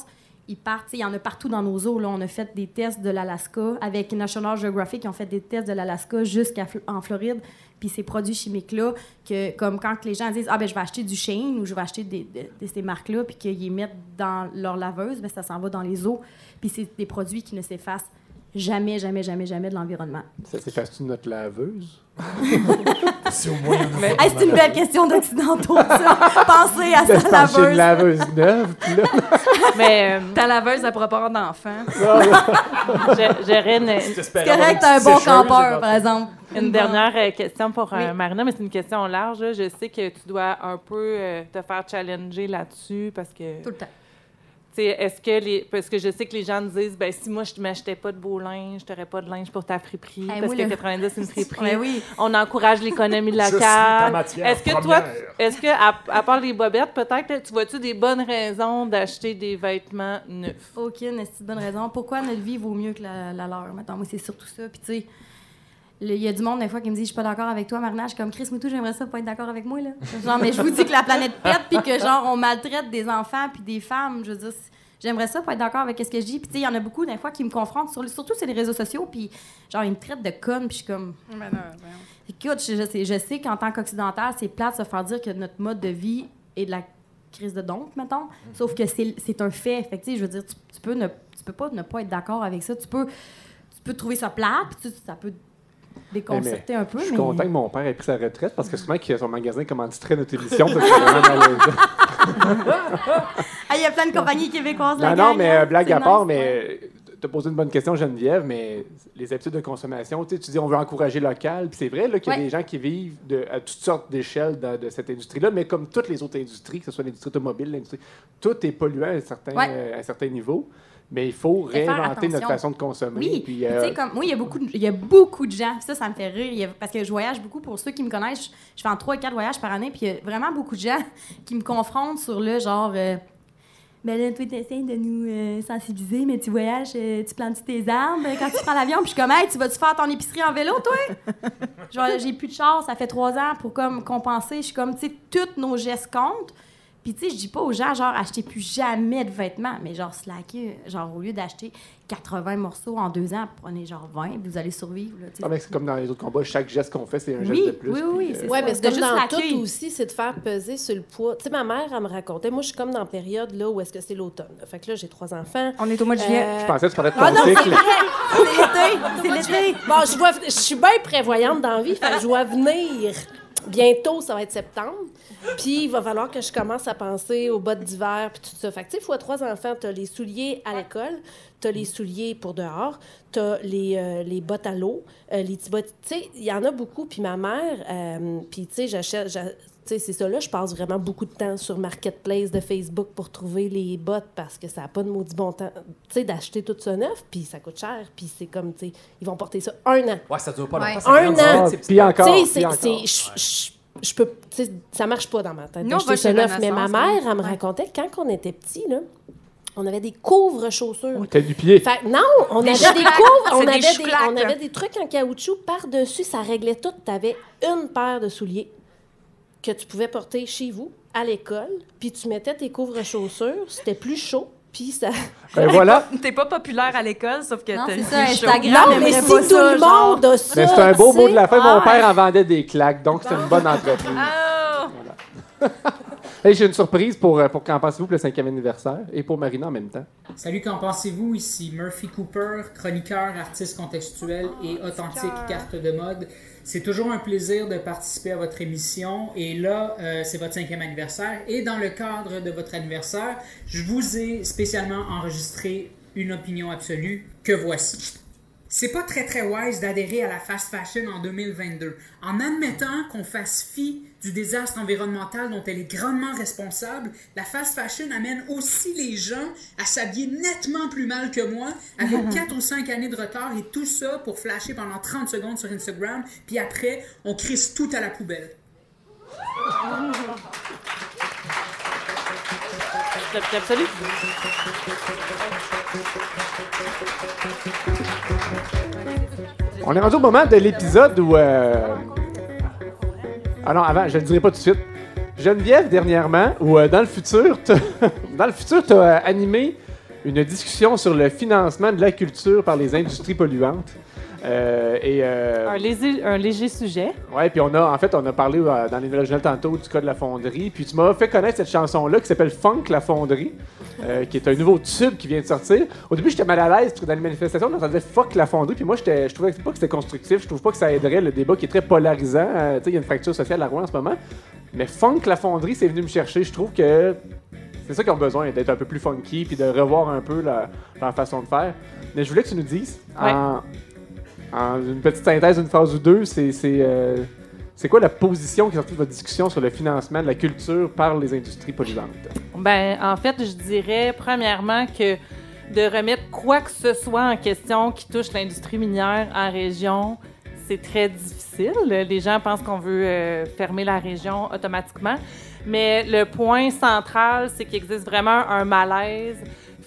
Speaker 15: ils partent, il y en a partout dans nos eaux. Là. On a fait des tests de l'Alaska avec National Geographic. Ils ont fait des tests de l'Alaska jusqu'en Floride. Puis ces produits chimiques-là, que comme quand les gens disent Ah, ben je vais acheter du Shane ou je vais acheter des, de, de ces marques-là, puis qu'ils les mettent dans leur laveuse, ben ça s'en va dans les eaux. Puis c'est des produits qui ne s'effacent jamais, jamais, jamais, jamais de l'environnement.
Speaker 2: Ça s'efface-tu notre laveuse?
Speaker 4: Si au moins,
Speaker 15: Hey, c'est une belle question d'occidentaux, ça. Pensez à sa
Speaker 2: pencher une
Speaker 15: laveuse.
Speaker 2: laveuse neuve, puis là...
Speaker 3: Mais euh,
Speaker 11: Ta laveuse, elle pourra pas avoir d'enfants.
Speaker 3: j'ai- j'aurais une,
Speaker 15: C'est correct, un bon campeur, par exemple.
Speaker 3: une dernière euh, question pour euh,
Speaker 15: Oui.
Speaker 3: Marina, mais c'est une question large. là. Je sais que tu dois un peu euh, te faire challenger là-dessus parce que.
Speaker 15: Tout le temps.
Speaker 3: Est-ce que les. Parce que je sais que les gens me disent, ben si moi, je ne m'achetais pas de beau linge, je n'aurais pas de linge pour ta friperie.
Speaker 15: Hey,
Speaker 3: parce que
Speaker 15: là-
Speaker 3: 90, c'est une friperie.
Speaker 15: Ouais, oui.
Speaker 3: On encourage l'économie locale. Est-ce que toi, est-ce que, à, à part les bobettes, peut-être, tu vois-tu des bonnes raisons d'acheter des vêtements neufs?
Speaker 15: Aucune est bonne raison? Pourquoi notre vie vaut mieux que la, la leur? Mettons, moi, c'est surtout ça. Puis, tu sais, il y a du monde, des fois, qui me dit Je suis pas d'accord avec toi, Marina. Je suis comme Chris Moutou, j'aimerais ça pas être d'accord avec moi. Là. Genre, mais je vous dis que la planète pète, puis que, genre, on maltraite des enfants, puis des femmes. Je veux dire, j'aimerais ça pas être d'accord avec ce que je dis. Puis, tu sais, il y en a beaucoup, des fois, qui me confrontent, sur, surtout sur les réseaux sociaux, puis, genre, ils me traitent de conne, puis je suis comme.
Speaker 11: Ben non, voyons.
Speaker 15: Écoute, je, je sais, je sais qu'en tant qu'occidental, c'est plate de se faire dire que notre mode de vie est de la crise de dompe, mettons. Sauf que c'est c'est un fait. Fait tu sais, je veux dire, tu, tu peux ne, tu peux pas ne pas être d'accord avec ça. Tu peux, tu peux trouver ça plate, puis tu- ça peut déconcerté un peu.
Speaker 2: Je suis
Speaker 15: mais-
Speaker 2: content que mon père ait pris sa retraite parce que souvent que son magasin commanditerait notre émission. parce que c'est vraiment malaisant.
Speaker 15: Ah, il y a plein de compagnies québécoises.
Speaker 2: non,
Speaker 15: la
Speaker 2: non,
Speaker 15: gang,
Speaker 2: mais
Speaker 15: hein.
Speaker 2: euh, blague
Speaker 15: C'est
Speaker 2: à
Speaker 15: nice,
Speaker 2: part,
Speaker 15: ouais.
Speaker 2: mais tu as posé une bonne question, Geneviève, mais les habitudes de consommation, tu dis on veut encourager local, puis c'est vrai là, qu'il y a
Speaker 15: Ouais.
Speaker 2: des gens qui vivent de, à toutes sortes d'échelles dans- de, cette industrie-là, mais comme toutes les autres industries, que ce soit l'industrie automobile, l'industrie, tout est polluant à un certain,
Speaker 15: Ouais.
Speaker 2: euh, à un certain niveau, mais il faut réinventer notre façon de consommer.
Speaker 15: Oui,
Speaker 2: puis, euh,
Speaker 15: comme, moi, il y, a beaucoup de, il y a beaucoup de gens, ça, ça me fait rire, il y a- parce que je voyage beaucoup. Pour ceux qui me connaissent, je, je fais en 3 et 4 voyages par année, puis il y a vraiment beaucoup de gens qui me confrontent sur le genre. euh, ben là, toi, t'essayes de nous euh, sensibiliser, mais tu voyages, tu plantes tes arbres quand tu prends l'avion, puis je suis comme, hey, tu vas-tu faire ton épicerie en vélo, toi? Genre, j'ai plus de char, ça fait trois ans pour comme compenser. Je suis comme, tu sais, tous nos gestes comptent. Puis, tu sais, je dis pas aux gens, genre, achetez plus jamais de vêtements, mais genre, slacker, genre, au lieu d'acheter 80 morceaux en deux ans, prenez genre 20, puis vous allez survivre. Là,
Speaker 2: ah, mais c'est comme dans les autres combats, chaque geste qu'on fait, c'est un
Speaker 15: Oui,
Speaker 2: geste de plus.
Speaker 15: oui, oui, c'est
Speaker 2: euh,
Speaker 15: ça.
Speaker 14: Ouais, mais c'est
Speaker 15: De
Speaker 14: comme
Speaker 15: juste
Speaker 14: dans tout aussi, c'est de faire peser sur le poids. Tu sais, ma mère, elle me racontait, moi, je suis comme dans la période là où est-ce que c'est l'automne. Fait que là, j'ai trois enfants.
Speaker 15: On est au mois de juillet.
Speaker 2: Je pensais que tu parlais de ton
Speaker 14: Ah non, c'est
Speaker 2: cycle.
Speaker 15: C'est l'été! C'est l'été!
Speaker 14: Bon, je, vois, je suis bien prévoyante dans la vie, fait que je vois venir. Bientôt, ça va être septembre. Puis, il va falloir que je commence à penser aux bottes d'hiver, puis tout ça. Fait que, tu sais, trois enfants, t'as les souliers à l'école, t'as les souliers pour dehors, t'as les, euh, les bottes à l'eau, euh, les petits bottes... Tu sais, il y en a beaucoup. Puis ma mère, euh, puis tu sais, j'achète... j'a- Tu sais, c'est ça, là, je passe vraiment beaucoup de temps sur Marketplace de Facebook pour trouver les bottes parce que ça n'a pas de maudit bon temps, tu sais, d'acheter tout ça neuf, puis ça coûte cher, puis c'est comme, tu sais, ils vont porter ça un an.
Speaker 4: Ouais, ça dure pas
Speaker 15: Ouais.
Speaker 4: longtemps.
Speaker 14: Un an.
Speaker 2: Puis encore,
Speaker 14: Tu sais, je- je- je peux, tu sais, ça marche pas dans ma tête.
Speaker 15: On
Speaker 14: d'acheter
Speaker 15: va
Speaker 14: ça
Speaker 15: chez
Speaker 14: neuf. Mais ma mère, elle me racontait que quand on était petits, là, on avait des couvre-chaussures.
Speaker 2: T'as du pied.
Speaker 14: Fait- non, on
Speaker 15: Des
Speaker 14: avait des couvres, on
Speaker 15: des
Speaker 14: avait des,
Speaker 15: chouclaques.
Speaker 14: on avait des trucs en caoutchouc par-dessus, ça réglait tout. Tu avais une paire de souliers que tu pouvais porter chez vous, à l'école, puis tu mettais tes couvre-chaussures, c'était plus chaud, puis ça...
Speaker 2: Ben voilà.
Speaker 11: T'es pas populaire à l'école, sauf que
Speaker 15: Non,
Speaker 11: t'as
Speaker 15: ça,
Speaker 11: plus chaud.
Speaker 15: Instagram.
Speaker 14: Non, mais si tout
Speaker 15: ça,
Speaker 14: le
Speaker 15: genre.
Speaker 14: monde a ça,
Speaker 2: Mais c'est un beau mot de la fin.
Speaker 15: Ah
Speaker 2: Mon père en vendait des claques, donc c'est une bonne entreprise.
Speaker 11: Oh!
Speaker 2: Hey, J'ai une surprise pour, euh, pour Qu'en pensez-vous pour le cinquième anniversaire et pour Marina en même temps?
Speaker 16: Salut, qu'en pensez-vous? Ici? Murphy Cooper, chroniqueur, artiste contextuel et authentique carte de mode. C'est toujours un plaisir de participer à votre émission et là, euh, c'est votre cinquième anniversaire et dans le cadre de votre anniversaire, je vous ai spécialement enregistré une opinion absolue que voici. C'est pas très très wise d'adhérer à la fast fashion en 2022. En admettant qu'on fasse fi du désastre environnemental dont elle est grandement responsable, la fast fashion amène aussi les gens à s'habiller nettement plus mal que moi, avec 4 ou 5 années de retard, et tout ça pour flasher pendant 30 secondes sur Instagram, puis après, on crisse tout à la poubelle.
Speaker 3: Absolu.
Speaker 2: On est rendu au moment de l'épisode où. euh, Ah non, avant, je ne le dirai pas tout de suite. Geneviève, dernièrement, ou euh, dans le futur, dans le futur, tu as animé une discussion sur le financement de la culture par les industries polluantes. Euh, et, euh,
Speaker 3: Un léger, un léger sujet.
Speaker 2: Ouais, puis on a, en fait, on a parlé euh, dans les nouvelles tantôt du cas de la fonderie. Puis tu m'as fait connaître cette chanson-là qui s'appelle Funk la fonderie, qui est un nouveau tube qui vient de sortir. Au début, j'étais mal à l'aise parce que dans les manifestations, on entendait Fuck la fonderie. Puis moi, je trouvais pas que c'était constructif. Je trouve pas que ça aiderait le débat qui est très polarisant. Tu sais, il y a une fracture sociale à Rouen en ce moment. Mais Funk la fonderie, c'est venu me chercher. Je trouve que c'est ça qu'ils ont besoin, d'être un peu plus funky puis de revoir un peu leur façon de faire. Mais je voulais que tu nous dises,
Speaker 3: Ouais.
Speaker 2: en, en une petite synthèse, une phrase ou deux, euh, c'est quoi la position qui est sortie de votre discussion sur le financement de la culture par les industries polluantes?
Speaker 3: Ben, en fait, je dirais premièrement que de remettre quoi que ce soit en question qui touche l'industrie minière en région, c'est très difficile. Les gens pensent qu'on veut euh, fermer la région automatiquement. Mais le point central, c'est qu'il existe vraiment un malaise.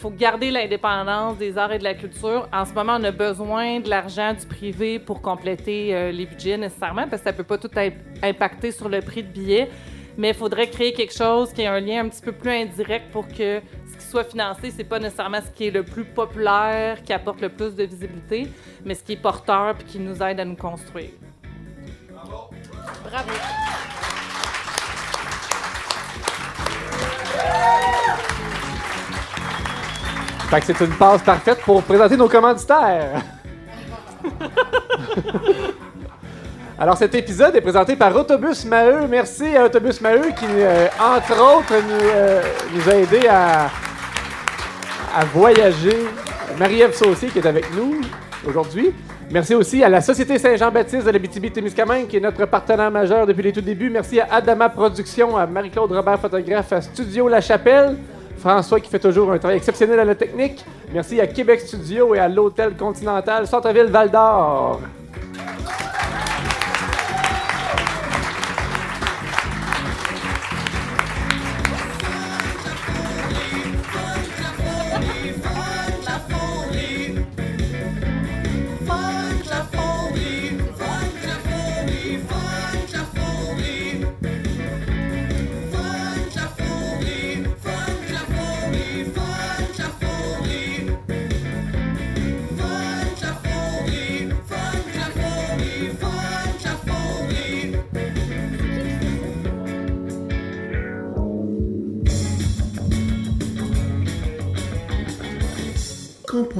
Speaker 3: Faut garder l'indépendance des arts et de la culture. En ce moment, on a besoin de l'argent du privé pour compléter euh, les budgets nécessairement, parce que ça ne peut pas tout im- impacter sur le prix de billets. Mais il faudrait créer quelque chose qui ait un lien un petit peu plus indirect pour que ce qui soit financé, c'est pas nécessairement ce qui est le plus populaire, qui apporte le plus de visibilité, mais ce qui est porteur puis qui nous aide à nous construire.
Speaker 14: Bravo.
Speaker 2: Fait que c'est une passe parfaite pour présenter nos commanditaires. Alors, cet épisode est présenté par Autobus Maheu. Merci à Autobus Maheu qui, euh, entre autres, nous, euh, nous a aidé à, à voyager. Marie-Ève Saucier qui est avec nous aujourd'hui. Merci aussi à la Société Saint-Jean-Baptiste de la BTB-Témiscamingue qui est notre partenaire majeur depuis les tout débuts. Merci à Adama Productions, à Marie-Claude Robert, photographe, à Studio La Chapelle. François qui fait toujours un travail exceptionnel à la technique. Merci à Québec Studio et à l'Hôtel Continental Centre-Ville Val d'Or.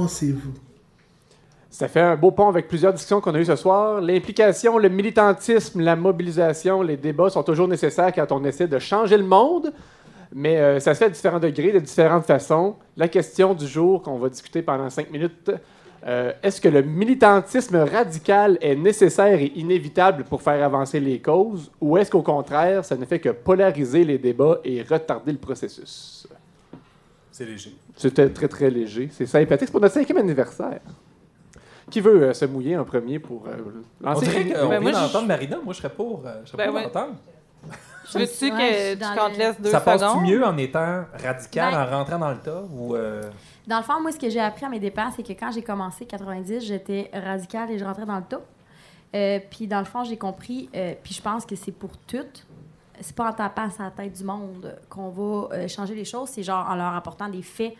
Speaker 1: Pensez-vous?
Speaker 2: Ça fait un beau pont avec plusieurs discussions qu'on a eues ce soir. L'implication, le militantisme, la mobilisation, les débats sont toujours nécessaires quand on essaie de changer le monde, mais euh, ça se fait à différents degrés, de différentes façons. La question du jour qu'on va discuter pendant cinq minutes, euh, est-ce que le militantisme radical est nécessaire et inévitable pour faire avancer les causes, ou est-ce qu'au contraire, ça ne fait que polariser les débats et retarder le processus?
Speaker 4: C'est léger.
Speaker 2: C'était très, très léger. C'est sympathique. C'est pour notre cinquième anniversaire. Qui veut euh, se mouiller en premier pour euh,
Speaker 4: On
Speaker 2: lancer
Speaker 4: dirait
Speaker 2: une-
Speaker 4: qu'on
Speaker 3: Ben,
Speaker 4: vient
Speaker 3: moi, je-
Speaker 4: d'entendre Marina. Moi, je serais pour, euh, je serais
Speaker 3: Ben
Speaker 4: pour
Speaker 3: ouais.
Speaker 4: l'entendre.
Speaker 3: Veux-tu
Speaker 15: Ouais,
Speaker 3: que
Speaker 15: je suis
Speaker 3: tu
Speaker 15: dans
Speaker 3: qu'on te
Speaker 15: le-
Speaker 3: laisse deux
Speaker 4: Ça passe-tu
Speaker 3: secondes?
Speaker 4: mieux en étant radical,
Speaker 15: Ben-
Speaker 4: en rentrant dans le tas? Ou, euh,
Speaker 15: Dans le fond, moi, ce que j'ai appris à mes dépens, c'est que quand j'ai commencé 90, j'étais radicale et je rentrais dans le tas. Euh, puis dans le fond, j'ai compris, euh, puis je pense que c'est pour toutes. C'est pas en tapant sur la tête du monde qu'on va euh, changer les choses, c'est genre en leur apportant des faits,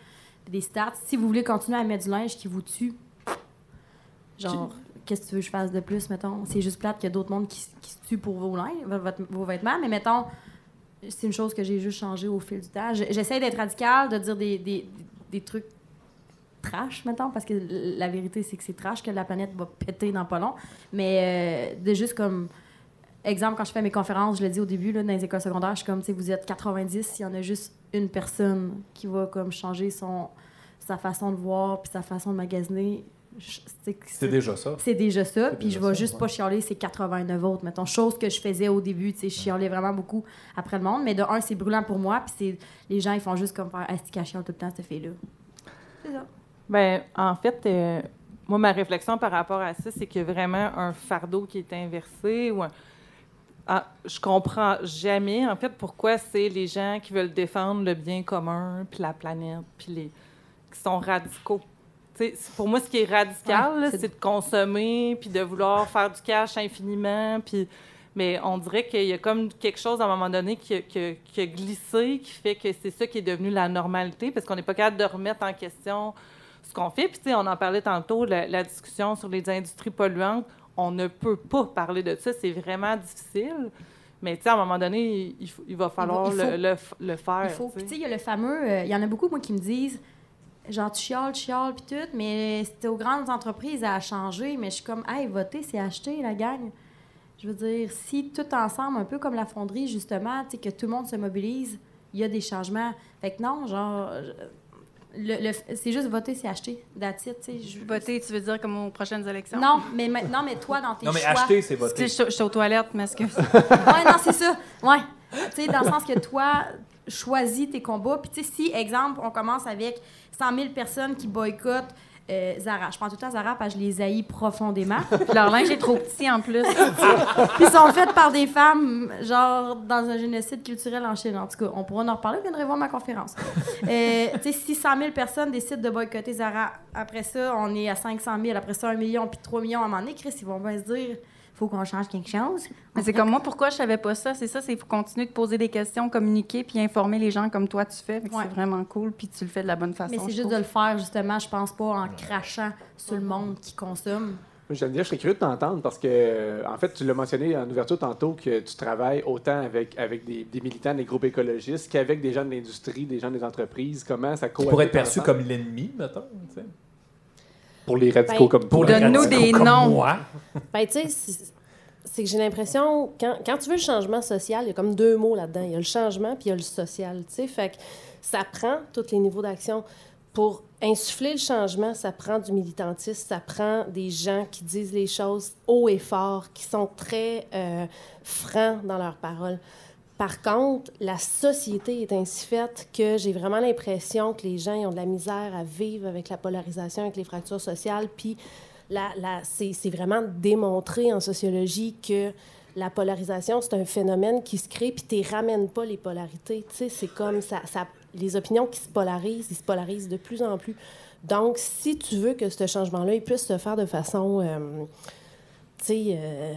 Speaker 15: des stats. Si vous voulez continuer à mettre du linge qui vous tue, genre, qu'est-ce que tu veux que je fasse de plus, mettons? C'est juste plate qu'il y a d'autres mondes qui, se tuent pour vos, linges, votre- vos vêtements, mais mettons, c'est une chose que j'ai juste changé au fil du temps. J'essaie d'être radicale, de dire des, des, des trucs trash, mettons, parce que la vérité, c'est que c'est trash, que la planète va péter dans pas long. Mais euh, de juste comme. Exemple, quand je fais mes conférences, je le dis au début, là, dans les écoles secondaires, je suis comme, tu sais, vous êtes 90, il y en a juste une personne qui va comme changer son, sa façon de voir puis sa façon de magasiner. C'est-
Speaker 4: déjà ça.
Speaker 15: C'est déjà ça. Puis je vais
Speaker 4: ça,
Speaker 15: juste
Speaker 4: ouais.
Speaker 15: pas chialer ces 89 autres, mettons. Chose que je faisais au début, tu sais, je chialais vraiment beaucoup après le monde. Mais de un, c'est brûlant pour moi, puis c'est les gens, ils font juste comme faire « Asti qu'elle chiale tout le temps, cette fille-là. » C'est ça.
Speaker 3: Ben, en fait, euh, moi, ma réflexion par rapport à ça, c'est qu'il y a vraiment un fardeau qui est inversé. Ou un- Ah, je comprends jamais, en fait, pourquoi c'est les gens qui veulent défendre le bien commun, puis la planète, puis les qui sont radicaux. Pour moi, ce qui est radical,
Speaker 15: Ouais, c'est-
Speaker 3: c'est de consommer, puis de vouloir faire du cash infiniment, puis... Mais on dirait qu'il y a comme quelque chose, à un moment donné, qui a, qui a- qui a glissé, qui fait que c'est ça qui est devenu la normalité, parce qu'on n'est pas capable de remettre en question ce qu'on fait. Puis, tu sais, on en parlait tantôt, la, la discussion sur les industries polluantes. On ne peut pas parler de ça. C'est vraiment difficile. Mais, tu sais, à un moment donné, il, faut- il va falloir
Speaker 15: il faut-
Speaker 3: le, le f- le faire.
Speaker 15: Il faut.
Speaker 3: tu
Speaker 15: Puis,
Speaker 3: sais.
Speaker 15: tu sais, il y a le fameux. euh, Il y en a beaucoup, moi, qui me disent genre, tu chiales, tu chiales, puis tout, mais c'était aux grandes entreprises à changer. Mais je suis comme, hey, voter, c'est acheter, la gang. Je veux dire, si tout ensemble, un peu comme la fonderie, justement, tu sais, que tout le monde se mobilise, il y a des changements. Fait que non, genre. Le- le- c'est juste voter, c'est acheter. That's it, tu sais. je-
Speaker 11: Voter, tu veux dire comme aux prochaines élections?
Speaker 15: Non, mais maintenant, mais toi, dans tes
Speaker 4: Non, mais
Speaker 15: choix.
Speaker 4: acheter, c'est voter.
Speaker 11: Je je suis aux toilettes, mais est-ce que.
Speaker 15: ouais, non, c'est ça. Ouais. Tu sais, dans le sens que toi, choisis tes combats. Puis, tu sais, si, exemple, on commence avec 100 000 personnes qui boycottent euh, Zara. Je prends tout le temps Zara parce que je les haïs profondément.
Speaker 11: Puis leur linge est trop petit en plus.
Speaker 15: Puis ils sont faits par des femmes, genre dans un génocide culturel en Chine. En tout cas, on pourra en reparler. Vous viendrez voir ma conférence. Euh, tu sais, si 100 000 personnes décident de boycotter Zara, après ça, on est à 500 000, après ça, 1 million, puis 3 millions à un moment donné, Chris, ils vont bien se dire faut qu'on change quelque chose.
Speaker 11: Mais c'est comme moi, pourquoi je savais pas ça? C'est ça, c'est faut continuer de poser des questions, communiquer, puis informer les gens comme toi tu fais.
Speaker 15: Ouais.
Speaker 11: C'est vraiment cool, puis tu le fais de la bonne façon.
Speaker 15: Mais c'est
Speaker 11: je
Speaker 15: juste
Speaker 11: trouve.
Speaker 15: de le faire, justement, je pense pas en crachant sur le monde qui consomme.
Speaker 2: Geneviève, je serais curieux de t'entendre parce que, euh, en fait, tu l'as mentionné en ouverture tantôt que tu travailles autant avec, avec des, des militants, des groupes écologistes qu'avec des gens de l'industrie, des gens des entreprises. Comment ça cohabite
Speaker 4: pourrait être perçu comme l'ennemi, mettons. tu sais?
Speaker 2: Pour les radicaux
Speaker 14: Ben,
Speaker 2: comme
Speaker 4: Pour
Speaker 11: Donne-nous des
Speaker 4: comme
Speaker 11: noms.
Speaker 4: moi.
Speaker 14: Ben, tu sais, c'est que j'ai l'impression, quand, quand tu veux le changement social, il y a comme deux mots là-dedans. Il y a le changement puis il y a le social, tu sais. Fait que ça prend tous les niveaux d'action. Pour insuffler le changement, ça prend du militantisme, ça prend des gens qui disent les choses haut et fort, qui sont très euh, francs dans leurs paroles. Par contre, la société est ainsi faite que j'ai vraiment l'impression que les gens ont de la misère à vivre avec la polarisation, avec les fractures sociales. Puis la- c'est vraiment démontré en sociologie que la polarisation, c'est un phénomène qui se crée, puis tu ramènes pas les polarités. Tu sais, c'est comme ça, les opinions qui se polarisent, ils se polarisent de plus en plus. Donc, si tu veux que ce changement-là puisse se faire de façon, euh, tu sais, euh,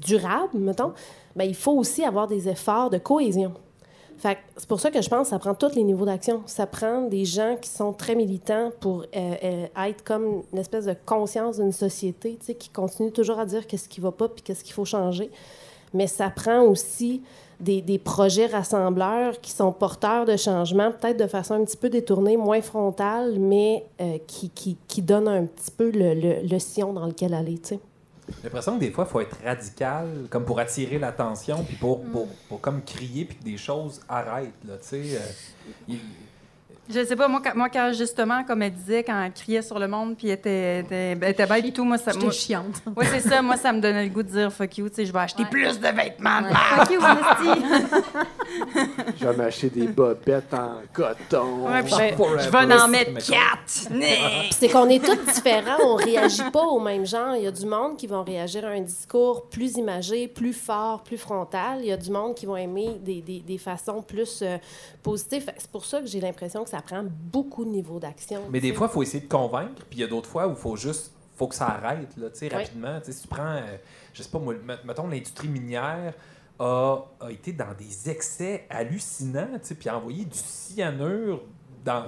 Speaker 14: durable, mettons, ben, il faut aussi avoir des efforts de cohésion. C'est pour ça que je pense que ça prend tous les niveaux d'action. Ça prend des gens qui sont très militants pour euh, euh, être comme une espèce de conscience d'une société, qui continue toujours à dire qu'est-ce qui va pas puis qu'est-ce qu'il faut changer. Mais ça prend aussi des, projets rassembleurs qui sont porteurs de changement, peut-être de façon un petit peu détournée, moins frontale, mais euh, qui, qui, donnent un petit peu le, le, sillon dans lequel aller, tu.
Speaker 4: J'ai l'impression que des fois, il faut être radical, comme pour attirer l'attention, puis pour, pour, pour comme crier, puis que des choses arrêtent, là, euh,
Speaker 11: Je sais pas, moi, quand, moi, quand justement, comme elle disait, quand elle criait sur le monde, puis elle était, était, elle était bête et tout, moi, ça.
Speaker 15: J'étais
Speaker 11: moi-
Speaker 15: chiante.
Speaker 11: Oui, c'est ça. Moi, ça me donnait le goût de dire fuck you, tu sais, je vais acheter plus de vêtements.
Speaker 15: Ouais. Fuck you, Honesty.
Speaker 2: Je vais m'acheter des bobettes en coton.
Speaker 11: Ouais, puis
Speaker 2: Forever.
Speaker 11: je, je vais en mettre quatre.
Speaker 14: C'est qu'on est tous différents, on réagit pas au même genre. Il y a du monde qui vont réagir à un discours plus imagé, plus fort, plus frontal. Il y a du monde qui vont aimer des, des, des façons plus euh, positives. C'est pour ça que j'ai l'impression que ça prend beaucoup de niveaux d'action.
Speaker 4: Mais des fois, il faut essayer de convaincre, puis il y a d'autres fois où il faut juste faut que ça arrête, là, tu sais,
Speaker 14: Oui.
Speaker 4: rapidement. Si tu prends, euh, je sais pas moi, mettons, l'industrie minière a, a été dans des excès hallucinants, tu sais, puis a envoyé du cyanure dans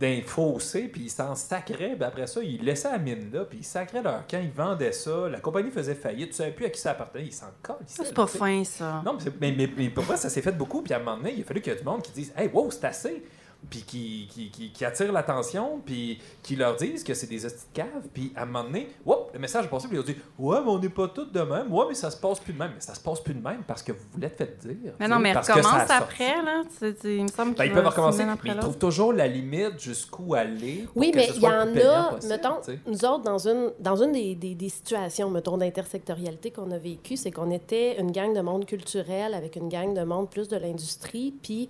Speaker 4: d'un fossé, puis ils s'en sacraient, puis après ça, ils laissaient la mine là, puis ils sacraient leur camp, ils vendaient ça, la compagnie faisait faillite, tu savais plus à qui ça appartenait, ils s'en collent.
Speaker 11: Ça, c'est pas fin, ça.
Speaker 4: Non, mais, c'est- mais, mais, mais pour moi, ça s'est fait beaucoup. Puis à un moment donné, il a fallu qu'il y ait du monde qui dise Hey, wow, c'est assez. Puis qui, qui, qui, qui attire l'attention, puis qui leur disent que c'est des hosties de cave. Puis à un moment donné, whoop, le message est passé, puis ils ont dit Ouais, mais on n'est pas tous de même. Ouais, mais ça se passe plus de même. Mais ça se passe plus de même parce que vous vous l'êtes fait dire.
Speaker 11: Mais non, mais
Speaker 4: parce que ça a
Speaker 11: recommence après, là. Tu il me semble
Speaker 4: Ben, ils peuvent recommencer, mais
Speaker 11: après
Speaker 4: ils trouvent toujours la limite jusqu'où aller. pour
Speaker 14: Oui,
Speaker 4: que
Speaker 14: mais il y en a,
Speaker 4: possible,
Speaker 14: mettons, nous autres, dans une, dans une des, des, des situations, mettons, d'intersectorialité qu'on a vécues, c'est qu'on était une gang de monde culturel avec une gang de monde plus de l'industrie, puis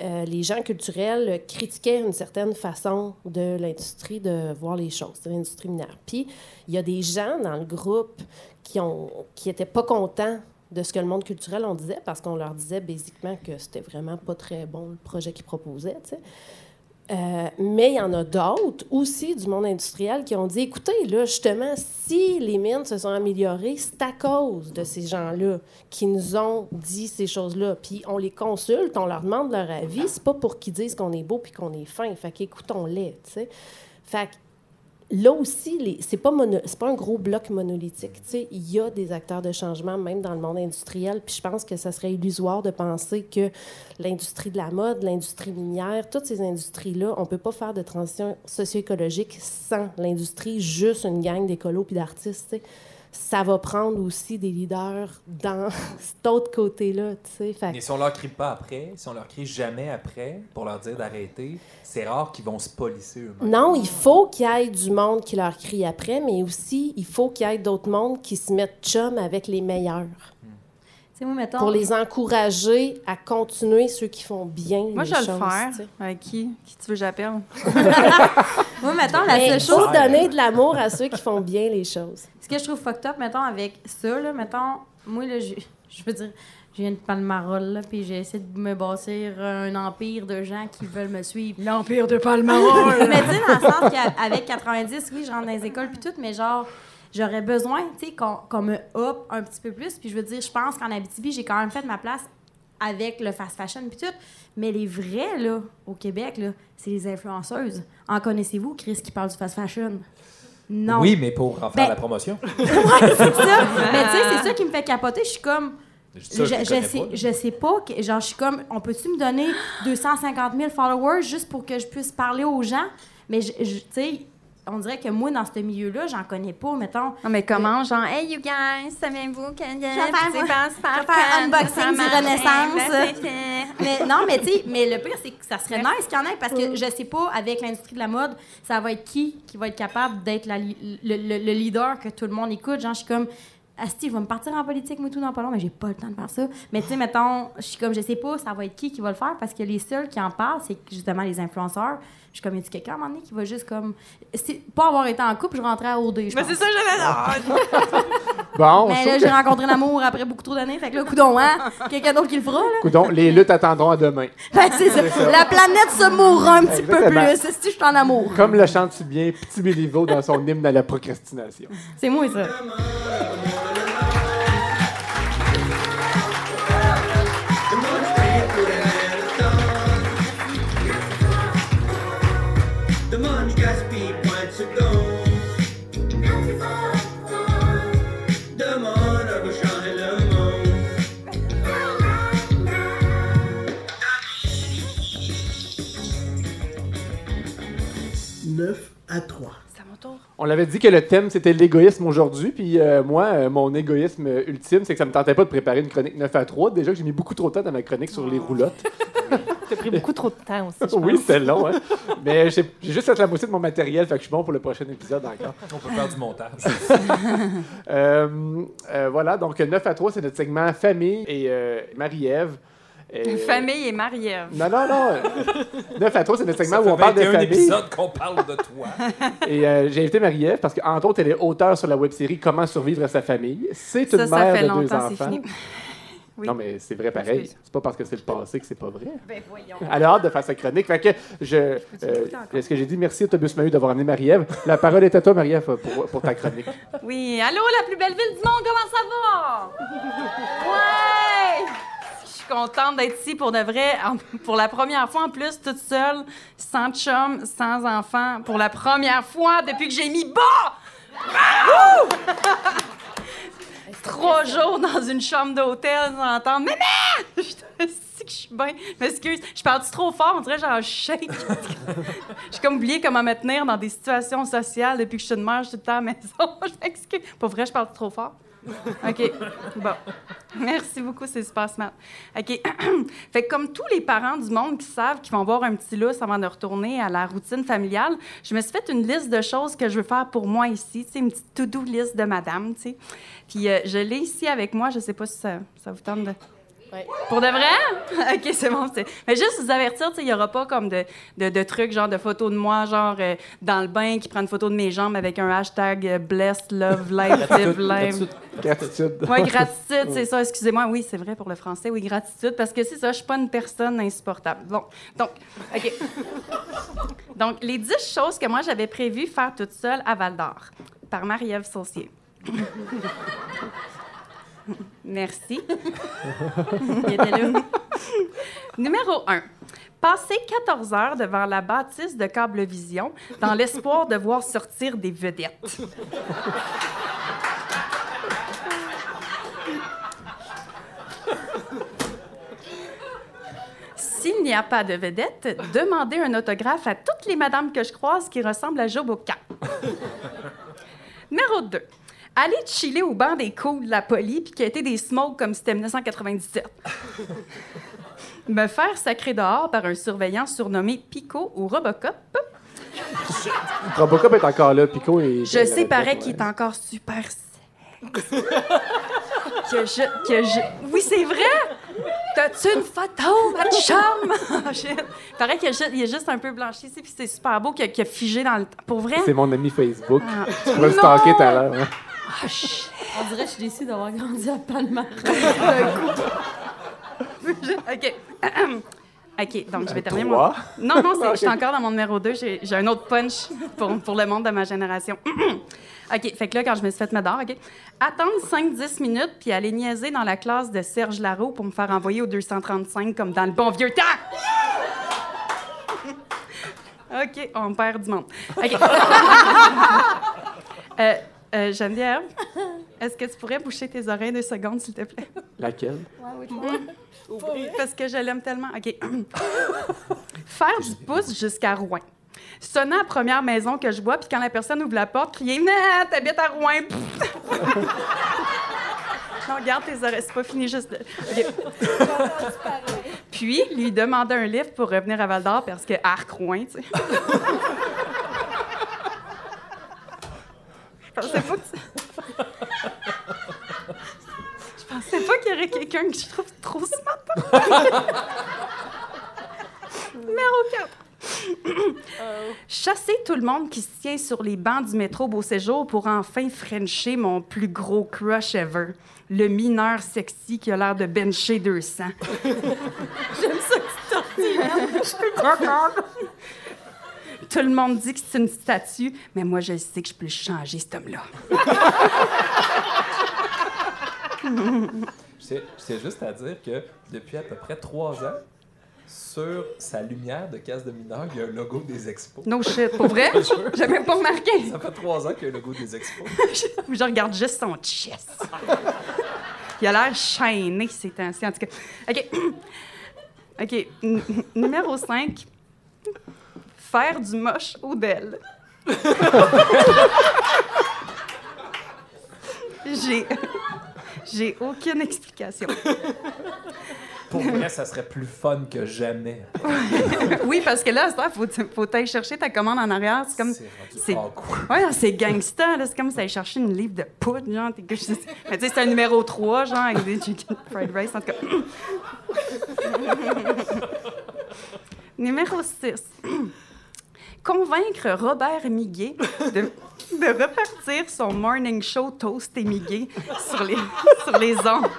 Speaker 14: euh, les gens culturels critiquaient une certaine façon de l'industrie de voir les choses, de l'industrie minière. Puis il y a des gens dans le groupe qui ont qui étaient pas contents de ce que le monde culturel on disait parce qu'on leur disait basiquement que c'était vraiment pas très bon le projet qu'ils proposaient. Euh, mais il y en a d'autres aussi du monde industriel qui ont dit écoutez, là, justement, si les mines se sont améliorées, c'est à cause de ces gens-là qui nous ont dit ces choses-là. Puis on les consulte, on leur demande leur avis. C'est pas pour qu'ils disent qu'on est beau puis qu'on est fin. Fait qu'écoutons-les, tu sais. Fait là aussi, les- c'est pas, un gros bloc monolithique. Il y a des acteurs de changement, même dans le monde industriel. Puis je pense que ça serait illusoire de penser que l'industrie de la mode, l'industrie minière, toutes ces industries-là, on peut pas faire de transition socio-écologique sans l'industrie, juste une gang d'écolos puis d'artistes. Ça va prendre aussi des leaders dans cet autre côté-là. tu sais.
Speaker 4: Mais si on leur crie pas après, si on leur crie jamais après pour leur dire d'arrêter, c'est rare qu'ils vont se polisser eux-mêmes.
Speaker 14: Non, il faut qu'il y ait du monde qui leur crie après, mais aussi, il faut qu'il y ait d'autres mondes qui se mettent chum avec les meilleurs.
Speaker 15: Moi, mettons.
Speaker 14: Pour les encourager à continuer ceux qui font bien
Speaker 11: Moi,
Speaker 14: les
Speaker 11: je vais le
Speaker 14: choses,
Speaker 11: faire. Avec qui? Qui tu veux que j'appelle?
Speaker 15: Moi, mettons, la seule
Speaker 14: il faut
Speaker 15: chose.
Speaker 14: donner de l'amour à ceux qui font bien les choses.
Speaker 15: Ce que je trouve fucked up, mettons, avec ça, là, mettons, moi, là, je, je veux dire, je viens de Palmarol, là, puis j'ai essayé de me bâtir un empire de gens qui veulent me suivre.
Speaker 11: L'empire de Palmarol!
Speaker 15: mais tu sais, dans le sens qu'avec 90, oui, je rentre dans les écoles, puis tout, mais genre, j'aurais besoin, tu sais, qu'on qu'on me up un petit peu plus. Puis je veux dire, je pense qu'en Abitibi, j'ai quand même fait ma place avec le fast fashion, puis tout. Mais les vrais, là, au Québec, là, c'est les influenceuses. En connaissez-vous, Chris, qui parle du fast fashion? Non.
Speaker 4: Oui, mais pour en faire
Speaker 15: Ben,
Speaker 4: la promotion.
Speaker 15: ouais, c'est ça. Mais tu sais, c'est ça qui me fait capoter. Je suis comme.
Speaker 4: Ça, je
Speaker 15: sais,
Speaker 4: pas,
Speaker 15: je sais pas. que- genre, je suis comme. On peut-tu me donner 250 000 followers juste pour que je puisse parler aux gens? Mais, tu sais, on dirait que moi, dans ce milieu-là, j'en connais pas, mettons.
Speaker 11: Non, mais comment, genre, hey, you guys, savez-vous que. Je
Speaker 15: vais faire, je vais faire un unboxing du Renaissance. mais non, mais tu sais, mais le pire, c'est que ça serait nice qu'il y en ait parce que je sais pas, avec l'industrie de la mode, ça va être qui qui va être capable d'être le, le- le leader que tout le monde écoute. Genre, je suis comme. Asti, il va me partir en politique, moi, tout dans pas long, mais j'ai pas le temps de faire ça. Mais tu sais, mettons, je suis comme, je sais pas, ça va être qui qui va le faire parce que les seuls qui en parlent, c'est justement les influenceurs. Je suis comme, y a quelqu'un à un moment donné qui va juste comme. c'est- Pas avoir été en couple, je rentrais à OD. je
Speaker 11: Mais c'est ça, j'avais.
Speaker 2: Bon,
Speaker 15: Mais là, j'ai rencontré l'amour après beaucoup trop d'années. Fait que là, coudon, hein? Quelqu'un d'autre qui le fera, là.
Speaker 2: Coudon, les luttes attendront à demain.
Speaker 15: Ben, c'est ça. La planète se mourra un petit peu plus. Si je suis en amour?
Speaker 2: Comme le chante si bien Petit Béliveau dans son hymne à la procrastination.
Speaker 15: C'est moi, ça.
Speaker 1: 9 à 3.
Speaker 11: C'est à mon tour.
Speaker 2: On l'avait dit que le thème c'était l'égoïsme aujourd'hui, puis euh, moi, euh, mon égoïsme ultime, c'est que ça me tentait pas de préparer une chronique 9 à 3. Déjà que j'ai mis beaucoup trop de temps dans ma chronique sur les roulottes.
Speaker 3: T'as pris beaucoup trop de temps aussi, je
Speaker 2: oui, c'était long, hein. Mais j'ai juste fait la moitié de mon matériel, fait que je suis bon pour le prochain épisode encore.
Speaker 4: On peut faire du montage.
Speaker 2: Euh, euh, voilà, donc 9 à 3, c'est notre segment famille et euh, Marie-Ève. Euh,
Speaker 11: Famille et Marie-Ève.
Speaker 2: Non, non, non. 9 à 3, c'est notre segment
Speaker 4: Ça
Speaker 2: où on parle de
Speaker 4: 21
Speaker 2: famille.
Speaker 4: épisodes qu'on parle de toi.
Speaker 2: Et euh, j'ai invité Marie-Ève parce qu'entre autres, elle est auteure sur la web-série Comment survivre à sa famille. C'est une
Speaker 11: Ça, ça
Speaker 2: mère
Speaker 11: fait
Speaker 2: de deux enfants.
Speaker 11: fini. Oui.
Speaker 2: Non, mais c'est vrai pareil. C'est pas parce que c'est le passé que c'est pas vrai.
Speaker 11: Ben voyons.
Speaker 2: Elle a hâte de faire sa chronique. Fait que je. euh, Est-ce que j'ai dit merci Autobus Mahu d'avoir amené Marie-Ève? La parole est à toi, Marie-Ève, pour, pour ta chronique.
Speaker 11: Oui, allô, la plus belle ville du monde, comment ça va? Ouais! Contente d'être ici pour de vrai, pour la première fois en plus, toute seule, sans chum, sans enfant, pour la première fois depuis que j'ai mis bas! Wouh! Trois jours dans une chambre d'hôtel sans entendre Maman! Je sais que je suis bien. M'excuse. Je parle trop fort, on dirait genre shake. J'ai comme oublié comment me tenir dans des situations sociales depuis que je suis une mère, je suis tout le temps à la maison. je m'excuse. Pour vrai, je parle trop fort. OK. Bon. Merci beaucoup, c'est super smart. OK. fait comme tous les parents du monde qui savent qu'ils vont avoir un petit lousse avant de retourner à la routine familiale, je me suis fait une liste de choses que je veux faire pour moi ici, tu sais, une petite to-do list de madame. Puis euh, je l'ai ici avec moi, je sais pas si ça, ça vous tente de... Pour de vrai? OK, c'est bon. c'est- Mais juste vous avertir, tu sais, il n'y aura pas comme de, de, de trucs, genre de photos de moi, genre euh, dans le bain, qui prend une photo de mes jambes avec un hashtag euh, bless, love, life, live, live.
Speaker 2: Gratitude.
Speaker 11: Oui, gratitude, c'est ça. Excusez-moi, oui, c'est vrai pour le français. Oui, gratitude, parce que c'est ça, je suis pas une personne insupportable. Bon, donc, OK. Donc, les 10 choses que moi, j'avais prévu faire toute seule à Val-d'Or, par Marie-Ève Saucier. Merci. Numéro 1. Passer 14 heures devant la bâtisse de Cablevision dans l'espoir de voir sortir des vedettes. S'il n'y a pas de vedette, demandez un autographe à toutes les madames que je croise qui ressemblent à Joe Bocan. Numéro 2. Aller chiller au banc des coups de la poli puis quitter des smokes comme si c'était 1997. Me faire sacrer dehors par un surveillant surnommé Pico ou Robocop.
Speaker 2: Robocop est encore là, Pico et.
Speaker 11: Je sais, paraît qu'il est encore super sexe. que je, que je... Oui, c'est vrai! T'as-tu une photo, ma chum? Shit. Paraît qu'il est est juste un peu blanchi ici, puis c'est super beau qu'il a, a figé dans le temps. Pour vrai?
Speaker 2: C'est mon ami Facebook.
Speaker 11: Ah.
Speaker 2: Tu pourrais stalker tout à l'heure.
Speaker 11: Ah, shit.
Speaker 15: On dirait que je suis déçue d'avoir grandi à Palma.
Speaker 11: OK. OK, donc je vais terminer mon... Non, non, c'est- je suis encore dans mon numéro 2. J'ai j'ai un autre punch pour, pour le monde de ma génération. OK, fait que là, quand je me suis fait mettre dehors, OK, attendre 5-10 minutes puis aller niaiser dans la classe de Serge Larault pour me faire envoyer au 235 comme dans le bon vieux temps. OK, on perd du monde. OK. Euh, euh, Geneviève, est-ce que tu pourrais boucher tes oreilles deux secondes, s'il te plaît?
Speaker 2: Laquelle?
Speaker 11: Mm. Parce que je l'aime tellement. OK. Faire du pouce jusqu'à Rouen. Sonner à la première maison que je vois, puis quand la personne ouvre la porte, crier Nah, t'habites à Rouen. non, regarde tes oreilles, c'est pas fini juste. Puis, lui demander un livre pour revenir à Val d'Or parce que Arc Rouen, tu sais. Je pensais pas que Je pensais pas qu'il y aurait quelqu'un que je trouve trop smart. Numéro 4. Chasser tout le monde qui se tient sur les bancs du métro Beau Séjour pour enfin frencher mon plus gros crush ever. Le mineur sexy qui a l'air de bencher 200. J'aime ça que tu? Je contente. Tout le monde dit que c'est une statue, mais moi, je sais que je peux le changer, cet homme-là.
Speaker 4: C'est juste à dire que depuis à peu près trois ans, sur sa lumière de case de mineur, il y a un logo des expos.
Speaker 11: No shit, pour vrai?
Speaker 4: Je.
Speaker 11: J'avais pas remarqué.
Speaker 4: Ça fait trois ans qu'il y a un logo des expos.
Speaker 11: je regarde juste son chest. Il a l'air chaîné ces temps-ci, en tout cas. OK. OK. N- numéro 5. Faire du moche au Dell. J'ai... J'ai aucune explication.
Speaker 4: Pour vrai, ça serait plus fun que jamais.
Speaker 11: oui, parce que là, il faut, faut aller chercher ta commande en arrière. C'est comme. C'est ouais, c'est gangsta, là. C'est comme si t'allais chercher une livre de poudre, genre. t'es Mais tu sais, c'est un numéro 3, genre, avec des chicken fried rice, en tout cas. numéro 6. Convaincre Robert Miguet de, repartir son morning show Toast et Miguet sur les, sur les ondes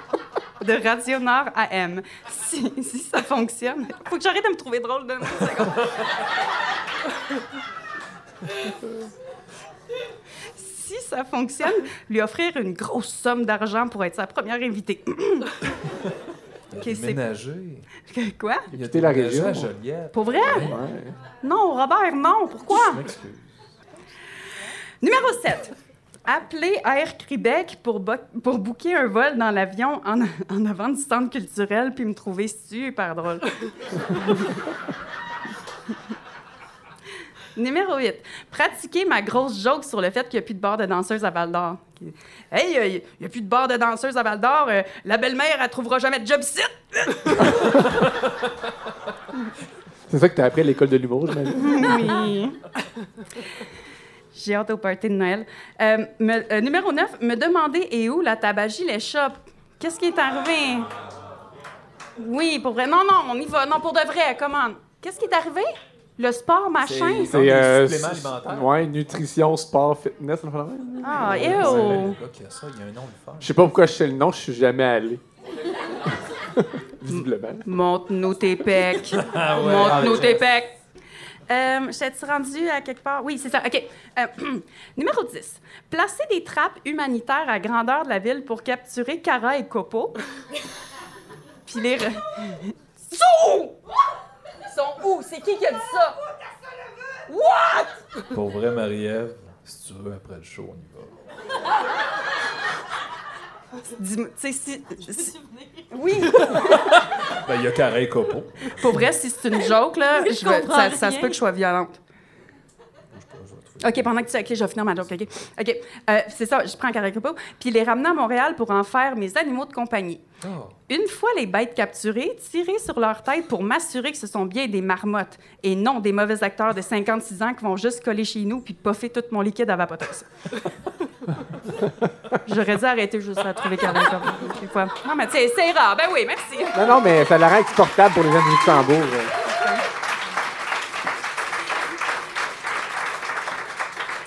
Speaker 11: de Radio Nord AM. Si, si ça fonctionne, faut que j'arrête de me trouver drôle de Si ça fonctionne, lui offrir une grosse somme d'argent pour être sa première invitée. Ok, c'est-
Speaker 4: Déménager.
Speaker 11: Quoi?
Speaker 4: Il a
Speaker 2: Quitter la région.
Speaker 4: à Joliette.
Speaker 11: Pour vrai?
Speaker 4: Ouais.
Speaker 11: Non, Robert, non. Pourquoi?
Speaker 4: Je m'excuse.
Speaker 11: Numéro 7. Appeler Air Québec pour, bo- pour booker un vol dans l'avion en, en avant du centre culturel puis me trouver super drôle. Numéro 8. Pratiquer ma grosse joke sur le fait qu'il n'y a plus de bar de danseuses à Val Hey, euh, il n'y a plus de bar de danseuses à Val d'Or. euh, la belle-mère, elle trouvera jamais de job site.
Speaker 2: C'est ça que t'as appris à l'école de l'humour?
Speaker 11: Oui. J'ai hâte au party de Noël. Euh, me- euh, numéro 9, me demander et où la tabagie les chope. Qu'est-ce qui est arrivé? Oui, pour vrai. Non, non, on y va. Non, pour de vrai, commande. Qu'est-ce qui est arrivé? Le sport, machin?
Speaker 2: C'est euh. Ouais, nutrition, sport, fitness.
Speaker 11: Ah,
Speaker 4: C'est
Speaker 11: ew!
Speaker 4: le gars qui a ça, il y a un nom le fun.
Speaker 2: Je sais pas pourquoi je sais le nom, je suis jamais allé. Visiblement.
Speaker 11: Montre-nous tes pecs.
Speaker 4: Ah ouais.
Speaker 2: Ah,
Speaker 11: tes
Speaker 2: yes.
Speaker 11: pecs. Euh, J'étais rendu à quelque part? Oui, c'est ça. OK. Euh, numéro 10. Placer des trappes humanitaires à grandeur de la ville pour capturer Cara et Copo. Puis les... re- sont où? C'est qui qui a dit ça? What?
Speaker 4: Pour vrai, Marie-Ève, si tu veux, après le show, on y va.
Speaker 11: Dis-moi, tu sais, si... si- Oui.
Speaker 4: Ben, il y a Carré Copo.
Speaker 11: Pour vrai, si c'est une joke, là,
Speaker 15: Je
Speaker 11: je ça, ça se peut que je sois violente. OK, pendant que tu... OK, je vais finir ma joke, OK? OK, euh, c'est ça, je prends Caracopo, puis les ramener à Montréal pour en faire mes animaux de compagnie.
Speaker 4: Oh.
Speaker 11: Une fois les bêtes capturées, tirer sur leur tête pour m'assurer que ce sont bien des marmottes et non des mauvais acteurs de 56 ans qui vont juste coller chez nous puis poffer tout mon liquide à vapoteuse. J'aurais dû arrêter juste à trouver fois. Non, mais tu sais, c'est rare. Ben oui, merci.
Speaker 2: Non, non, mais ça la rend exportable pour les gens du Luxembourg.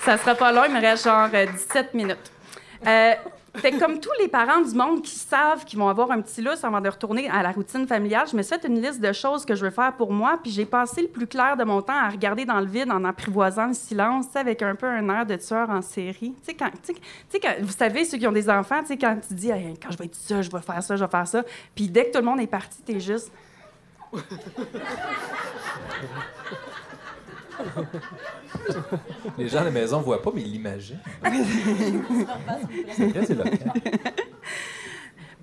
Speaker 11: Ça sera pas long, il me reste genre euh, 17 minutes. Euh, fait que comme tous les parents du monde qui savent qu'ils vont avoir un petit lousse avant de retourner à la routine familiale, je me suis fait une liste de choses que je veux faire pour moi, puis j'ai passé le plus clair de mon temps à regarder dans le vide en apprivoisant le silence, avec un peu un air de tueur en série. Tu sais, quand, vous savez, ceux qui ont des enfants, tu sais, quand tu dis quand je vais être ça, je vais faire ça, je vais faire ça, puis dès que tout le monde est parti, t'es juste.
Speaker 4: Les gens à la maison ne voient pas, mais ils l'imaginent. C'est très éloquent.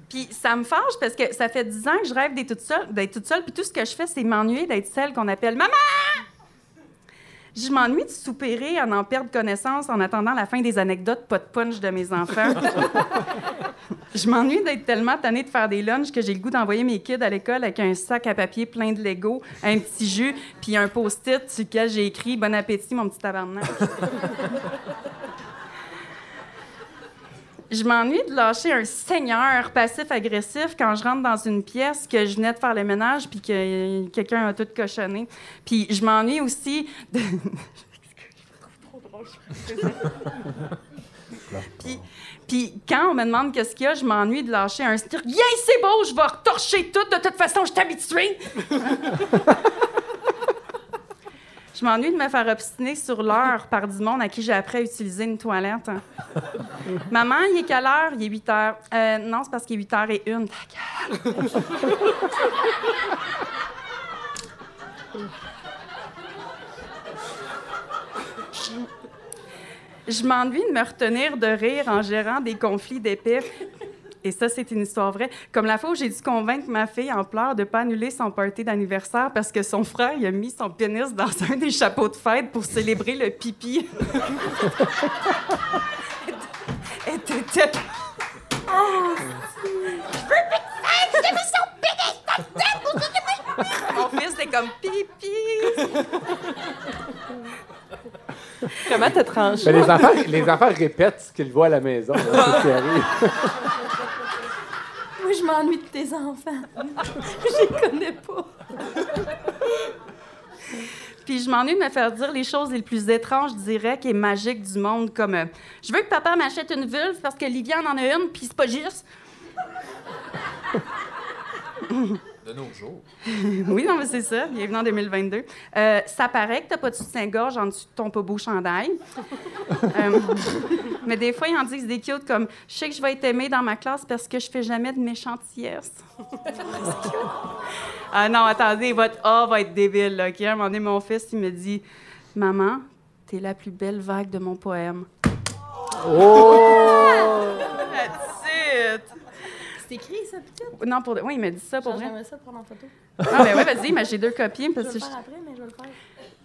Speaker 11: Puis ça me fâche parce que ça fait 10 ans que je rêve d'être toute seule, d'être toute seule, puis tout ce que je fais, c'est m'ennuyer d'être celle qu'on appelle maman. Je m'ennuie de soupirer en en perdre connaissance en attendant la fin des anecdotes pas de punch de mes enfants. Je m'ennuie d'être tellement tannée de faire des lunchs que j'ai le goût d'envoyer mes kids à l'école avec un sac à papier plein de Lego, un petit jus, puis un post-it sur lequel j'ai écrit Bon appétit, mon petit tabarnak. Je m'ennuie de lâcher un seigneur passif-agressif quand je rentre dans une pièce que je venais de faire le ménage puis que quelqu'un a tout cochonné. Puis je m'ennuie aussi de... puis, puis quand on me demande qu'est-ce qu'il y a, je m'ennuie de lâcher un stir. Yeah, c'est beau, je vais retorcher tout. De toute façon, je suis habituée. Je m'ennuie de me faire obstiner sur l'heure par du monde à qui j'ai appris à utiliser une toilette. Maman, il est quelle heure? Il est 8 heures. Euh, non, c'est parce qu'il est 8 heures et une. Ta gueule. Je m'ennuie de me retenir de rire en gérant des conflits d'épais. Et ça, c'est une histoire vraie. Comme la fois où j'ai dû convaincre ma fille en pleurs de ne pas annuler son party d'anniversaire parce que son frère il a mis son pénis dans un des chapeaux de fête pour célébrer le pipi. Était... Mon fils, c'est comme pipi!
Speaker 3: Comment t'as tranché?
Speaker 2: Ben, les, enfants, les enfants répètent ce qu'ils voient à la maison. hein, c'est ce qui arrive.
Speaker 15: Moi, je m'ennuie de tes enfants. je les connais pas.
Speaker 11: Puis je m'ennuie de me faire dire les choses les plus étranges, directes et magiques du monde, comme euh, Je veux que papa m'achète une vulve parce que Liviane en a une, puis c'est pas juste.
Speaker 4: De nos jours.
Speaker 11: oui, non, mais c'est ça. Bienvenue en 2022. Euh, ça paraît que t'as pas de soutien-gorge en dessous de ton pas beau chandail. Euh, mais des fois, ils en disent des cute comme « Je sais que je vais être aimée dans ma classe parce que je fais jamais de méchantillesse. » Ah non, attendez, votre A va être débile, là, OK? À un moment donné, mon fils, il me dit « Maman, t'es la plus belle vague de mon poème. »
Speaker 2: Oh!
Speaker 11: That's it!
Speaker 15: C'est écrit, ça, peut-être?
Speaker 11: Non, pour... de- Oui, il m'a dit ça pour vrai.
Speaker 15: J'aimerais ça prendre en photo.
Speaker 11: Ah, ben ouais, vas-y, mais j'ai deux copies.
Speaker 15: Je
Speaker 11: Parce
Speaker 15: vais
Speaker 11: que
Speaker 15: le
Speaker 11: je-
Speaker 15: faire après, mais je vais le faire.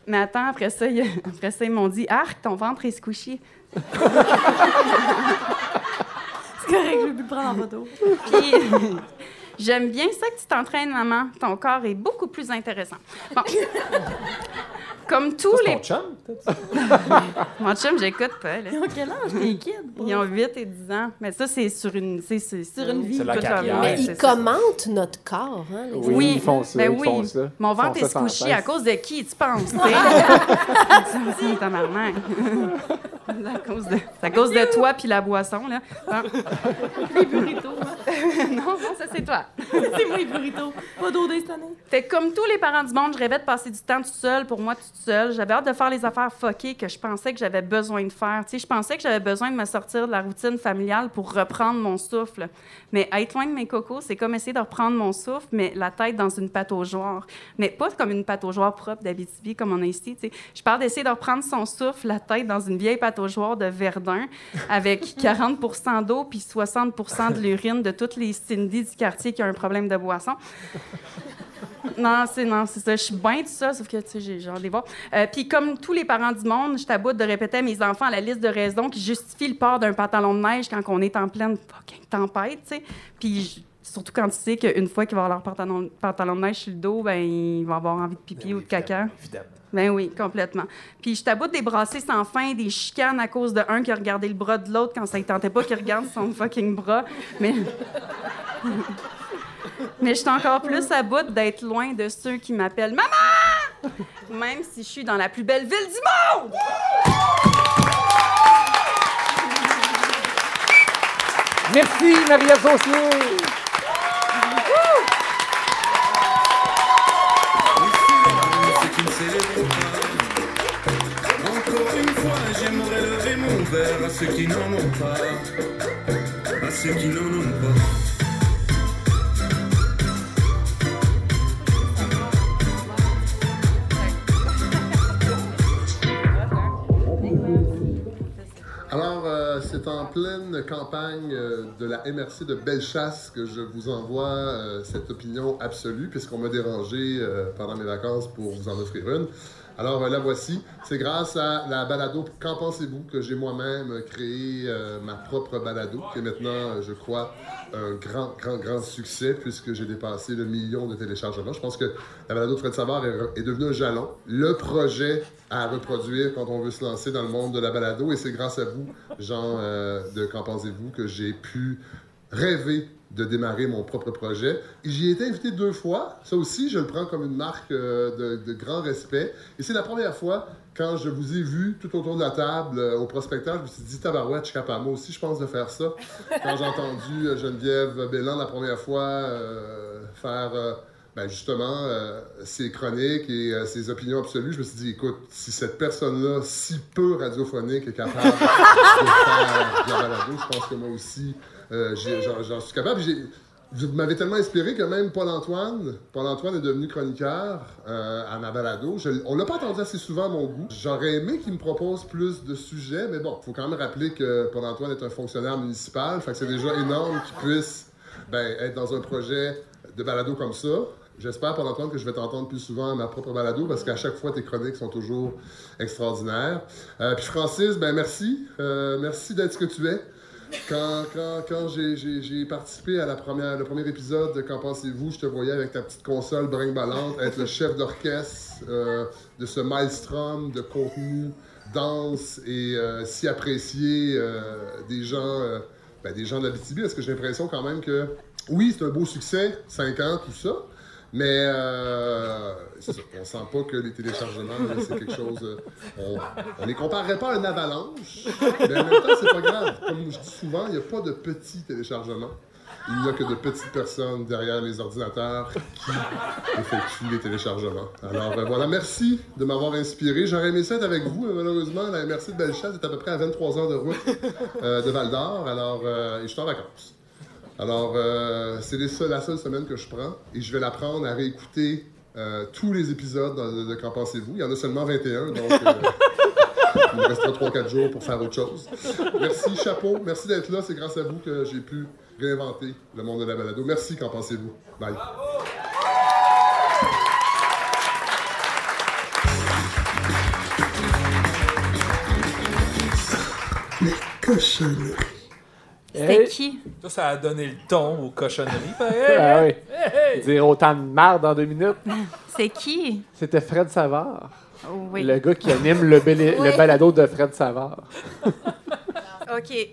Speaker 11: Mais attends, après ça, il- après ça, ils m'ont dit Arc, ton ventre est squishy.
Speaker 15: C'est correct, je vais plus le prendre en photo.
Speaker 11: Puis, j'aime bien ça que tu t'entraînes, maman. Ton corps est beaucoup plus intéressant. Bon. Comme tous
Speaker 4: Ça, c'est
Speaker 11: les.
Speaker 4: ton chum,
Speaker 11: Mon chum, j'écoute pas. Là.
Speaker 15: Ils ont quel âge, tes kids?
Speaker 11: Ils ont 8 et 10 ans. Mais ça, c'est sur une, c'est, c'est, sur une vie.
Speaker 4: C'est la
Speaker 11: toute leur
Speaker 4: carrière.
Speaker 14: Mais
Speaker 11: C'est
Speaker 14: ils
Speaker 11: ça.
Speaker 14: commentent notre corps. Hein, les
Speaker 2: Oui,
Speaker 11: Oui,
Speaker 2: ils font ça,
Speaker 11: ben
Speaker 2: ils
Speaker 11: oui.
Speaker 2: font ça.
Speaker 11: Mon
Speaker 2: Ils font
Speaker 11: ventre
Speaker 2: ça
Speaker 11: est
Speaker 2: sans
Speaker 11: squishy
Speaker 2: cesse.
Speaker 11: à cause de qui, tu penses? tu sais? Si, tabarnak. C'est à cause de, c'est à cause de toi puis la boisson, là. Ah.
Speaker 15: Les burritos.
Speaker 11: non, non, ça, c'est toi.
Speaker 15: c'est moi, les burritos. Pas d'eau cette année.
Speaker 11: Fait que comme tous les parents du monde, je rêvais de passer du temps toute seule, pour moi, toute seule. J'avais hâte de faire les affaires fuckées que je pensais que j'avais besoin de faire. Tu sais, je pensais que j'avais besoin de me sortir de la routine familiale pour reprendre mon souffle. Mais être loin de mes cocos, c'est comme essayer de reprendre mon souffle, mais la tête dans une pataugeoire. Mais pas comme une pataugeoire propre d'Abitibi, comme on a ici. tu sais. Je parle d'essayer de reprendre son souffle, la tête dans une vieille pataugeoire de Verdun, avec 40% d'eau puis 60% de l'urine de toutes les Cindy du quartier qui ont un problème de boisson. Non, c'est non, c'est ça. Je suis bien tout ça, sauf que tu sais, j'ai genre des voix. Euh, Puis comme tous les parents du monde, je t'aboute de répéter à mes enfants la liste de raisons qui justifient le port d'un pantalon de neige quand on est en pleine fucking tempête, tu sais. Puis surtout quand tu sais qu'une fois qu'ils vont avoir leur pantalon, pantalon de neige sur le dos, ben ils vont avoir envie de pipi ou de caca.
Speaker 4: Évidemment.
Speaker 11: Ben oui, complètement. Puis je t'aboute des brassées sans fin, des chicanes à cause de un qui a regardé le bras de l'autre quand ça ne tentait pas qu'il regarde son fucking bras. Mais. Mais je suis encore plus à bout d'être loin de ceux qui m'appellent Maman! Même si je suis dans la plus belle ville du monde!
Speaker 2: Merci, Maria Saucier!
Speaker 17: Ceux qui ne célèbrent pas. Encore une fois, j'aimerais lever mon verre à ceux qui n'en ont pas. À ceux qui n'en ont pas.
Speaker 18: Pleine campagne euh, de la MRC de Bellechasse que je vous envoie euh, cette opinion absolue, puisqu'on m'a dérangé euh, pendant mes vacances pour vous en offrir une. Alors euh, la voici. C'est grâce à la balado Qu'en pensez-vous que j'ai moi-même créé euh, ma propre balado, qui est maintenant, euh, je crois, un grand, grand, grand succès, puisque j'ai dépassé le million de téléchargements. Je pense que la balado de Fred Savard est, est devenue un jalon, le projet à reproduire quand on veut se lancer dans le monde de la balado. Et c'est grâce à vous, Jean, de Qu'en pensez-vous, que j'ai pu rêver de démarrer mon propre projet. Et J'y ai été invité deux fois. Ça aussi, je le prends comme une marque euh, de, grand respect. Et c'est la première fois, quand je vous ai vu tout autour de la table euh, au prospecteur, je me suis dit, tabarouette, je suis capable. Moi aussi, je pense de faire ça. Quand j'ai entendu euh, Geneviève Bélan la première fois faire... ben, justement, ses chroniques et ses opinions absolues, je me suis dit, écoute, si cette personne-là, si peu radiophonique, est capable de faire de la je pense que moi aussi, euh, j'en suis capable. Vous m'avez tellement inspiré que même Paul-Antoine, Paul-Antoine est devenu chroniqueur euh, à ma balado. Je, on l'a pas entendu assez souvent à mon goût. J'aurais aimé qu'il me propose plus de sujets, mais bon, faut quand même rappeler que Paul-Antoine est un fonctionnaire municipal, fait que c'est déjà énorme qu'il puisse ben, être dans un projet de balado comme ça. J'espère, Paul-Antoine, que je vais t'entendre plus souvent à ma propre balado parce qu'à chaque fois, tes chroniques sont toujours extraordinaires. Euh, puis Francis, ben merci. Euh, merci d'être ce que tu es. Quand, j'ai- participé à la le premier épisode de Qu'en pensez-vous, je te voyais avec ta petite console brinque-ballante être le chef d'orchestre euh, de ce maelstrom de contenu dense et euh, si apprécié euh, des gens, ben, des gens de l'Abitibi, parce que j'ai l'impression quand même que, oui, c'est un beau succès, 5 ans, tout ça, mais euh, on sent pas que les téléchargements, c'est quelque chose. euh, on, on les comparerait pas à une avalanche, mais en même temps, c'est pas grave. Comme je dis souvent, il n'y a pas de petits téléchargements. Il n'y a que de petites personnes derrière les ordinateurs qui effectuent les téléchargements. Alors euh, voilà, merci de m'avoir inspiré. J'aurais aimé ça être avec vous, mais malheureusement, la MRC de Bellechasse est à peu près à 23 heures de route euh, de Val d'Or. Alors, et je suis en vacances. Alors, euh, c'est la seule semaine que je prends et je vais la prendre à réécouter euh, tous les épisodes de, Qu'en pensez-vous? Il y en a seulement 21, donc euh, il me restera 3-4 jours pour faire autre chose. Merci, chapeau. Merci d'être là. C'est grâce à vous que j'ai pu réinventer le monde de la balado. Merci, qu'en pensez-vous? Bye.
Speaker 1: Cochonnerie.
Speaker 11: C'était qui?
Speaker 4: Ça, ça a donné le ton aux cochonneries. Ben,
Speaker 2: Ah oui.
Speaker 4: hey, hey.
Speaker 2: Dire autant de merde en deux minutes.
Speaker 11: C'est qui?
Speaker 2: C'était Fred Savard.
Speaker 11: Oui.
Speaker 2: Le gars qui anime le, bel-
Speaker 11: Oui.
Speaker 2: le balado de Fred Savard.
Speaker 11: OK.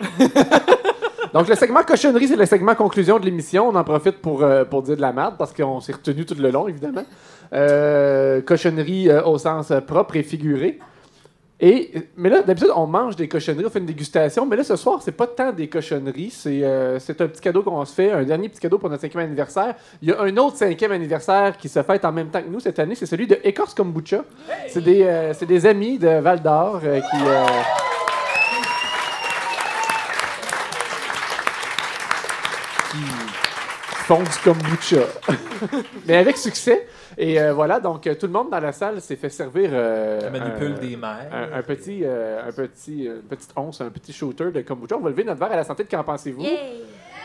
Speaker 2: Donc, le segment cochonnerie, c'est le segment conclusion de l'émission. On en profite pour, euh, pour dire de la merde parce qu'on s'est retenu tout le long, évidemment. Euh, cochonnerie euh, au sens propre et figuré. Et, mais là, d'habitude, on mange des cochonneries, on fait une dégustation. Mais là, ce soir, c'est pas tant des cochonneries. C'est euh, c'est un petit cadeau qu'on se fait, un dernier petit cadeau pour notre cinquième anniversaire. Il y a un autre cinquième anniversaire qui se fête en même temps que nous cette année. C'est celui de Écorce Kombucha. C'est des, euh, c'est des amis de Val d'Or euh, qui. Font du kombucha. Mais avec succès. Et euh, voilà, donc euh, tout le monde dans la salle s'est fait servir. euh,
Speaker 4: La manipule
Speaker 2: un-
Speaker 4: des mères.
Speaker 2: Un, un petit, euh, un petit, euh, une petite once, un petit shooter de kombucha. On va lever notre verre à la santé de qu'en pensez-vous?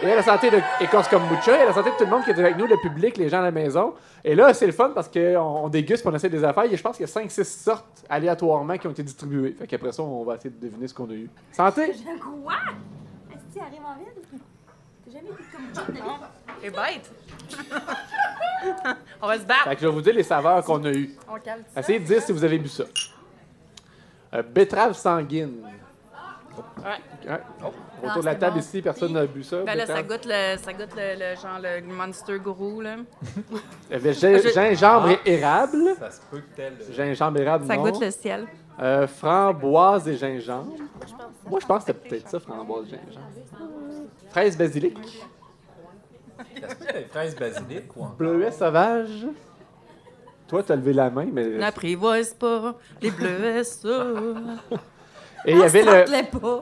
Speaker 2: Et à la santé de Écorce Kombucha, et à la santé de tout le monde qui est avec nous, le public, les gens à la maison. Et là, c'est le fun parce qu'on on déguste pour on essaie des affaires. Et je pense qu'il y a 5-6 sortes aléatoirement qui ont été distribuées. Fait qu'après ça, on va essayer de deviner ce qu'on a eu. Santé!
Speaker 15: Je quoi? Est-ce que tu arrives en ville? T'as jamais ça de
Speaker 11: C'est bête. On va se battre.
Speaker 2: Fait que je vais vous dire les saveurs qu'on a eues.
Speaker 11: On calme ça.
Speaker 2: Essayez de dire si vous avez bu ça. Euh, betterave sanguine. Ouais. Autour de la
Speaker 11: c'est
Speaker 2: table
Speaker 11: bon.
Speaker 2: ici, personne n'a bu ça.
Speaker 11: Ben là, ça
Speaker 2: betterave.
Speaker 11: goûte le, ça goûte le, le genre le Monster Guru, là.
Speaker 2: Il y avait gin-
Speaker 11: Je-
Speaker 2: gingembre
Speaker 11: Ah.
Speaker 2: et érable.
Speaker 4: Ça se peut que tel.
Speaker 2: Gingembre érable,
Speaker 11: Ça
Speaker 2: non.
Speaker 11: goûte le ciel.
Speaker 2: Euh, framboise et gingembre. Moi, je pense que c'était peut-être ça, framboise et gingembre. Fraise basilic.
Speaker 4: Fraise basilic ou encore?
Speaker 2: Bleuet sauvage. Toi, t'as levé la main, mais.
Speaker 11: N'apprivoise pas les bleuets, ça.
Speaker 2: Et il y avait le.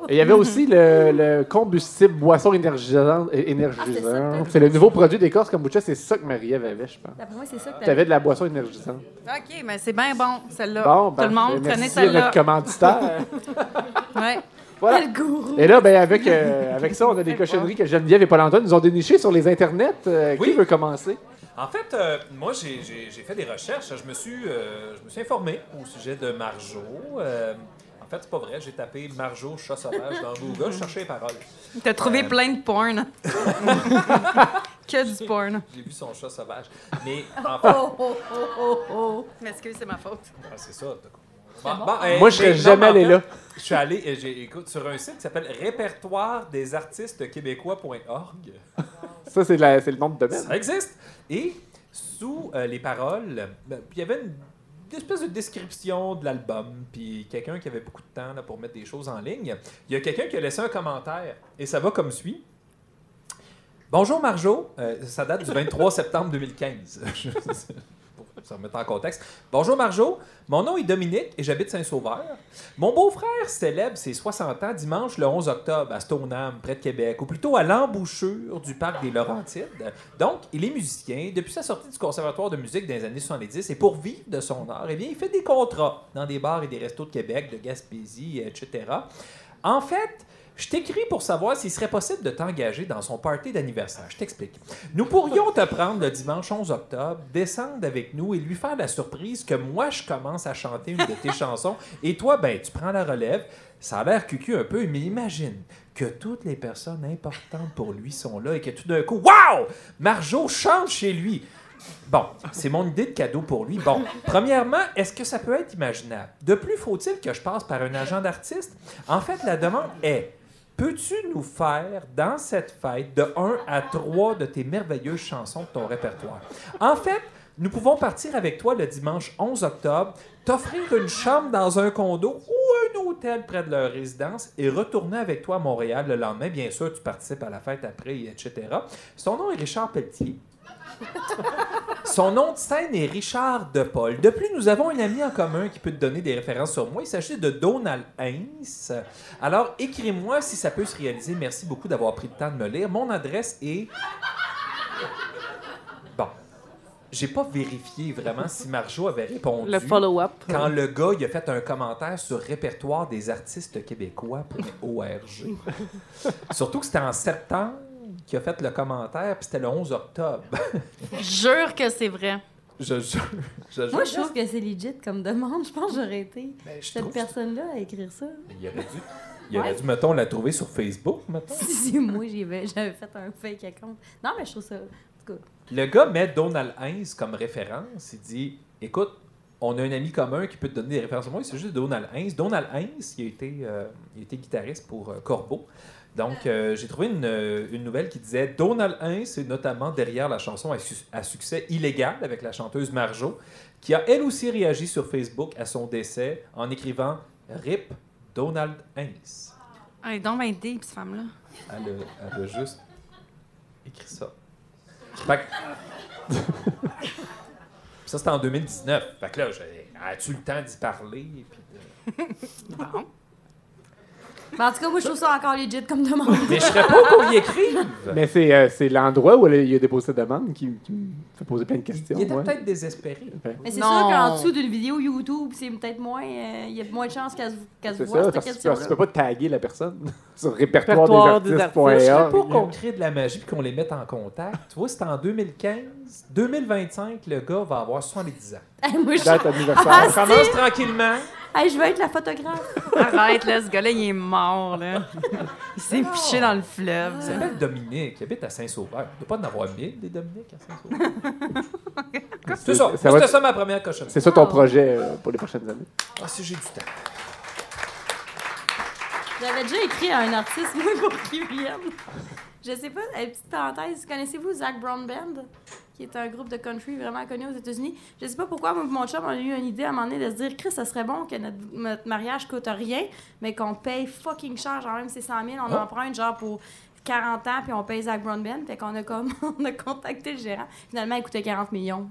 Speaker 2: Et il y avait aussi le, le combustible boisson énergisante.
Speaker 15: Ah,
Speaker 2: énergisante. c'est le nouveau produit d'Écorce Kombucha, c'est ça que Marie-Ève avait, je pense.
Speaker 15: D'après moi, c'est ça que
Speaker 2: Tu avais de la boisson énergisante.
Speaker 11: OK, mais c'est bien bon, celle-là.
Speaker 2: Bon,
Speaker 11: Tout
Speaker 2: ben,
Speaker 11: le monde,
Speaker 2: ben,
Speaker 11: prenez
Speaker 2: merci à
Speaker 11: celle-là.
Speaker 2: notre commanditaire.
Speaker 11: Ouais.
Speaker 2: Voilà.
Speaker 15: Le gourou.
Speaker 2: Et là, ben, avec, euh, avec ça, on a des cochonneries que Geneviève et Paul-Antoine nous ont dénichées sur les internets. Euh, Qui
Speaker 4: Oui.
Speaker 2: veut commencer?
Speaker 4: En fait, euh, moi, j'ai- j'ai j'ai fait des recherches. Je me suis, euh, je me suis informé au sujet de Marjo. Euh, en fait, c'est pas vrai. J'ai tapé Marjo chat sauvage dans Google. Je cherchais les paroles.
Speaker 11: T'as trouvé
Speaker 4: Euh,
Speaker 11: plein de porn. que du porn.
Speaker 4: J'ai vu son chat sauvage. Mais en fait,
Speaker 11: Oh, oh, oh, oh, oh. M'excuse, c'est ma faute.
Speaker 4: Ah, c'est ça. t'as-
Speaker 11: C'est bon.
Speaker 4: eh,
Speaker 2: Moi, je serais
Speaker 4: mais non,
Speaker 2: jamais
Speaker 4: mais en
Speaker 2: allé
Speaker 4: fait,
Speaker 2: là.
Speaker 4: Je suis allé, écoute, sur un site qui s'appelle répertoire des artistes québécois.org.
Speaker 2: Ça, c'est le nom de domaine.
Speaker 4: Ça existe. Et sous euh, les paroles, ben, il y avait une, une espèce de description de l'album, puis quelqu'un qui avait beaucoup de temps là, pour mettre des choses en ligne. Il y a quelqu'un qui a laissé un commentaire, et ça va comme suit. Bonjour Marjo, Euh, ça date du 23 septembre 2015. Remettre en contexte. Bonjour Marjo, mon nom est Dominique et j'habite Saint-Sauveur. Mon beau-frère célèbre ses 60 ans dimanche le 11 octobre à Stoneham, près de Québec, ou plutôt à l'embouchure du parc des Laurentides. Donc, il est musicien depuis sa sortie du conservatoire de musique dans les années 70 et pour vivre de son art, eh bien, il fait des contrats dans des bars et des restos de Québec, de Gaspésie, etc. En fait, je t'écris pour savoir s'il serait possible de t'engager dans son party d'anniversaire. Je t'explique. Nous pourrions te prendre le dimanche 11 octobre, descendre avec nous et lui faire la surprise que moi, je commence à chanter une de tes chansons et toi, ben, tu prends la relève. Ça a l'air cucu un peu, mais imagine que toutes les personnes importantes pour lui sont là et que tout d'un coup, waouh! Marjo chante chez lui. Bon, c'est mon idée de cadeau pour lui. Bon, premièrement, est-ce que ça peut être imaginable? De plus, faut-il que je passe par un agent d'artiste? En fait, la demande est Peux-tu nous faire, dans cette fête, de 1 à 3 de tes merveilleuses chansons de ton répertoire? En fait, nous pouvons partir avec toi le dimanche 11 octobre, t'offrir une chambre dans un condo ou un hôtel près de leur résidence et retourner avec toi à Montréal le lendemain. Bien sûr, tu participes à la fête après, etc. Son nom est Richard Pelletier. Son nom de scène est Richard De Paul. De plus, nous avons un ami en commun qui peut te donner des références sur moi. Il s'agit de Donald Haynes. Alors, écris-moi si ça peut se réaliser. Merci beaucoup d'avoir pris le temps de me lire. Mon adresse est. Bon. J'ai pas vérifié vraiment si Marjo avait répondu.
Speaker 3: Le follow-up.
Speaker 4: Quand le gars il a fait un commentaire sur répertoire des artistes québécois.org. Surtout que c'était en septembre qu'il a fait le commentaire, puis c'était le 11 octobre.
Speaker 11: Jure que c'est vrai.
Speaker 4: Je jure. Je jure.
Speaker 15: Moi, je trouve que c'est legit comme demande. Je pense que j'aurais été
Speaker 4: Ben,
Speaker 15: cette personne-là à écrire ça.
Speaker 4: Il aurait dû, il aurait
Speaker 15: Ouais.
Speaker 4: dû, mettons, la trouver sur Facebook, mettons.
Speaker 15: Si, si, moi, j'avais j'avais fait un fake account. Non, mais je trouve ça. en tout cas,
Speaker 4: Le gars met Donald Haynes comme référence. Il dit Écoute, on a un ami commun qui peut te donner des références. Moi, c'est juste Donald Haynes. Donald Haynes, il a été, euh, il a été guitariste pour euh, Corbeau. Donc, euh, j'ai trouvé une, euh, une nouvelle qui disait Donald Haynes est notamment derrière la chanson à, su- à succès illégal avec la chanteuse Marjo, qui a elle aussi réagi sur Facebook à son décès en écrivant RIP Donald Haynes.
Speaker 11: Elle est donc bien deep, cette femme-là.
Speaker 4: Elle a, elle a juste écrit ça. Fait que- ça, c'était en 2019. Fait que là, as-tu le temps d'y parler? Puis de-
Speaker 11: Bon.
Speaker 15: Mais en tout cas, moi, je trouve ça encore legit comme demande.
Speaker 4: Mais je serais pas qu'on y écrive.
Speaker 2: Mais c'est euh, c'est l'endroit où il a déposé sa demande qui, qui me fait poser plein de questions.
Speaker 4: Il était
Speaker 2: ouais.
Speaker 4: peut-être désespéré.
Speaker 15: Mais c'est sûr qu'en dessous d'une vidéo YouTube, c'est peut-être moins. euh, Il y a moins de chances qu'elle se, qu'elle se
Speaker 2: C'est
Speaker 15: voit,
Speaker 2: ça,
Speaker 15: cette
Speaker 2: parce que tu peux pas taguer la personne sur répertoire,
Speaker 3: Répertoire
Speaker 2: des
Speaker 3: artistes.
Speaker 4: Je serais pas qu'on crée de la magie et qu'on les mette en contact. Tu vois, c'était en 2015. 2025, le gars va avoir 70 ans.
Speaker 15: Moi, je...
Speaker 2: Date anniversaire.
Speaker 15: Ah,
Speaker 4: On commence tranquillement.
Speaker 15: Hey, je veux être la photographe.
Speaker 11: Arrête, là, ce gars-là, il est mort, là. Il s'est piché dans le fleuve.
Speaker 4: Il s'appelle Dominique, il habite à Saint-Sauveur. Il ne doit pas en avoir mille, des Dominiques à Saint-Sauveur. C'est ça.
Speaker 2: Ça
Speaker 4: C'était ça ma première cochonnerie.
Speaker 2: C'est ça ton projet euh, pour les prochaines années?
Speaker 4: Ah, si j'ai du temps.
Speaker 15: J'avais déjà écrit à un artiste, moi, pour qu'il vienne. Je sais pas, une petite parenthèse, connaissez-vous Zach Brown Band? Qui est un groupe de country vraiment connu aux États-Unis. Je sais pas pourquoi, moi, mon chum, on a eu une idée à un moment donné de se dire, Chris, ça serait bon que notre, notre mariage coûte rien, mais qu'on paye fucking cher, genre même c'est 100 000, on
Speaker 4: Ah.
Speaker 15: emprunte genre pour 40 ans, puis on paye Zach Brown Band. Fait qu'on a comme, on a contacté le gérant. Finalement, il coûtait 40 millions.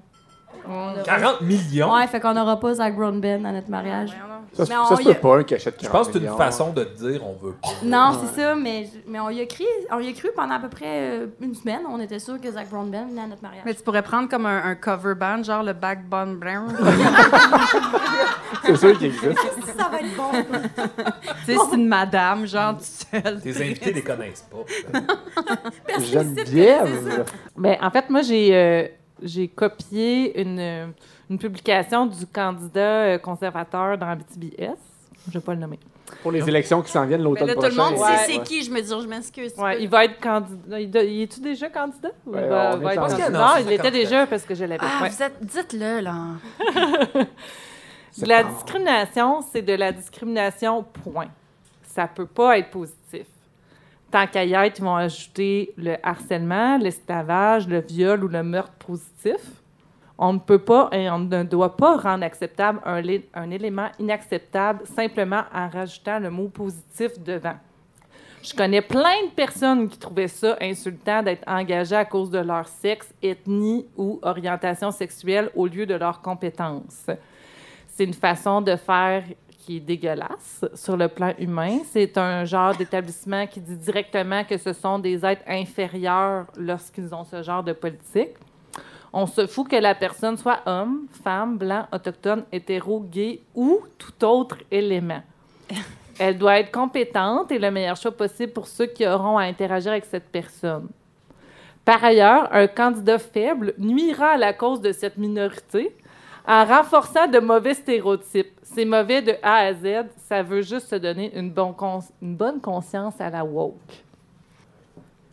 Speaker 15: On aura-
Speaker 4: 40 millions?
Speaker 15: Ouais, fait qu'on n'aura pas Zach Brown Band à notre mariage.
Speaker 2: Ça, se-
Speaker 15: Mais on
Speaker 2: ça se
Speaker 15: y
Speaker 2: peut
Speaker 15: a-
Speaker 2: pas, un cachet de 40
Speaker 4: Je pense que c'est une
Speaker 2: millions.
Speaker 4: façon de te dire on veut pas.
Speaker 15: Non,
Speaker 2: Ouais.
Speaker 15: c'est ça, mais, mais on, y a cru, on y a cru pendant à peu près euh, une semaine. On était sûr que Zach Brown Band venait à notre mariage.
Speaker 11: Mais tu pourrais prendre comme un, un cover band, genre le Backbone Brown.
Speaker 2: C'est sûr qu'il existe.
Speaker 15: ça va être bon?
Speaker 11: tu sais, c'est une madame, genre du seul.
Speaker 4: Tes invités les connaissent pas.
Speaker 2: Geneviève.
Speaker 3: Ben, en fait, moi, j'ai euh, j'ai copié une, euh, une publication du candidat euh, conservateur dans BTBS. Je vais pas le nommer.
Speaker 2: Pour les élections qui s'en viennent l'automne
Speaker 11: là, tout
Speaker 2: prochain.
Speaker 11: le monde
Speaker 3: Ouais.
Speaker 11: sait c'est qui. Je me dis, je m'excuse.
Speaker 3: Ouais, il va être candidat. Il, il est-tu déjà candidat? Ou
Speaker 2: Ouais,
Speaker 3: il va,
Speaker 2: on
Speaker 3: va
Speaker 2: est
Speaker 3: être
Speaker 2: en-
Speaker 3: candidat?
Speaker 2: Non,
Speaker 3: il
Speaker 2: sa
Speaker 3: était
Speaker 2: candidature.
Speaker 3: déjà parce que je l'avais.
Speaker 11: Ah,
Speaker 3: ouais.
Speaker 11: vous êtes... Dites-le, là.
Speaker 3: La discrimination, c'est de la discrimination, point. Ça peut pas être positif. Tant qu'à y être, ils vont ajouter le harcèlement, l'esclavage, le viol ou le meurtre positif. On ne peut pas et on ne doit pas rendre acceptable un, un élément inacceptable simplement en rajoutant le mot positif devant. Je connais plein de personnes qui trouvaient ça insultant d'être engagées à cause de leur sexe, ethnie ou orientation sexuelle au lieu de leurs compétences. C'est une façon de faire qui est dégueulasse sur le plan humain. C'est un genre d'établissement qui dit directement que ce sont des êtres inférieurs lorsqu'ils ont ce genre de politique. On se fout que la personne soit homme, femme, blanc, autochtone, hétéro, gay ou tout autre élément. Elle doit être compétente et le meilleur choix possible pour ceux qui auront à interagir avec cette personne. Par ailleurs, un candidat faible nuira à la cause de cette minorité en renforçant de mauvais stéréotypes. C'est mauvais de A à Z. Ça veut juste se donner une, bonne cons- une bonne conscience à la woke.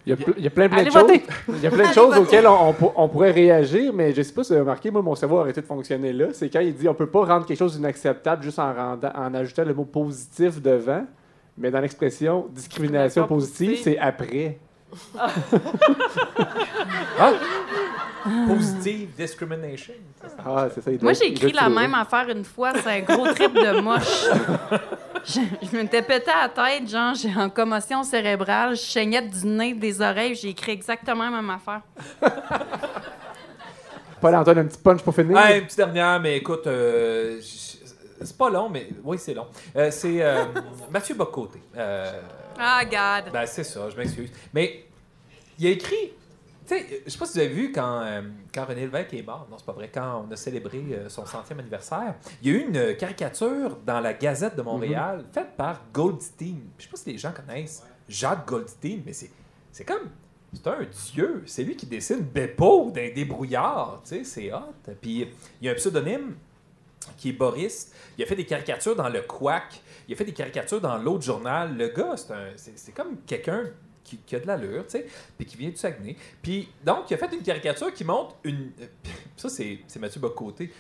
Speaker 2: Il y a, ple- il y a plein, plein
Speaker 3: Allez
Speaker 2: de choses.
Speaker 3: voter.
Speaker 2: Il y a plein de
Speaker 3: Allez
Speaker 2: choses
Speaker 3: voter.
Speaker 2: auxquelles on, on pour- on pourrait réagir, mais je sais pas si vous avez remarqué, moi, mon cerveau a arrêté de fonctionner là. C'est quand il dit on peut pas rendre quelque chose d'inacceptable juste en, rendant, en ajoutant le mot positif devant, mais dans l'expression discrimination
Speaker 3: Discrimination
Speaker 2: positive,
Speaker 3: positive.
Speaker 2: c'est après.
Speaker 4: Ah! Positive discrimination.
Speaker 2: Ah, c'est ça. il doit
Speaker 11: Moi, j'ai écrit la même affaire une fois. C'est un gros trip de moche. je, je m'étais pété à la tête, genre, j'ai en commotion cérébrale. Je saignais du nez, des oreilles. J'ai écrit exactement la même affaire.
Speaker 2: Paul-Antoine, un petit punch pour finir.
Speaker 4: Ah, une petite dernière, mais écoute, euh, c'est pas long, mais oui, c'est long. Euh, c'est euh, Mathieu Bocoté.
Speaker 11: Ah, God.
Speaker 4: ben, c'est ça, je m'excuse. Mais il a écrit. Tu sais, je sais pas si vous avez vu quand, euh, quand René Lévesque est mort. Non, c'est pas vrai. Quand on a célébré euh, son centième anniversaire, il y a eu une caricature dans la Gazette de Montréal faite par Goldstein. Je sais pas si les gens connaissent Jacques Goldstein, mais c'est c'est comme. C'est un dieu. C'est lui qui dessine Beppo d'un débrouillard. Tu sais, c'est hot. Puis il y a un pseudonyme qui est Boris. Il a fait des caricatures dans le Quack. Il a fait des caricatures dans l'autre journal. Le gars, c'est comme quelqu'un qui, a de l'allure, tu sais, puis qui vient du Saguenay. Puis donc, il a fait une caricature qui montre une. Ça, c'est Mathieu Bocoté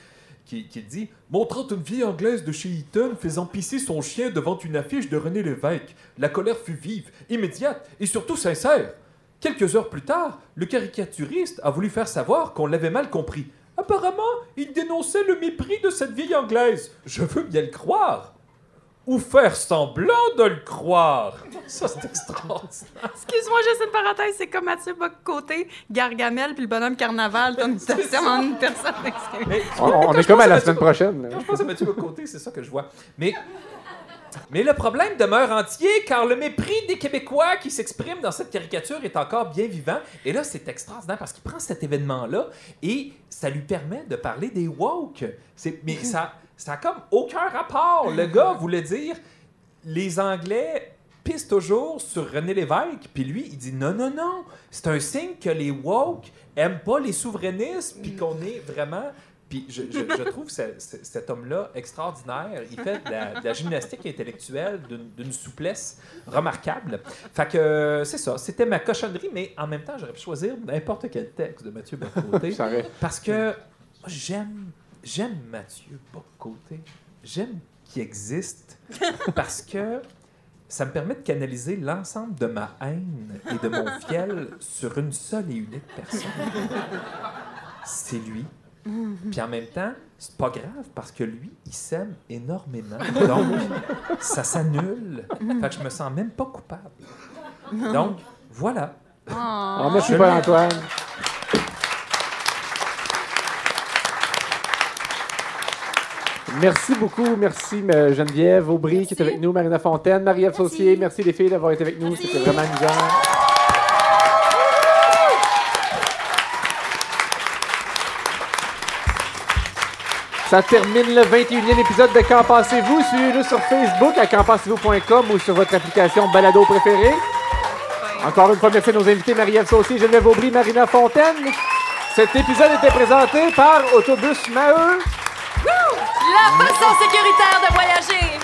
Speaker 4: qui, qui dit Montrant une vieille anglaise de chez Eton faisant pisser son chien devant une affiche de René Lévesque. La colère fut vive, immédiate et surtout sincère. Quelques heures plus tard, le caricaturiste a voulu faire savoir qu'on l'avait mal compris. Apparemment, il dénonçait le mépris de cette vieille anglaise. Je veux bien le croire. Ou faire semblant de le croire? Ça, c'est extraordinaire.
Speaker 11: Excuse-moi, juste une parenthèse. C'est comme Mathieu Bocoté, Gargamel puis le bonhomme Carnaval. Une station en une personne.
Speaker 4: Mais-
Speaker 2: On, on est comme à la
Speaker 4: Mathieu
Speaker 2: semaine prochaine.
Speaker 4: Quand je pense à Mathieu Bocoté, c'est ça que je vois. Mais, mais le problème demeure entier car le mépris des Québécois qui s'expriment dans cette caricature est encore bien vivant. Et là, c'est extraordinaire parce qu'il prend cet événement-là et ça lui permet de parler des woke. C'est- Mais ça, ça a comme aucun rapport. Le gars voulait dire les Anglais pissent toujours sur René Lévesque, puis lui, il dit non, non, non, c'est un signe que les woke aiment pas les souverainistes, puis qu'on est vraiment. Puis je, je- je trouve ce- ce- cet homme-là extraordinaire. Il fait de la, de la gymnastique intellectuelle d'une souplesse remarquable. Fait que euh, c'est ça, c'était ma cochonnerie, mais en même temps, j'aurais pu choisir n'importe quel texte de Mathieu Bocoté. Parce que j'aime, j'aime Mathieu Bocoté. J'aime qu'il existe parce que ça me permet de canaliser l'ensemble de ma haine et de mon fiel sur une seule et unique personne. C'est lui. Puis en même temps, c'est pas grave parce que lui, il s'aime énormément. Donc, ça s'annule. Fait que je me sens même pas coupable. Donc, voilà.
Speaker 2: Ah, merci,
Speaker 4: Je
Speaker 2: Paul-Antoine. Merci beaucoup. Merci euh, Geneviève Aubry qui est avec nous, Marina Fontaine, Marie-Ève Saucier. Merci les filles d'avoir été avec nous. C'était vraiment amusant. Ça termine le 21e épisode de Qu'en pensez-vous? Suivez-nous sur Facebook à qu'enpensez-vous.com ou sur votre application balado préférée. Encore une fois, merci à nos invités Marie-Ève Saucier, Geneviève Aubry, Marina Fontaine. Cet épisode était présenté par Autobus Maheu.
Speaker 11: La façon sécuritaire de voyager.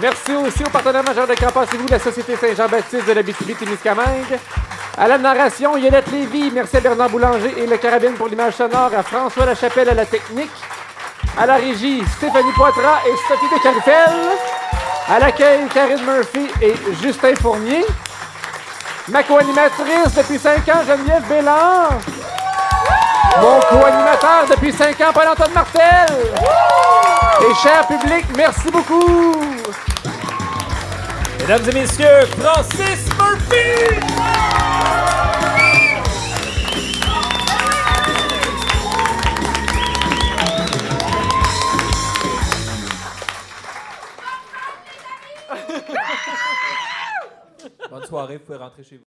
Speaker 2: Merci aussi au partenaire majeur de Qu'en pensez-vous, la Société Saint-Jean-Baptiste de la BTB-Témiscamingue. À la narration, Yolette Lévy. Merci à Bernard Boulanger et le Carabine pour l'image sonore. À François Lachapelle à la technique. À la régie, Stéphanie Poitras et Sophie de Carifel. À l'accueil, Karine Murphy et Justin Fournier. Ma co-animatrice depuis 5 ans, Geneviève Bélan. Mon co-animateur depuis 5 ans, Paul-Antoine Martel. Et cher public, merci beaucoup.
Speaker 4: Mesdames et messieurs, Francis Murphy! Bonne soirée, vous pouvez rentrer chez vous.